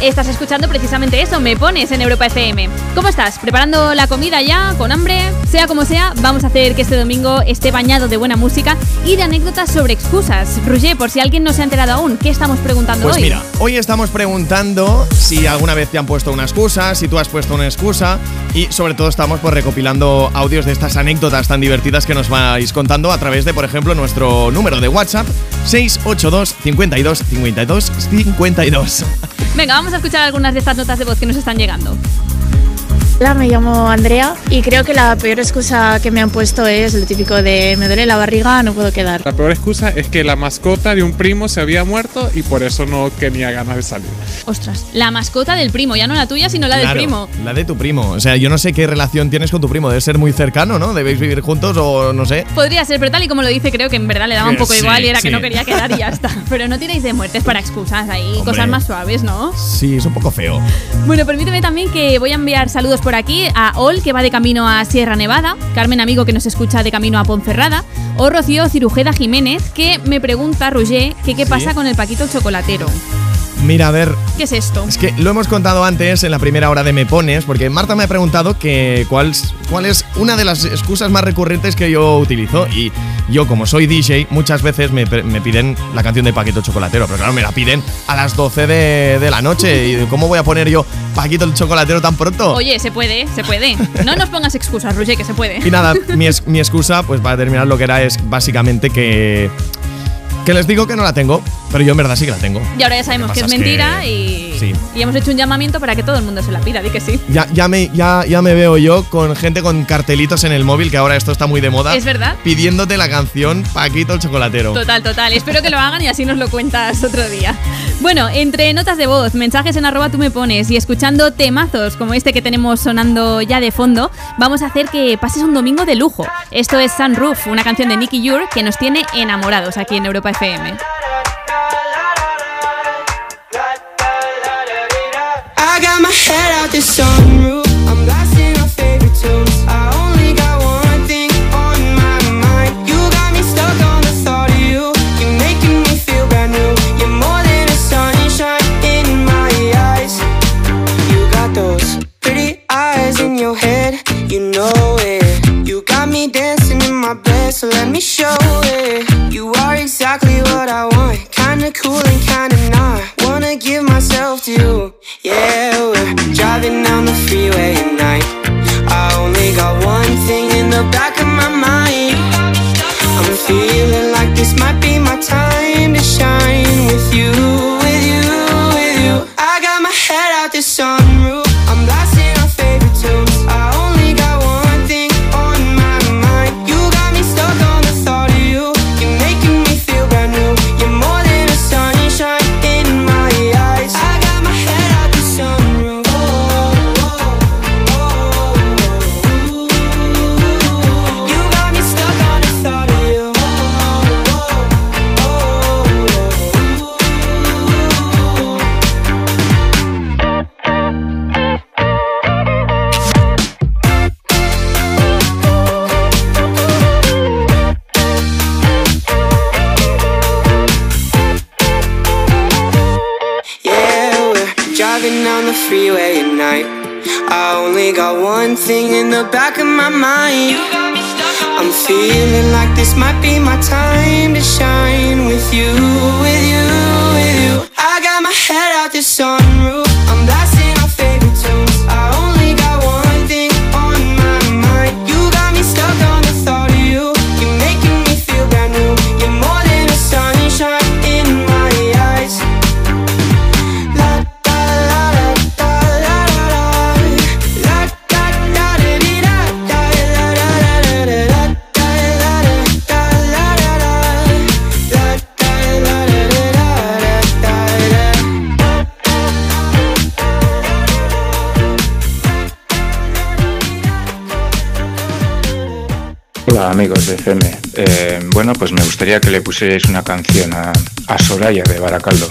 Estás escuchando precisamente eso, me pones en Europa FM. ¿Cómo estás? ¿Preparando la comida ya? ¿Con hambre? Sea como sea, vamos a hacer que este domingo esté bañado de buena música y de anécdotas sobre excusas. Roger, por si alguien no se ha enterado aún, ¿qué estamos preguntando Pues hoy? mira, hoy estamos preguntando si alguna vez te han puesto una excusa, si tú has puesto una excusa y sobre todo estamos pues recopilando audios de estas anécdotas tan divertidas que nos vais contando a través de, por ejemplo, nuestro número de WhatsApp 682 52 52 52. Venga, vamos a escuchar algunas de estas notas de voz que nos están llegando. Hola, me llamo Andrea y creo que la peor excusa que me han puesto es lo típico de me duele la barriga, no puedo quedar. La peor excusa es que la mascota de un primo se había muerto y por eso no tenía ganas de salir. Ostras, la mascota del primo, ya no la tuya, sino la del Claro, primo. La de tu primo. O sea, yo no sé qué relación tienes con tu primo. Debe ser muy cercano, ¿no? Debéis vivir juntos o no sé. Podría ser, pero tal y como lo dice, creo que en verdad le daba un poco sí, igual y era que sí. no quería quedar y ya está. Pero no tiréis de muertes para excusas ahí, Hombre. cosas más suaves, ¿no? Sí, es un poco feo. Bueno, permíteme también que voy a enviar saludos por aquí a Ol, que va de camino a Sierra Nevada, Carmen Amigo, que nos escucha de camino a Ponferrada, o Rocío Cirujeda Jiménez, que me pregunta, Roger, que qué Sí. pasa con el Paquito chocolatero. Mira, a ver, ¿Qué es esto? Es que lo hemos contado antes en la primera hora de Me Pones, porque Marta me ha preguntado que cuál, cuál es una de las excusas más recurrentes que yo utilizo. Y yo, como soy DJ, muchas veces me, me piden la canción de Paquito Chocolatero, pero claro, me la piden a las 12 de, de la noche. ¿Y cómo voy a poner yo Paquito el Chocolatero tan pronto? Oye, se puede, se puede. No nos pongas excusas, Roger, que se puede. Y nada, mi, es- mi excusa, pues para terminar lo que era, es básicamente que. Que les digo que no la tengo, pero yo en verdad sí que la tengo. Y ahora ya sabemos que es mentira que- y, sí. y hemos hecho un llamamiento para que todo el mundo se la pida, di que sí. Ya, ya, me, ya, ya me veo yo con gente con cartelitos en el móvil, que ahora esto está muy de moda. Es verdad. Pidiéndote la canción Paquito el Chocolatero. Total, total. Espero que lo hagan y así nos lo cuentas otro día. Bueno, entre notas de voz, mensajes en arroba tú me pones y escuchando temazos como este que tenemos sonando ya de fondo, vamos a hacer que pases un domingo de lujo. Esto es Sunroof, una canción de Nicky Yur que nos tiene enamorados aquí en Europa FM. Got my head out the sunroof. I'm blasting our favorite tunes. I only got one thing on my mind. You got me stuck on the thought of you. You're making me feel brand new. You're more than a sunshine in my eyes. You got those pretty eyes in your head. You know it. You got me dancing in my bed, so let me show it. You are exactly what I want. Kinda cool and kinda not. Wanna give myself to you. Yeah, we're driving down the freeway at night. I only got one thing in the back of my mind. I'm feeling like this might be my time to shine with you, might be my time to shine with you, Amigos de FM. Eh, bueno, pues me gustaría que le pusierais una canción a, a Soraya de Baracaldo.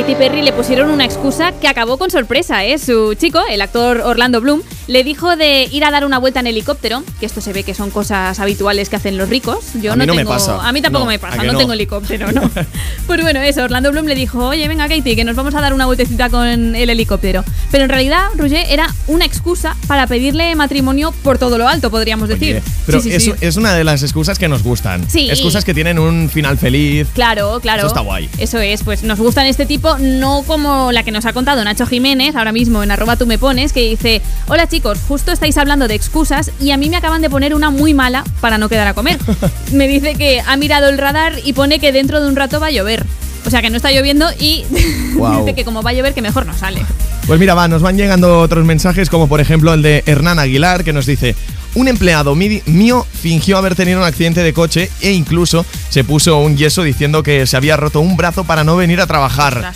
Katy Perry le pusieron una excusa que acabó con sorpresa, ¿eh? Su chico, el actor Orlando Bloom, le dijo de ir a dar una vuelta en helicóptero, que esto se ve que son cosas habituales que hacen los ricos. Yo A mí no me tengo, pasa. A mí tampoco No, me ¿a pasa, no, no? tengo helicóptero, ¿no? pues bueno, eso, Orlando Bloom le dijo, oye, venga Katy, que nos vamos a dar una vueltecita con el helicóptero. Pero en realidad, Roger, era una excusa para pedirle matrimonio por todo lo alto, podríamos decir. Pero Sí, sí, es, sí. es una de las excusas que nos gustan. Sí. Excusas que tienen un final feliz. Claro, claro. Eso está guay. Eso es, pues nos gustan este tipo, no como la que nos ha contado Nacho Jiménez, ahora mismo en arroba tú me pones, que dice, hola chicos, justo estáis hablando de excusas y a mí me acaban de poner una muy mala para no quedar a comer. me dice que ha mirado el radar y pone que dentro de un rato va a llover. O sea que no está lloviendo y dice que como va a llover que mejor no sale. Pues mira, va, nos van llegando otros mensajes, como por ejemplo el de Hernán Aguilar, que nos dice: Un empleado mío fingió haber tenido un accidente de coche e incluso se puso un yeso diciendo que se había roto un brazo para no venir a trabajar.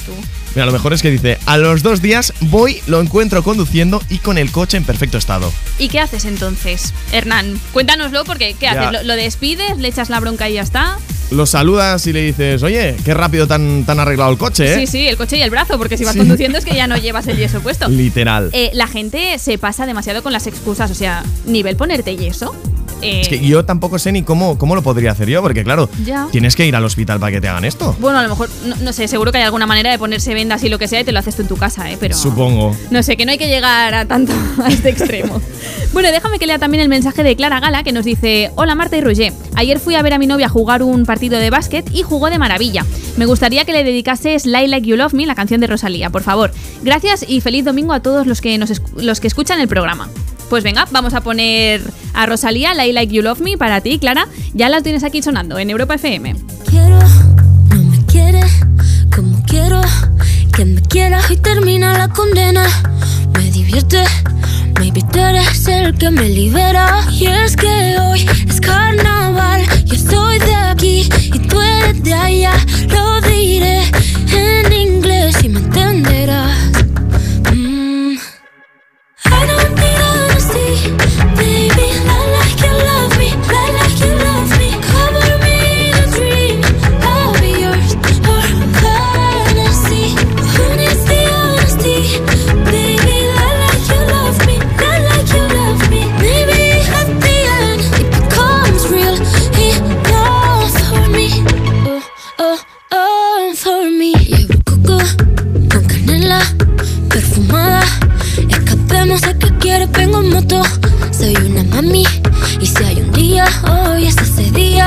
Mira, lo mejor es que dice: A los dos días voy, lo encuentro conduciendo y con el coche en perfecto estado. ¿Y qué haces entonces, Hernán? Cuéntanoslo porque ¿qué haces? ¿Lo, lo despides? ¿Le echas la bronca y ya está? Lo saludas y le dices: Oye, qué rápido tan, tan arreglado el coche, ¿eh? Sí, sí, el coche y el brazo, porque si vas Sí. conduciendo es que ya no llevas el yeso puesto. Literal. Eh, la gente se pasa demasiado con las excusas, o sea, nivel ponerte yeso. Eh, Es que yo tampoco sé ni cómo, cómo lo podría hacer yo, porque claro, Ya. tienes que ir al hospital para que te hagan esto. Bueno, a lo mejor, no, no sé, seguro que hay alguna manera de ponerse vendas y lo que sea y te lo haces tú en tu casa, ¿eh? Pero. Supongo. No sé, que no hay que llegar a tanto a este extremo. Bueno, déjame que lea también el mensaje de Clara Gala que nos dice: Hola Marta y Roger. Ayer fui a ver a mi novia jugar un partido de básquet y jugó de maravilla. Me gustaría que le dedicases Lie Like You Love Me, la canción de Rosalía, por favor. Gracias y feliz domingo a todos los que, nos los que escuchan el programa. Pues venga, vamos a poner a Rosalía, Lie Like You Love Me, para ti, Clara. Ya la tienes aquí sonando en Europa FM. Quiero, no me quiere como quiero que me quiera y termina la condena. Me divierte, maybe tú eres el que me libera. Y es que hoy es carnaval, yo estoy de aquí y tú eres de allá. Lo diré en inglés y me entenderás. Soy una mami. Y si hay un día, hoy es ese día.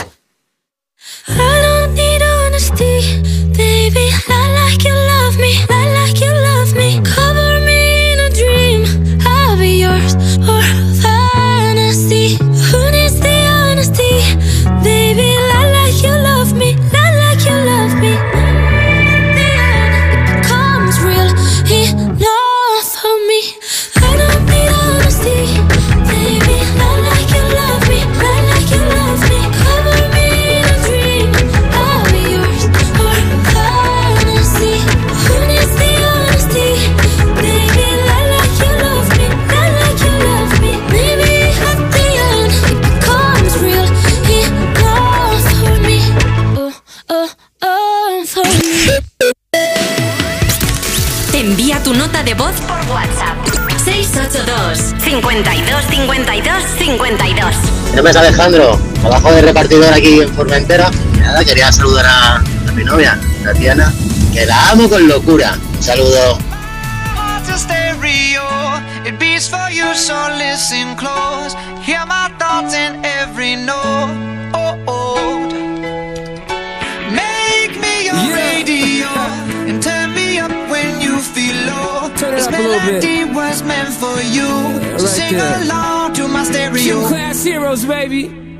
52 52 52. Mi nombre es Alejandro, trabajo de repartidor aquí en Formentera. Y Nada, quería saludar a, a mi novia, Tatiana, que la amo con locura. Un saludo. It beats for you, so listen close. Hear my thoughts in every note. Up a little bit. was meant for you. Yeah, so right sing there. along to my stereo. Gym class heroes, baby.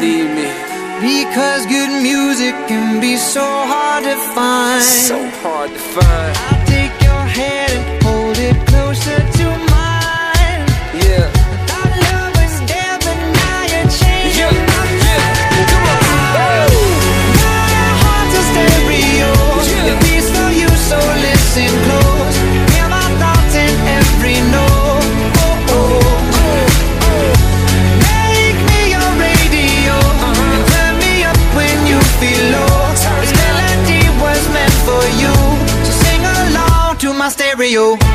Leave me. Because good music can be so hard to find. So hard to find. To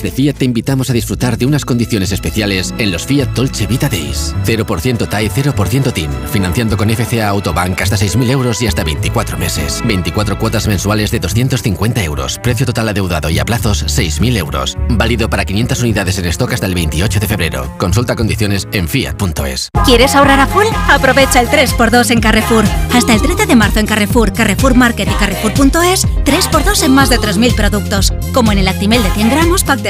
Desde Fiat te invitamos a disfrutar de unas condiciones especiales en los Fiat Dolce Vita Days. 0% TAE, 0% TIN. Financiando con FCA Autobank hasta 6.000 euros y hasta 24 meses. 24 cuotas mensuales de 250 euros. Precio total adeudado y a plazos 6.000 euros. Válido para 500 unidades en stock hasta el 28 de febrero. Consulta condiciones en fiat.es. ¿Quieres ahorrar a full? Aprovecha el 3x2 en Carrefour. Hasta el 13 de marzo en Carrefour, Carrefour Market y Carrefour.es, 3x2 en más de 3.000 productos. Como en el Actimel de 100 gramos, pack de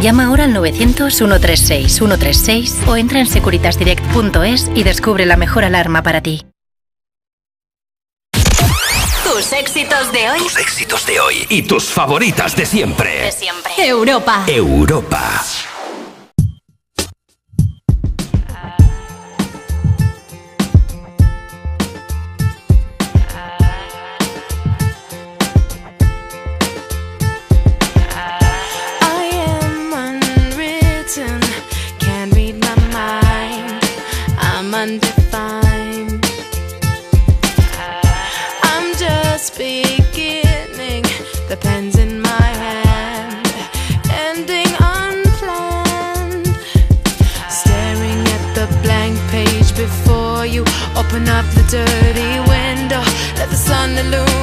Llama ahora al 900-136-136 o entra en securitasdirect.es y descubre la mejor alarma para ti. Tus éxitos de hoy. Tus éxitos de hoy y tus favoritas de siempre. De siempre. Europa. Europa. Up the dirty window, let the sun illuminate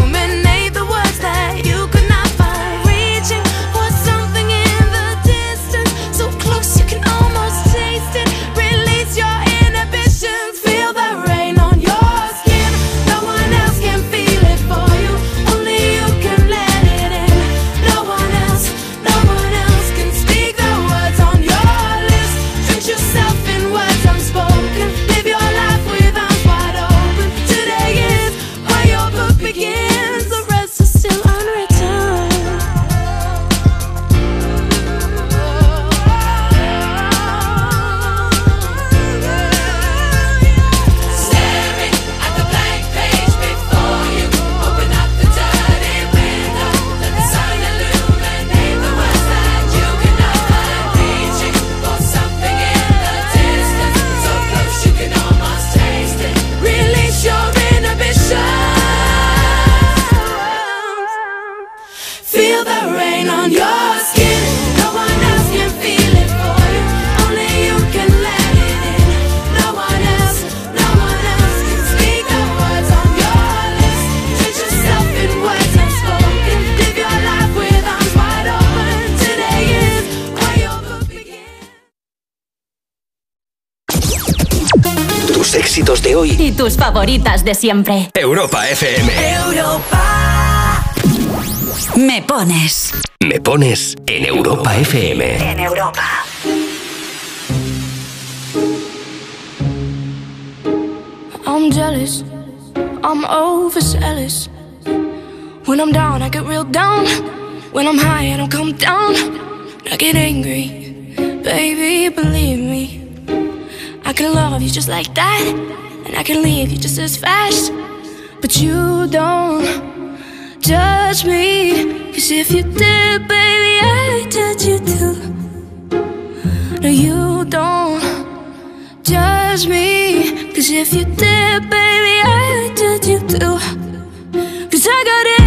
tus favoritas de siempre. Europa FM. Me pones. Me pones en Europa FM. En Europa. I'm jealous, I'm overzealous. When I'm down, I get real down. When I'm high, I don't come down. I get angry, baby, believe me. I can love you just like that, and I can leave you just as fast. But you don't judge me, cause if you did, baby, I judge you too. No, you don't judge me. Cause if you did, baby, I judge you too. Cause I got issues,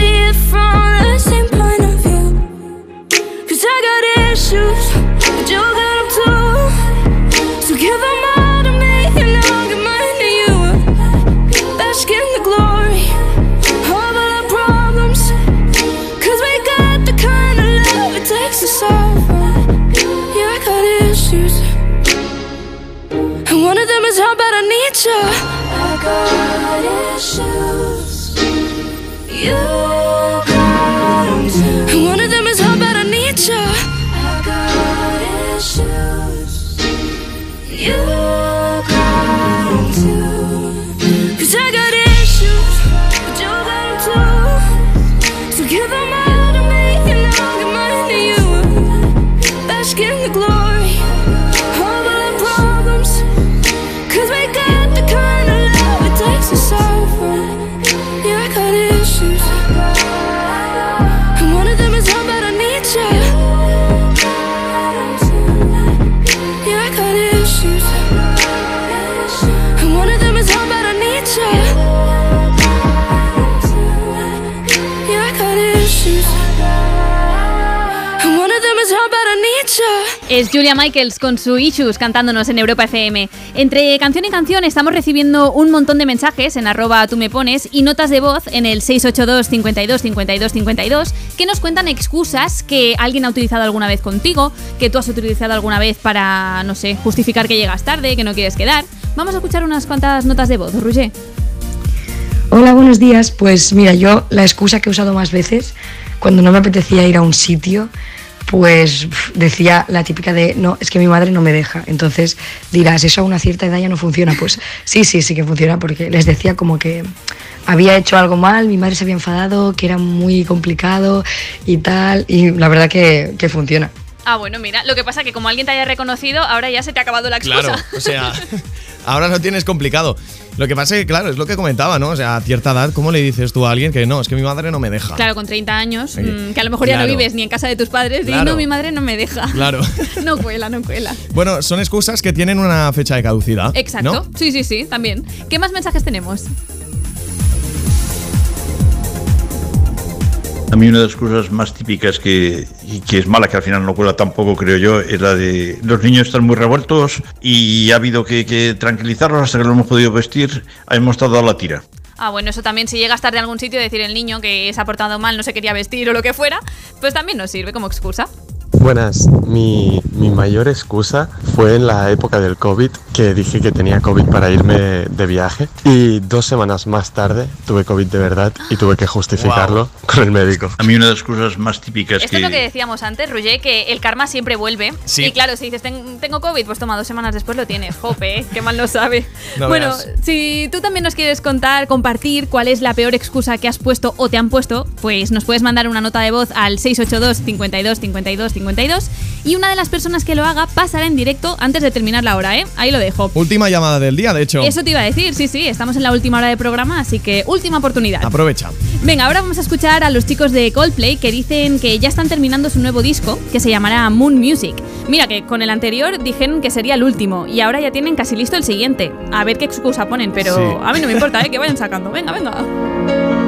Got issues, but you got them too. So give them all to me, and I'll give mine to you. Bask in the glory of all our problems. Cause we got the kind of love it takes to solve. Yeah, I got issues. And one of them is how bad I need you. I got issues. Es Julia Michaels con su Issues cantándonos en Europa FM. Entre canción y canción estamos recibiendo un montón de mensajes en arroba tú me pones y notas de voz en el 682 52 52 52 que nos cuentan excusas que alguien ha utilizado alguna vez contigo, que tú has utilizado alguna vez para, no sé, justificar que llegas tarde, que no quieres quedar. Vamos a escuchar unas cuantas notas de voz, Roger. Hola, buenos días. Pues mira, yo la excusa que he usado más veces cuando no me apetecía ir a un sitio, pues decía la típica de no, es que mi madre no me deja. Entonces dirás, eso a una cierta edad ya no funciona. Pues sí, sí, sí que funciona porque les decía como que había hecho algo mal, mi madre se había enfadado, que era muy complicado y tal. Y la verdad que, que funciona. Ah, bueno, mira, lo que pasa que como alguien te haya reconocido, ahora ya se te ha acabado la excusa. Claro, o sea, ahora lo tienes complicado. Lo que pasa es que, claro, es lo que comentaba, ¿no? O sea, a cierta edad, ¿cómo le dices tú a alguien que no, es que mi madre no me deja? Claro, con 30 años, Sí. mm, que a lo mejor ya no vives ni en casa de tus padres, y Claro. no, mi madre no me deja. Claro. no cuela, no cuela. Bueno, son excusas que tienen una fecha de caducidad. Exacto. ¿no? Sí, sí, sí, también. ¿Qué más mensajes tenemos? A mí una de las cosas más típicas que, y que es mala, que al final no cuela tampoco, creo yo, es la de los niños están muy revueltos y ha habido que, que tranquilizarlos hasta que lo hemos podido vestir, hemos estado a la tira. Ah, bueno, eso también, si llegas tarde a algún sitio, decir el niño que se ha portado mal, no se quería vestir o lo que fuera, pues también nos sirve como excusa. Buenas, mi, mi mayor excusa fue en la época del COVID, que dije que tenía COVID para irme de viaje y dos semanas más tarde tuve COVID de verdad y tuve que justificarlo con el médico. A mí una de las cosas más típicas Esto es lo que decíamos antes, Roger, que el karma siempre vuelve. Sí. Y claro, si dices, "Ten- tengo COVID, pues toma, dos semanas después lo tienes. Jope, ¿eh? qué mal lo sabe. No bueno, veas. si tú también nos quieres contar, compartir cuál es la peor excusa que has puesto o te han puesto, pues nos puedes mandar una nota de voz al 682 52 52 52 y una de las personas que lo haga pasará en directo antes de terminar la hora, ¿eh? Ahí lo dejo. Última llamada del día, de hecho. Eso te iba a decir, sí, sí, estamos en la última hora de programa, así que última oportunidad. Aprovecha. Venga, ahora vamos a escuchar a los chicos de Coldplay que dicen que ya están terminando su nuevo disco, que se llamará Moon Music. Mira que con el anterior dijeron que sería el último y ahora ya tienen casi listo el siguiente. A ver qué excusa ponen, pero Sí. a mí no me importa, ¿eh? que vayan sacando. Venga, venga.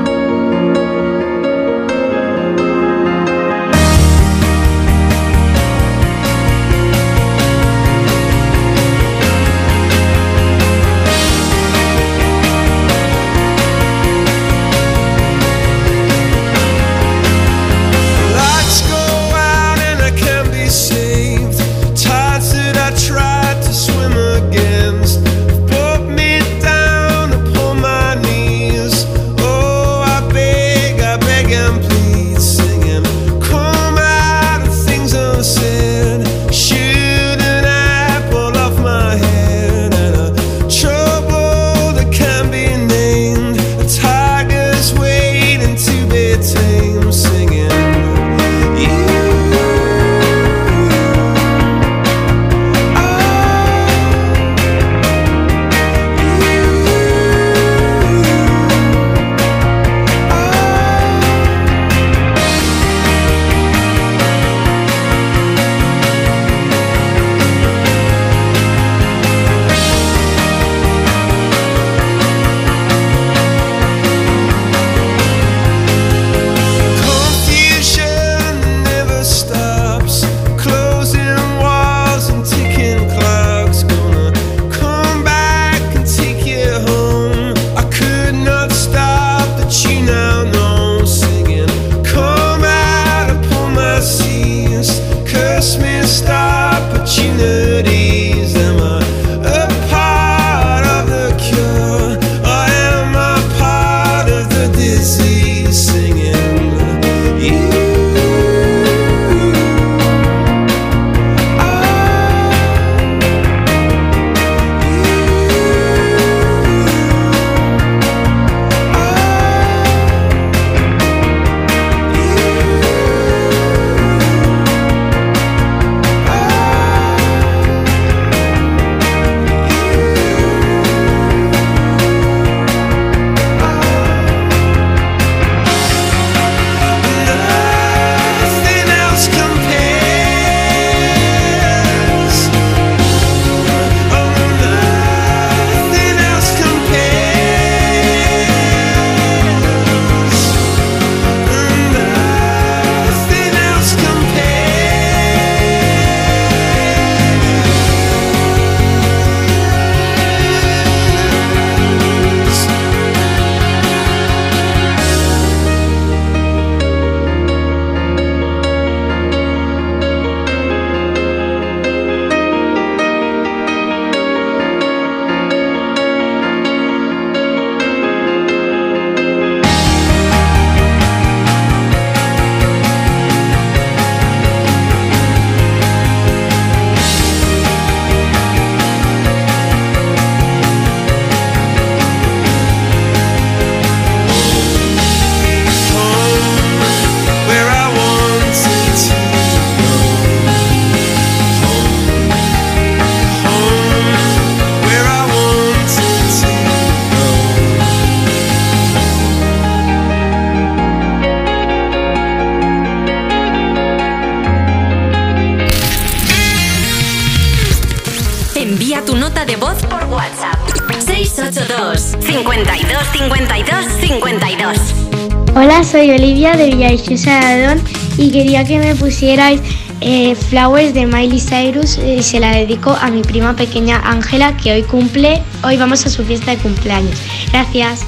Que me pusierais eh, Flowers de Miley Cyrus eh, y se la dedico a mi prima pequeña Ángela que hoy cumple, hoy vamos a su fiesta de cumpleaños. Gracias.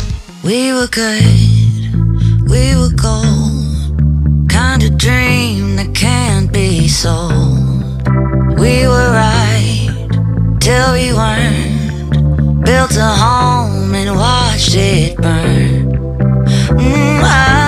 We were good, we were gold. Kind of dream that can't be sold. We were right till we weren't. Built a home and watched it burn. Mm, I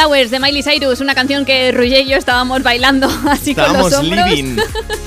Flowers de Miley Cyrus, una canción que Roger y yo estábamos bailando así con los hombros. living.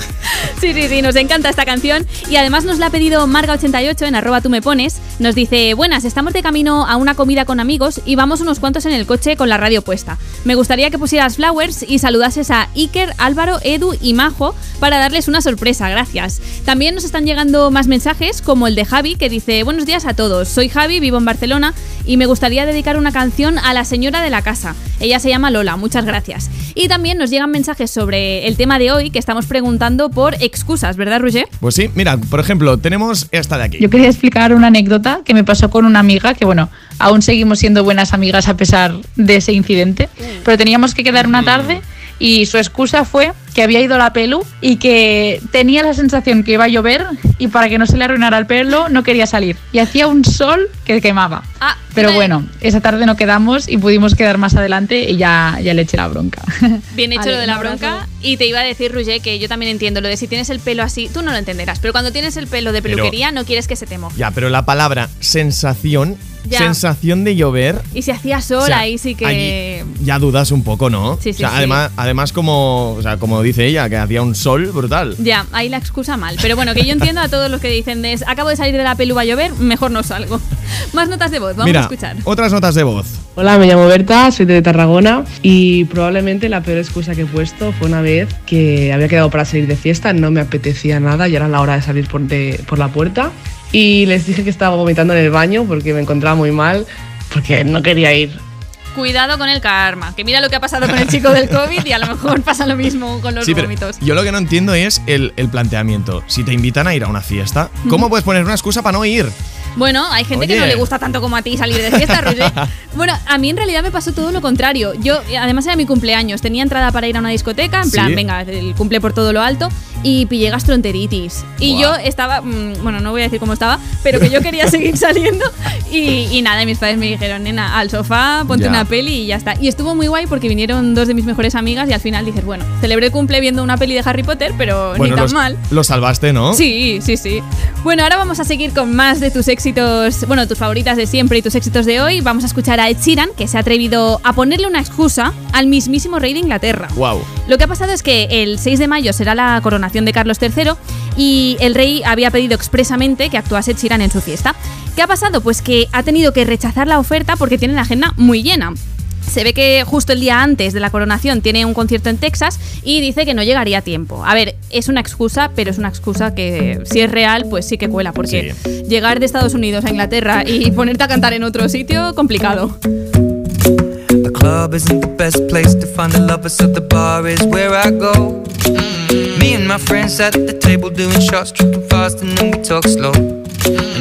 Sí, sí, sí, nos encanta esta canción. Y además nos la ha pedido Marga88 en arroba tú me pones. Nos dice, buenas, estamos de camino a una comida con amigos y vamos unos cuantos en el coche con la radio puesta. Me gustaría que pusieras Flowers y saludases a Iker, Álvaro, Edu y Majo para darles una sorpresa, gracias. También nos están llegando más mensajes como el de Javi que dice, buenos días a todos, soy Javi, vivo en Barcelona y me gustaría dedicar una canción a la señora de la casa. Ella se llama Lola, muchas gracias. Y también nos llegan mensajes sobre el tema de hoy que estamos preguntando por excusas, ¿verdad, Roger? Pues sí, mira, por ejemplo, tenemos esta de aquí. Yo quería explicar una anécdota que me pasó con una amiga, que bueno, aún seguimos siendo buenas amigas a pesar de ese incidente, pero teníamos que quedar una tarde y su excusa fue que había ido la pelu y que tenía la sensación que iba a llover y para que no se le arruinara el pelo no quería salir. Y hacía un sol que quemaba. Ah, Pero bueno, esa tarde no quedamos y pudimos quedar más adelante y ya, ya le eché la bronca. Bien hecho Vale, lo de la bronca. Y te iba a decir, Roger, que yo también entiendo lo de si tienes el pelo así, tú no lo entenderás, pero cuando tienes el pelo de Pero- peluquería no quieres que se te moje. Ya, pero la palabra sensación, Ya. sensación de llover, Y si hacía sol, O sea, ahí sí que... ya dudas un poco, ¿no? Sí, sí, O sea, sí. Además, además como, o sea, como dice ella, que hacía un sol brutal. Ya, ahí la excusa mal. Pero bueno, que yo entiendo a todos los que dicen de acabo de salir de la pelu va a llover, mejor no salgo. Más notas de voz, vamos Mira, a escuchar. otras notas de voz. Hola, me llamo Berta, soy de Tarragona y probablemente la peor excusa que he puesto fue una vez que había quedado para salir de fiesta, no me apetecía nada y era la hora de salir por, de- por la puerta y les dije que estaba vomitando en el baño porque me encontraba muy mal, porque no quería ir. Cuidado con el karma, que mira lo que ha pasado con el chico del COVID y a lo mejor pasa lo mismo con los Sí, vómitos. yo lo que no entiendo es el, el planteamiento. Si te invitan a ir a una fiesta, ¿cómo puedes poner una excusa para no ir? Bueno, hay gente que Oye. no le gusta tanto como a ti salir de fiesta, Roger. Bueno, a mí en realidad me pasó todo lo contrario. Yo, además era mi cumpleaños, tenía entrada para ir a una discoteca, en plan, Sí. venga, el cumple por todo lo alto, y pillé gastroenteritis. Y Buah. yo estaba, mm, bueno, no voy a decir cómo estaba, pero que yo quería seguir saliendo. Y, y nada, y mis padres me dijeron, nena, al sofá, ponte Ya. una peli y ya está. Y estuvo muy guay porque vinieron dos de mis mejores amigas y al final dices, bueno, celebré el cumple viendo una peli de Harry Potter, pero Bueno, ni tan los- mal. Lo salvaste, ¿no? Sí, sí, sí. Bueno, ahora vamos a seguir con más de tus éxitos, bueno, tus favoritas de siempre y tus éxitos de hoy. Vamos a escuchar a Ed Sheeran, que se ha atrevido a ponerle una excusa al mismísimo rey de Inglaterra. Wow. Lo que ha pasado es que el 6 de mayo será la coronación de Carlos III y el rey había pedido expresamente que actuase Sheeran en su fiesta. ¿Qué ha pasado? Pues que ha tenido que rechazar la oferta porque tiene la agenda muy llena. Se ve que justo el día antes de la coronación tiene un concierto en Texas y dice que no llegaría a tiempo. A ver, es una excusa, pero es una excusa que si es real, pues sí que cuela, porque llegar de Estados Unidos a Inglaterra y ponerte a cantar en otro sitio, complicado. The club isn't the best place to find the lovers, so the bar is where I go. Me and my friends at the table doing shots, tripping fast, and then we talk slow.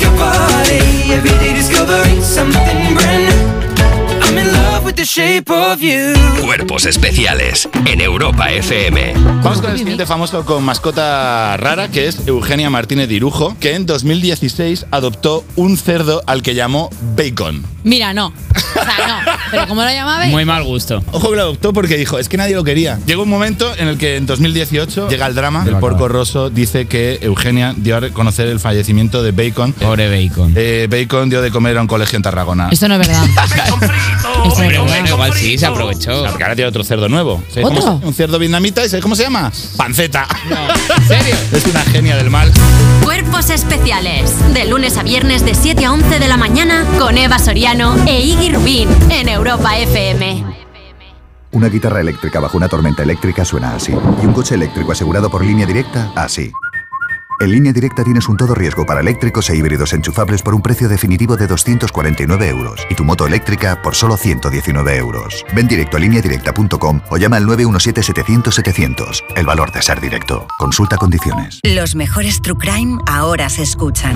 Your. The shape of you. Cuerpos especiales en Europa FM. Vamos con el siguiente famoso con mascota rara, que es Eugenia Martínez Dirujo, que en 2016 adoptó un cerdo al que llamó Bacon. Mira, no. O sea, no. Pero ¿cómo lo llamabais? Muy mal gusto. Ojo que lo adoptó porque dijo, es que nadie lo quería. Llegó un momento en el que en 2018 llega el drama. El porco rosso dice que Eugenia dio a reconocer el fallecimiento de Bacon. Pobre Bacon. Bacon dio de comer a un colegio en Tarragona. Esto no es verdad. Hombre, bueno, igual sí, se aprovechó. Porque ahora tiene otro cerdo nuevo. ¿Sabéis cómo ¿Otro? se- un cerdo vietnamita, ¿y sabéis cómo se llama? Panceta. ¿En serio? Es una genia del mal. Cuerpos especiales. De lunes a viernes de 7 a 11 de la mañana con Eva Soriano e Iggy Rubín en Europa FM. Una guitarra eléctrica bajo una tormenta eléctrica suena así. Y un coche eléctrico asegurado por línea directa, así. En línea directa tienes un todo riesgo para eléctricos e híbridos enchufables por un precio definitivo de 249 euros y tu moto eléctrica por solo 119 euros. Ven directo a lineadirecta.com o llama al 917-700-700. El valor de ser directo. Consulta condiciones. Los mejores True Crime ahora se escuchan.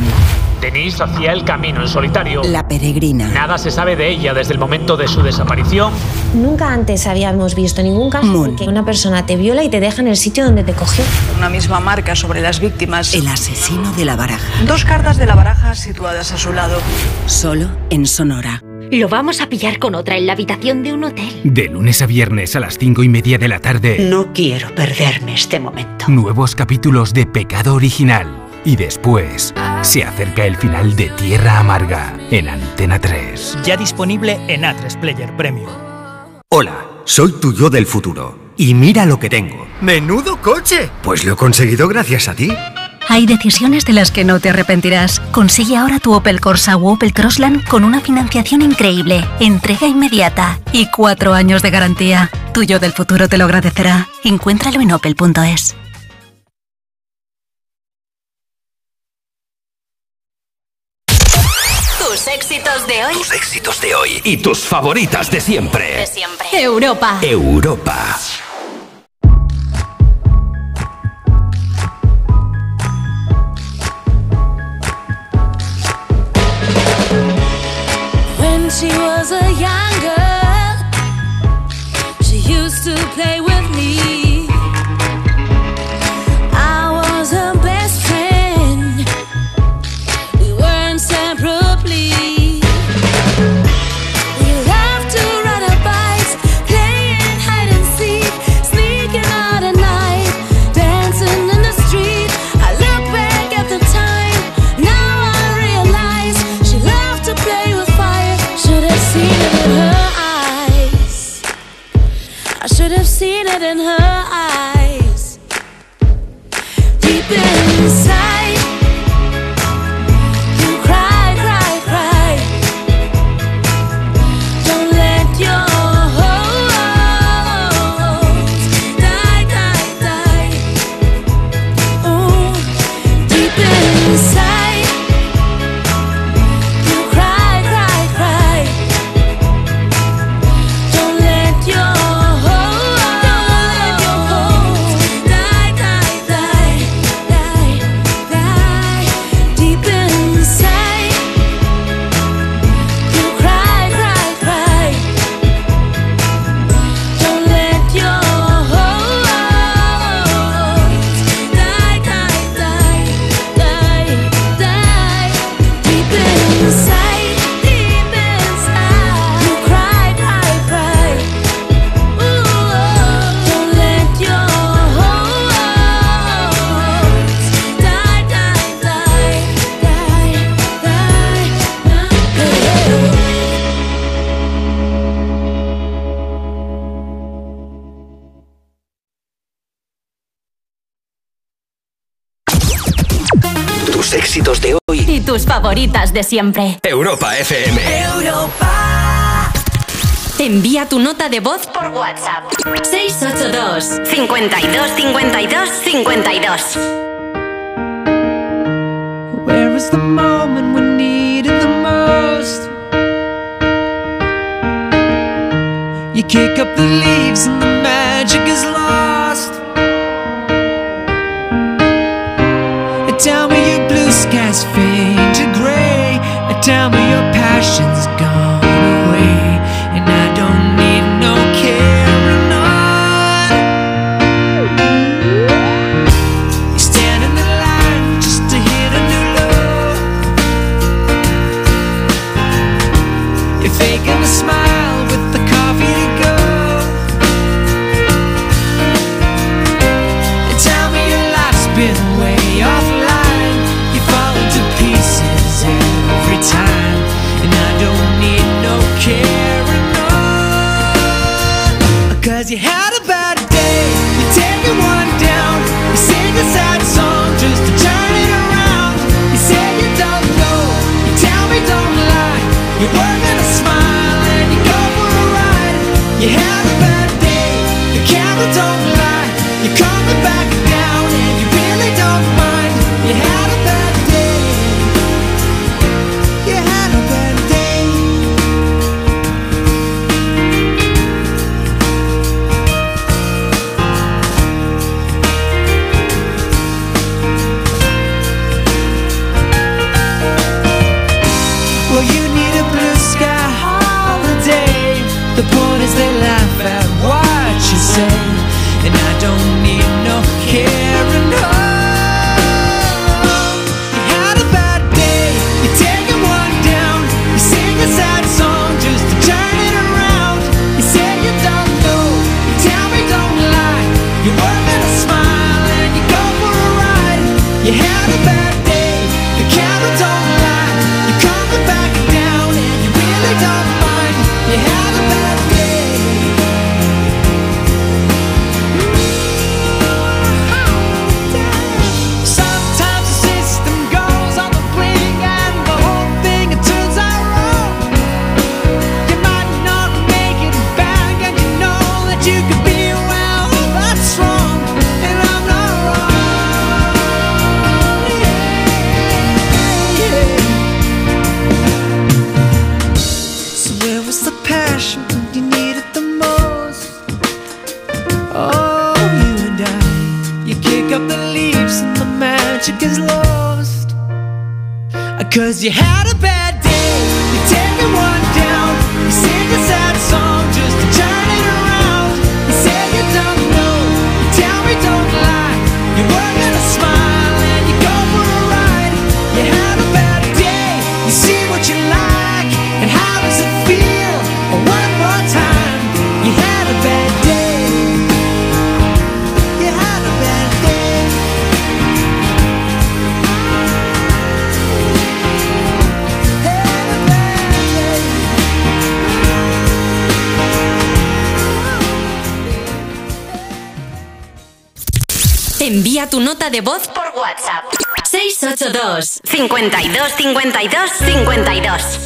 Denise hacía el camino en solitario. La peregrina. Nada se sabe de ella desde el momento de su desaparición. Nunca antes habíamos visto ningún caso en que una persona te viola y te deja en el sitio donde te cogió. Una misma marca sobre las víctimas. El asesino de la baraja. Dos cartas de la baraja situadas a su lado. Solo en Sonora. Lo vamos a pillar con otra en la habitación de un hotel. De lunes a viernes a las cinco y media de la tarde. No quiero perderme este momento. Nuevos capítulos de Pecado Original. Y después se acerca el final de Tierra Amarga en Antena 3. Ya disponible en A3 Player Premium. Hola, soy tu yo del futuro. Y mira lo que tengo. ¡Menudo coche! Pues lo he conseguido gracias a ti. Hay decisiones de las que no te arrepentirás. Consigue ahora tu Opel Corsa o Opel Crossland con una financiación increíble, entrega inmediata y cuatro años de garantía. Tuyo del futuro te lo agradecerá. Encuéntralo en opel.es. Tus éxitos de hoy. Tus éxitos de hoy y tus favoritas de siempre. De siempre. Europa. Europa. She was a young girl, she used to play with me. Seen it in her eyes. Deep inside, tus favoritas de siempre. Europa FM. Europa. Envía tu nota de voz por WhatsApp. 682 52 52 52. Where was the moment we needed the most? You kick up the leaves and the magic is lost. 52 52 52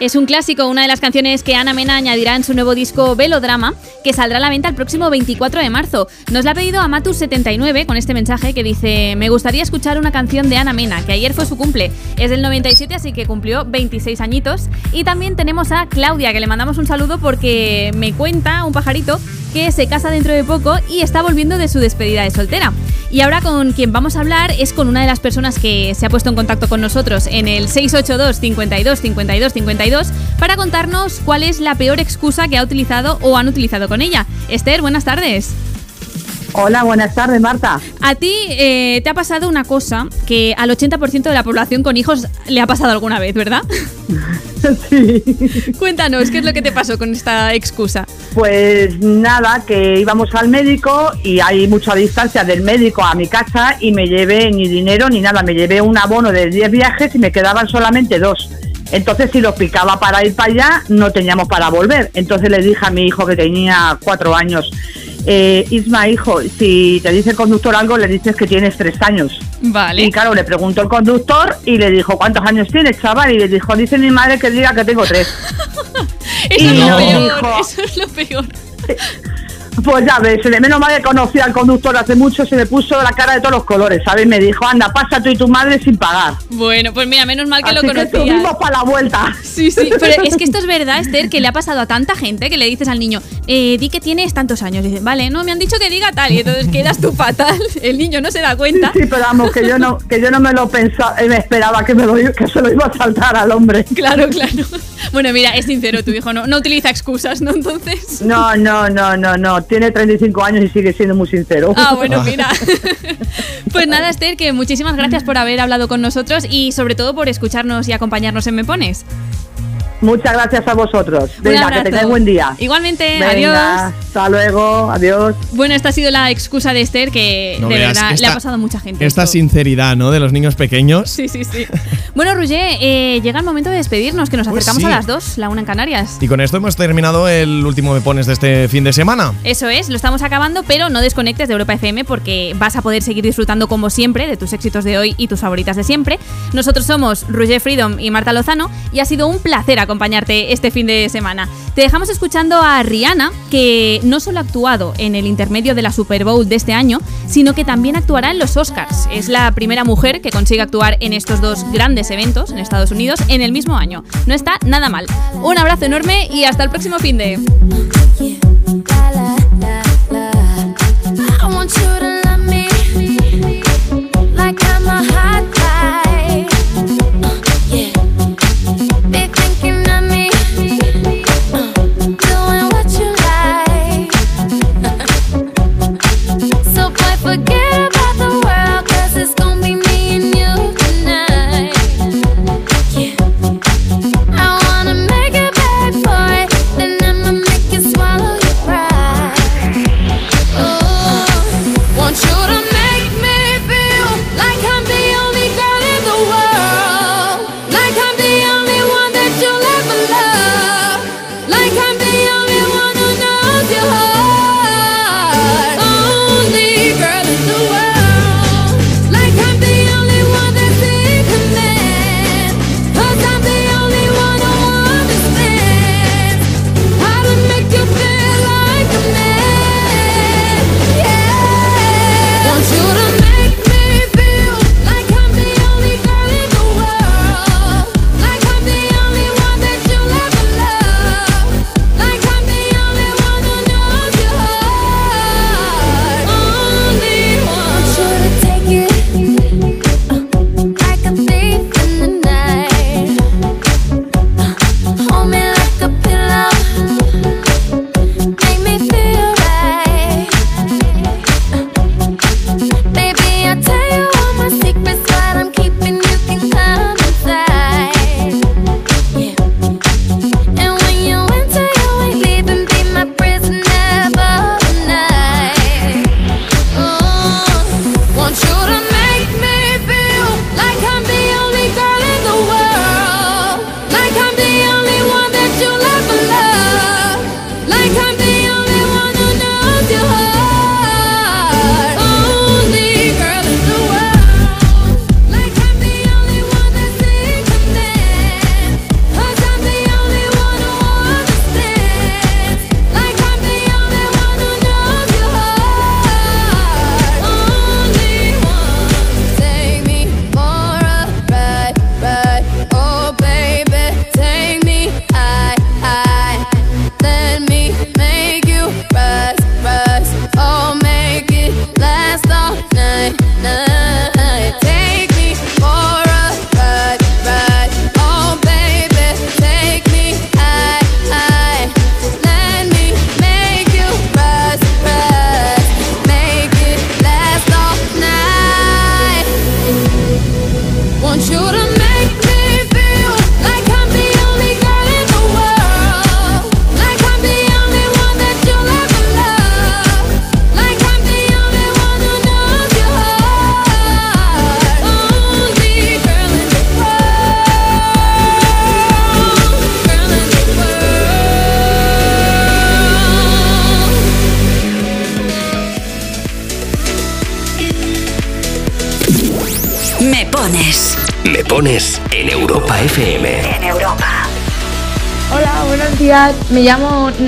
Es un clásico, una de las canciones que Ana Mena añadirá en su nuevo disco Velodrama, que saldrá a la venta el próximo 24 de marzo. Nos la ha pedido Amatus79 con este mensaje que dice: Me gustaría escuchar una canción de Ana Mena, que ayer fue su cumple. Es del 97, así que cumplió 26 añitos. Y también tenemos a Claudia, que le mandamos un saludo porque me cuenta un pajarito que se casa dentro de poco y está volviendo de su despedida de soltera. Y ahora con quien vamos a hablar es con una de las personas que se ha puesto en contacto con nosotros en el 682 52 52 52 para contarnos cuál es la peor excusa que ha utilizado o han utilizado con ella. Esther, buenas tardes. Hola, buenas tardes, Marta. A ti eh, te ha pasado una cosa que al 80% de la población con hijos le ha pasado alguna vez, ¿verdad? Sí. Cuéntanos, ¿qué es lo que te pasó con esta excusa? Pues nada, que íbamos al médico y hay mucha distancia del médico a mi casa y me llevé ni dinero ni nada, me llevé un abono de 10 viajes y me quedaban solamente dos. Entonces, si los picaba para ir para allá, no teníamos para volver. Entonces le dije a mi hijo que tenía cuatro años, eh, Isma, hijo, si te dice el conductor algo, le dices que tienes tres años. Vale. Y claro, le preguntó el conductor y le dijo, ¿cuántos años tienes, chaval? Y le dijo, dice mi madre que diga que tengo tres. Eso Y es lo me peor, dijo- eso es lo peor. Pues ya ves, de menos mal que conocí al conductor hace mucho, se me puso la cara de todos los colores, ¿sabes? Me dijo, anda, pasa tú y tu madre sin pagar. Bueno, pues mira, menos mal que Así lo conocías. para la vuelta. Sí, sí, pero es que esto es verdad, Esther, que le ha pasado a tanta gente que le dices al niño, eh, di que tienes tantos años. Dice, vale, no, me han dicho que diga tal. Y entonces quedas tú fatal. El niño no se da cuenta. Sí, pero vamos, que yo no, que yo no me lo pensaba, eh, me esperaba que, me lo, que se lo iba a saltar al hombre. Claro, claro. Bueno, mira, es sincero tu hijo, no, no utiliza excusas, ¿no? Entonces. No, no, no, no, no, tiene 35 años y sigue siendo muy sincero. Ah, bueno, mira. Pues nada, Esther, que muchísimas gracias por haber hablado con nosotros y sobre todo por escucharnos y acompañarnos en Me Pones. Muchas gracias a vosotros. Un Venga, que abrazo. tengáis buen día. Igualmente, Venga, adiós. Hasta luego, adiós. Bueno, esta ha sido la excusa de Esther que No de veas, verdad le esta- ha pasado a mucha gente. Esta esto. sinceridad, ¿no? De los niños pequeños. Sí, sí, sí. Bueno, Roger, eh, llega el momento de despedirnos, que nos Pues acercamos sí. a las dos, la una en Canarias. Y con esto hemos terminado el último Me Pones de este fin de semana. Eso es, lo estamos acabando, pero no desconectes de Europa FM porque vas a poder seguir disfrutando como siempre de tus éxitos de hoy y tus favoritas de siempre. Nosotros somos Roger Freedom y Marta Lozano y ha sido un placer acompañarte este fin de semana. Te dejamos escuchando a Rihanna, que no solo ha actuado en el intermedio de la Super Bowl de este año, sino que también actuará en los Oscars. Es la primera mujer que consigue actuar en estos dos grandes eventos en Estados Unidos en el mismo año. No está nada mal. Un abrazo enorme y hasta el próximo fin de...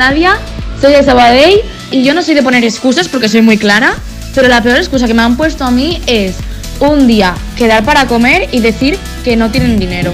Nadia, soy de Sabadell y yo no soy de poner excusas porque soy muy clara, pero la peor excusa que me han puesto a mí es un día quedar para comer y decir que no tienen dinero.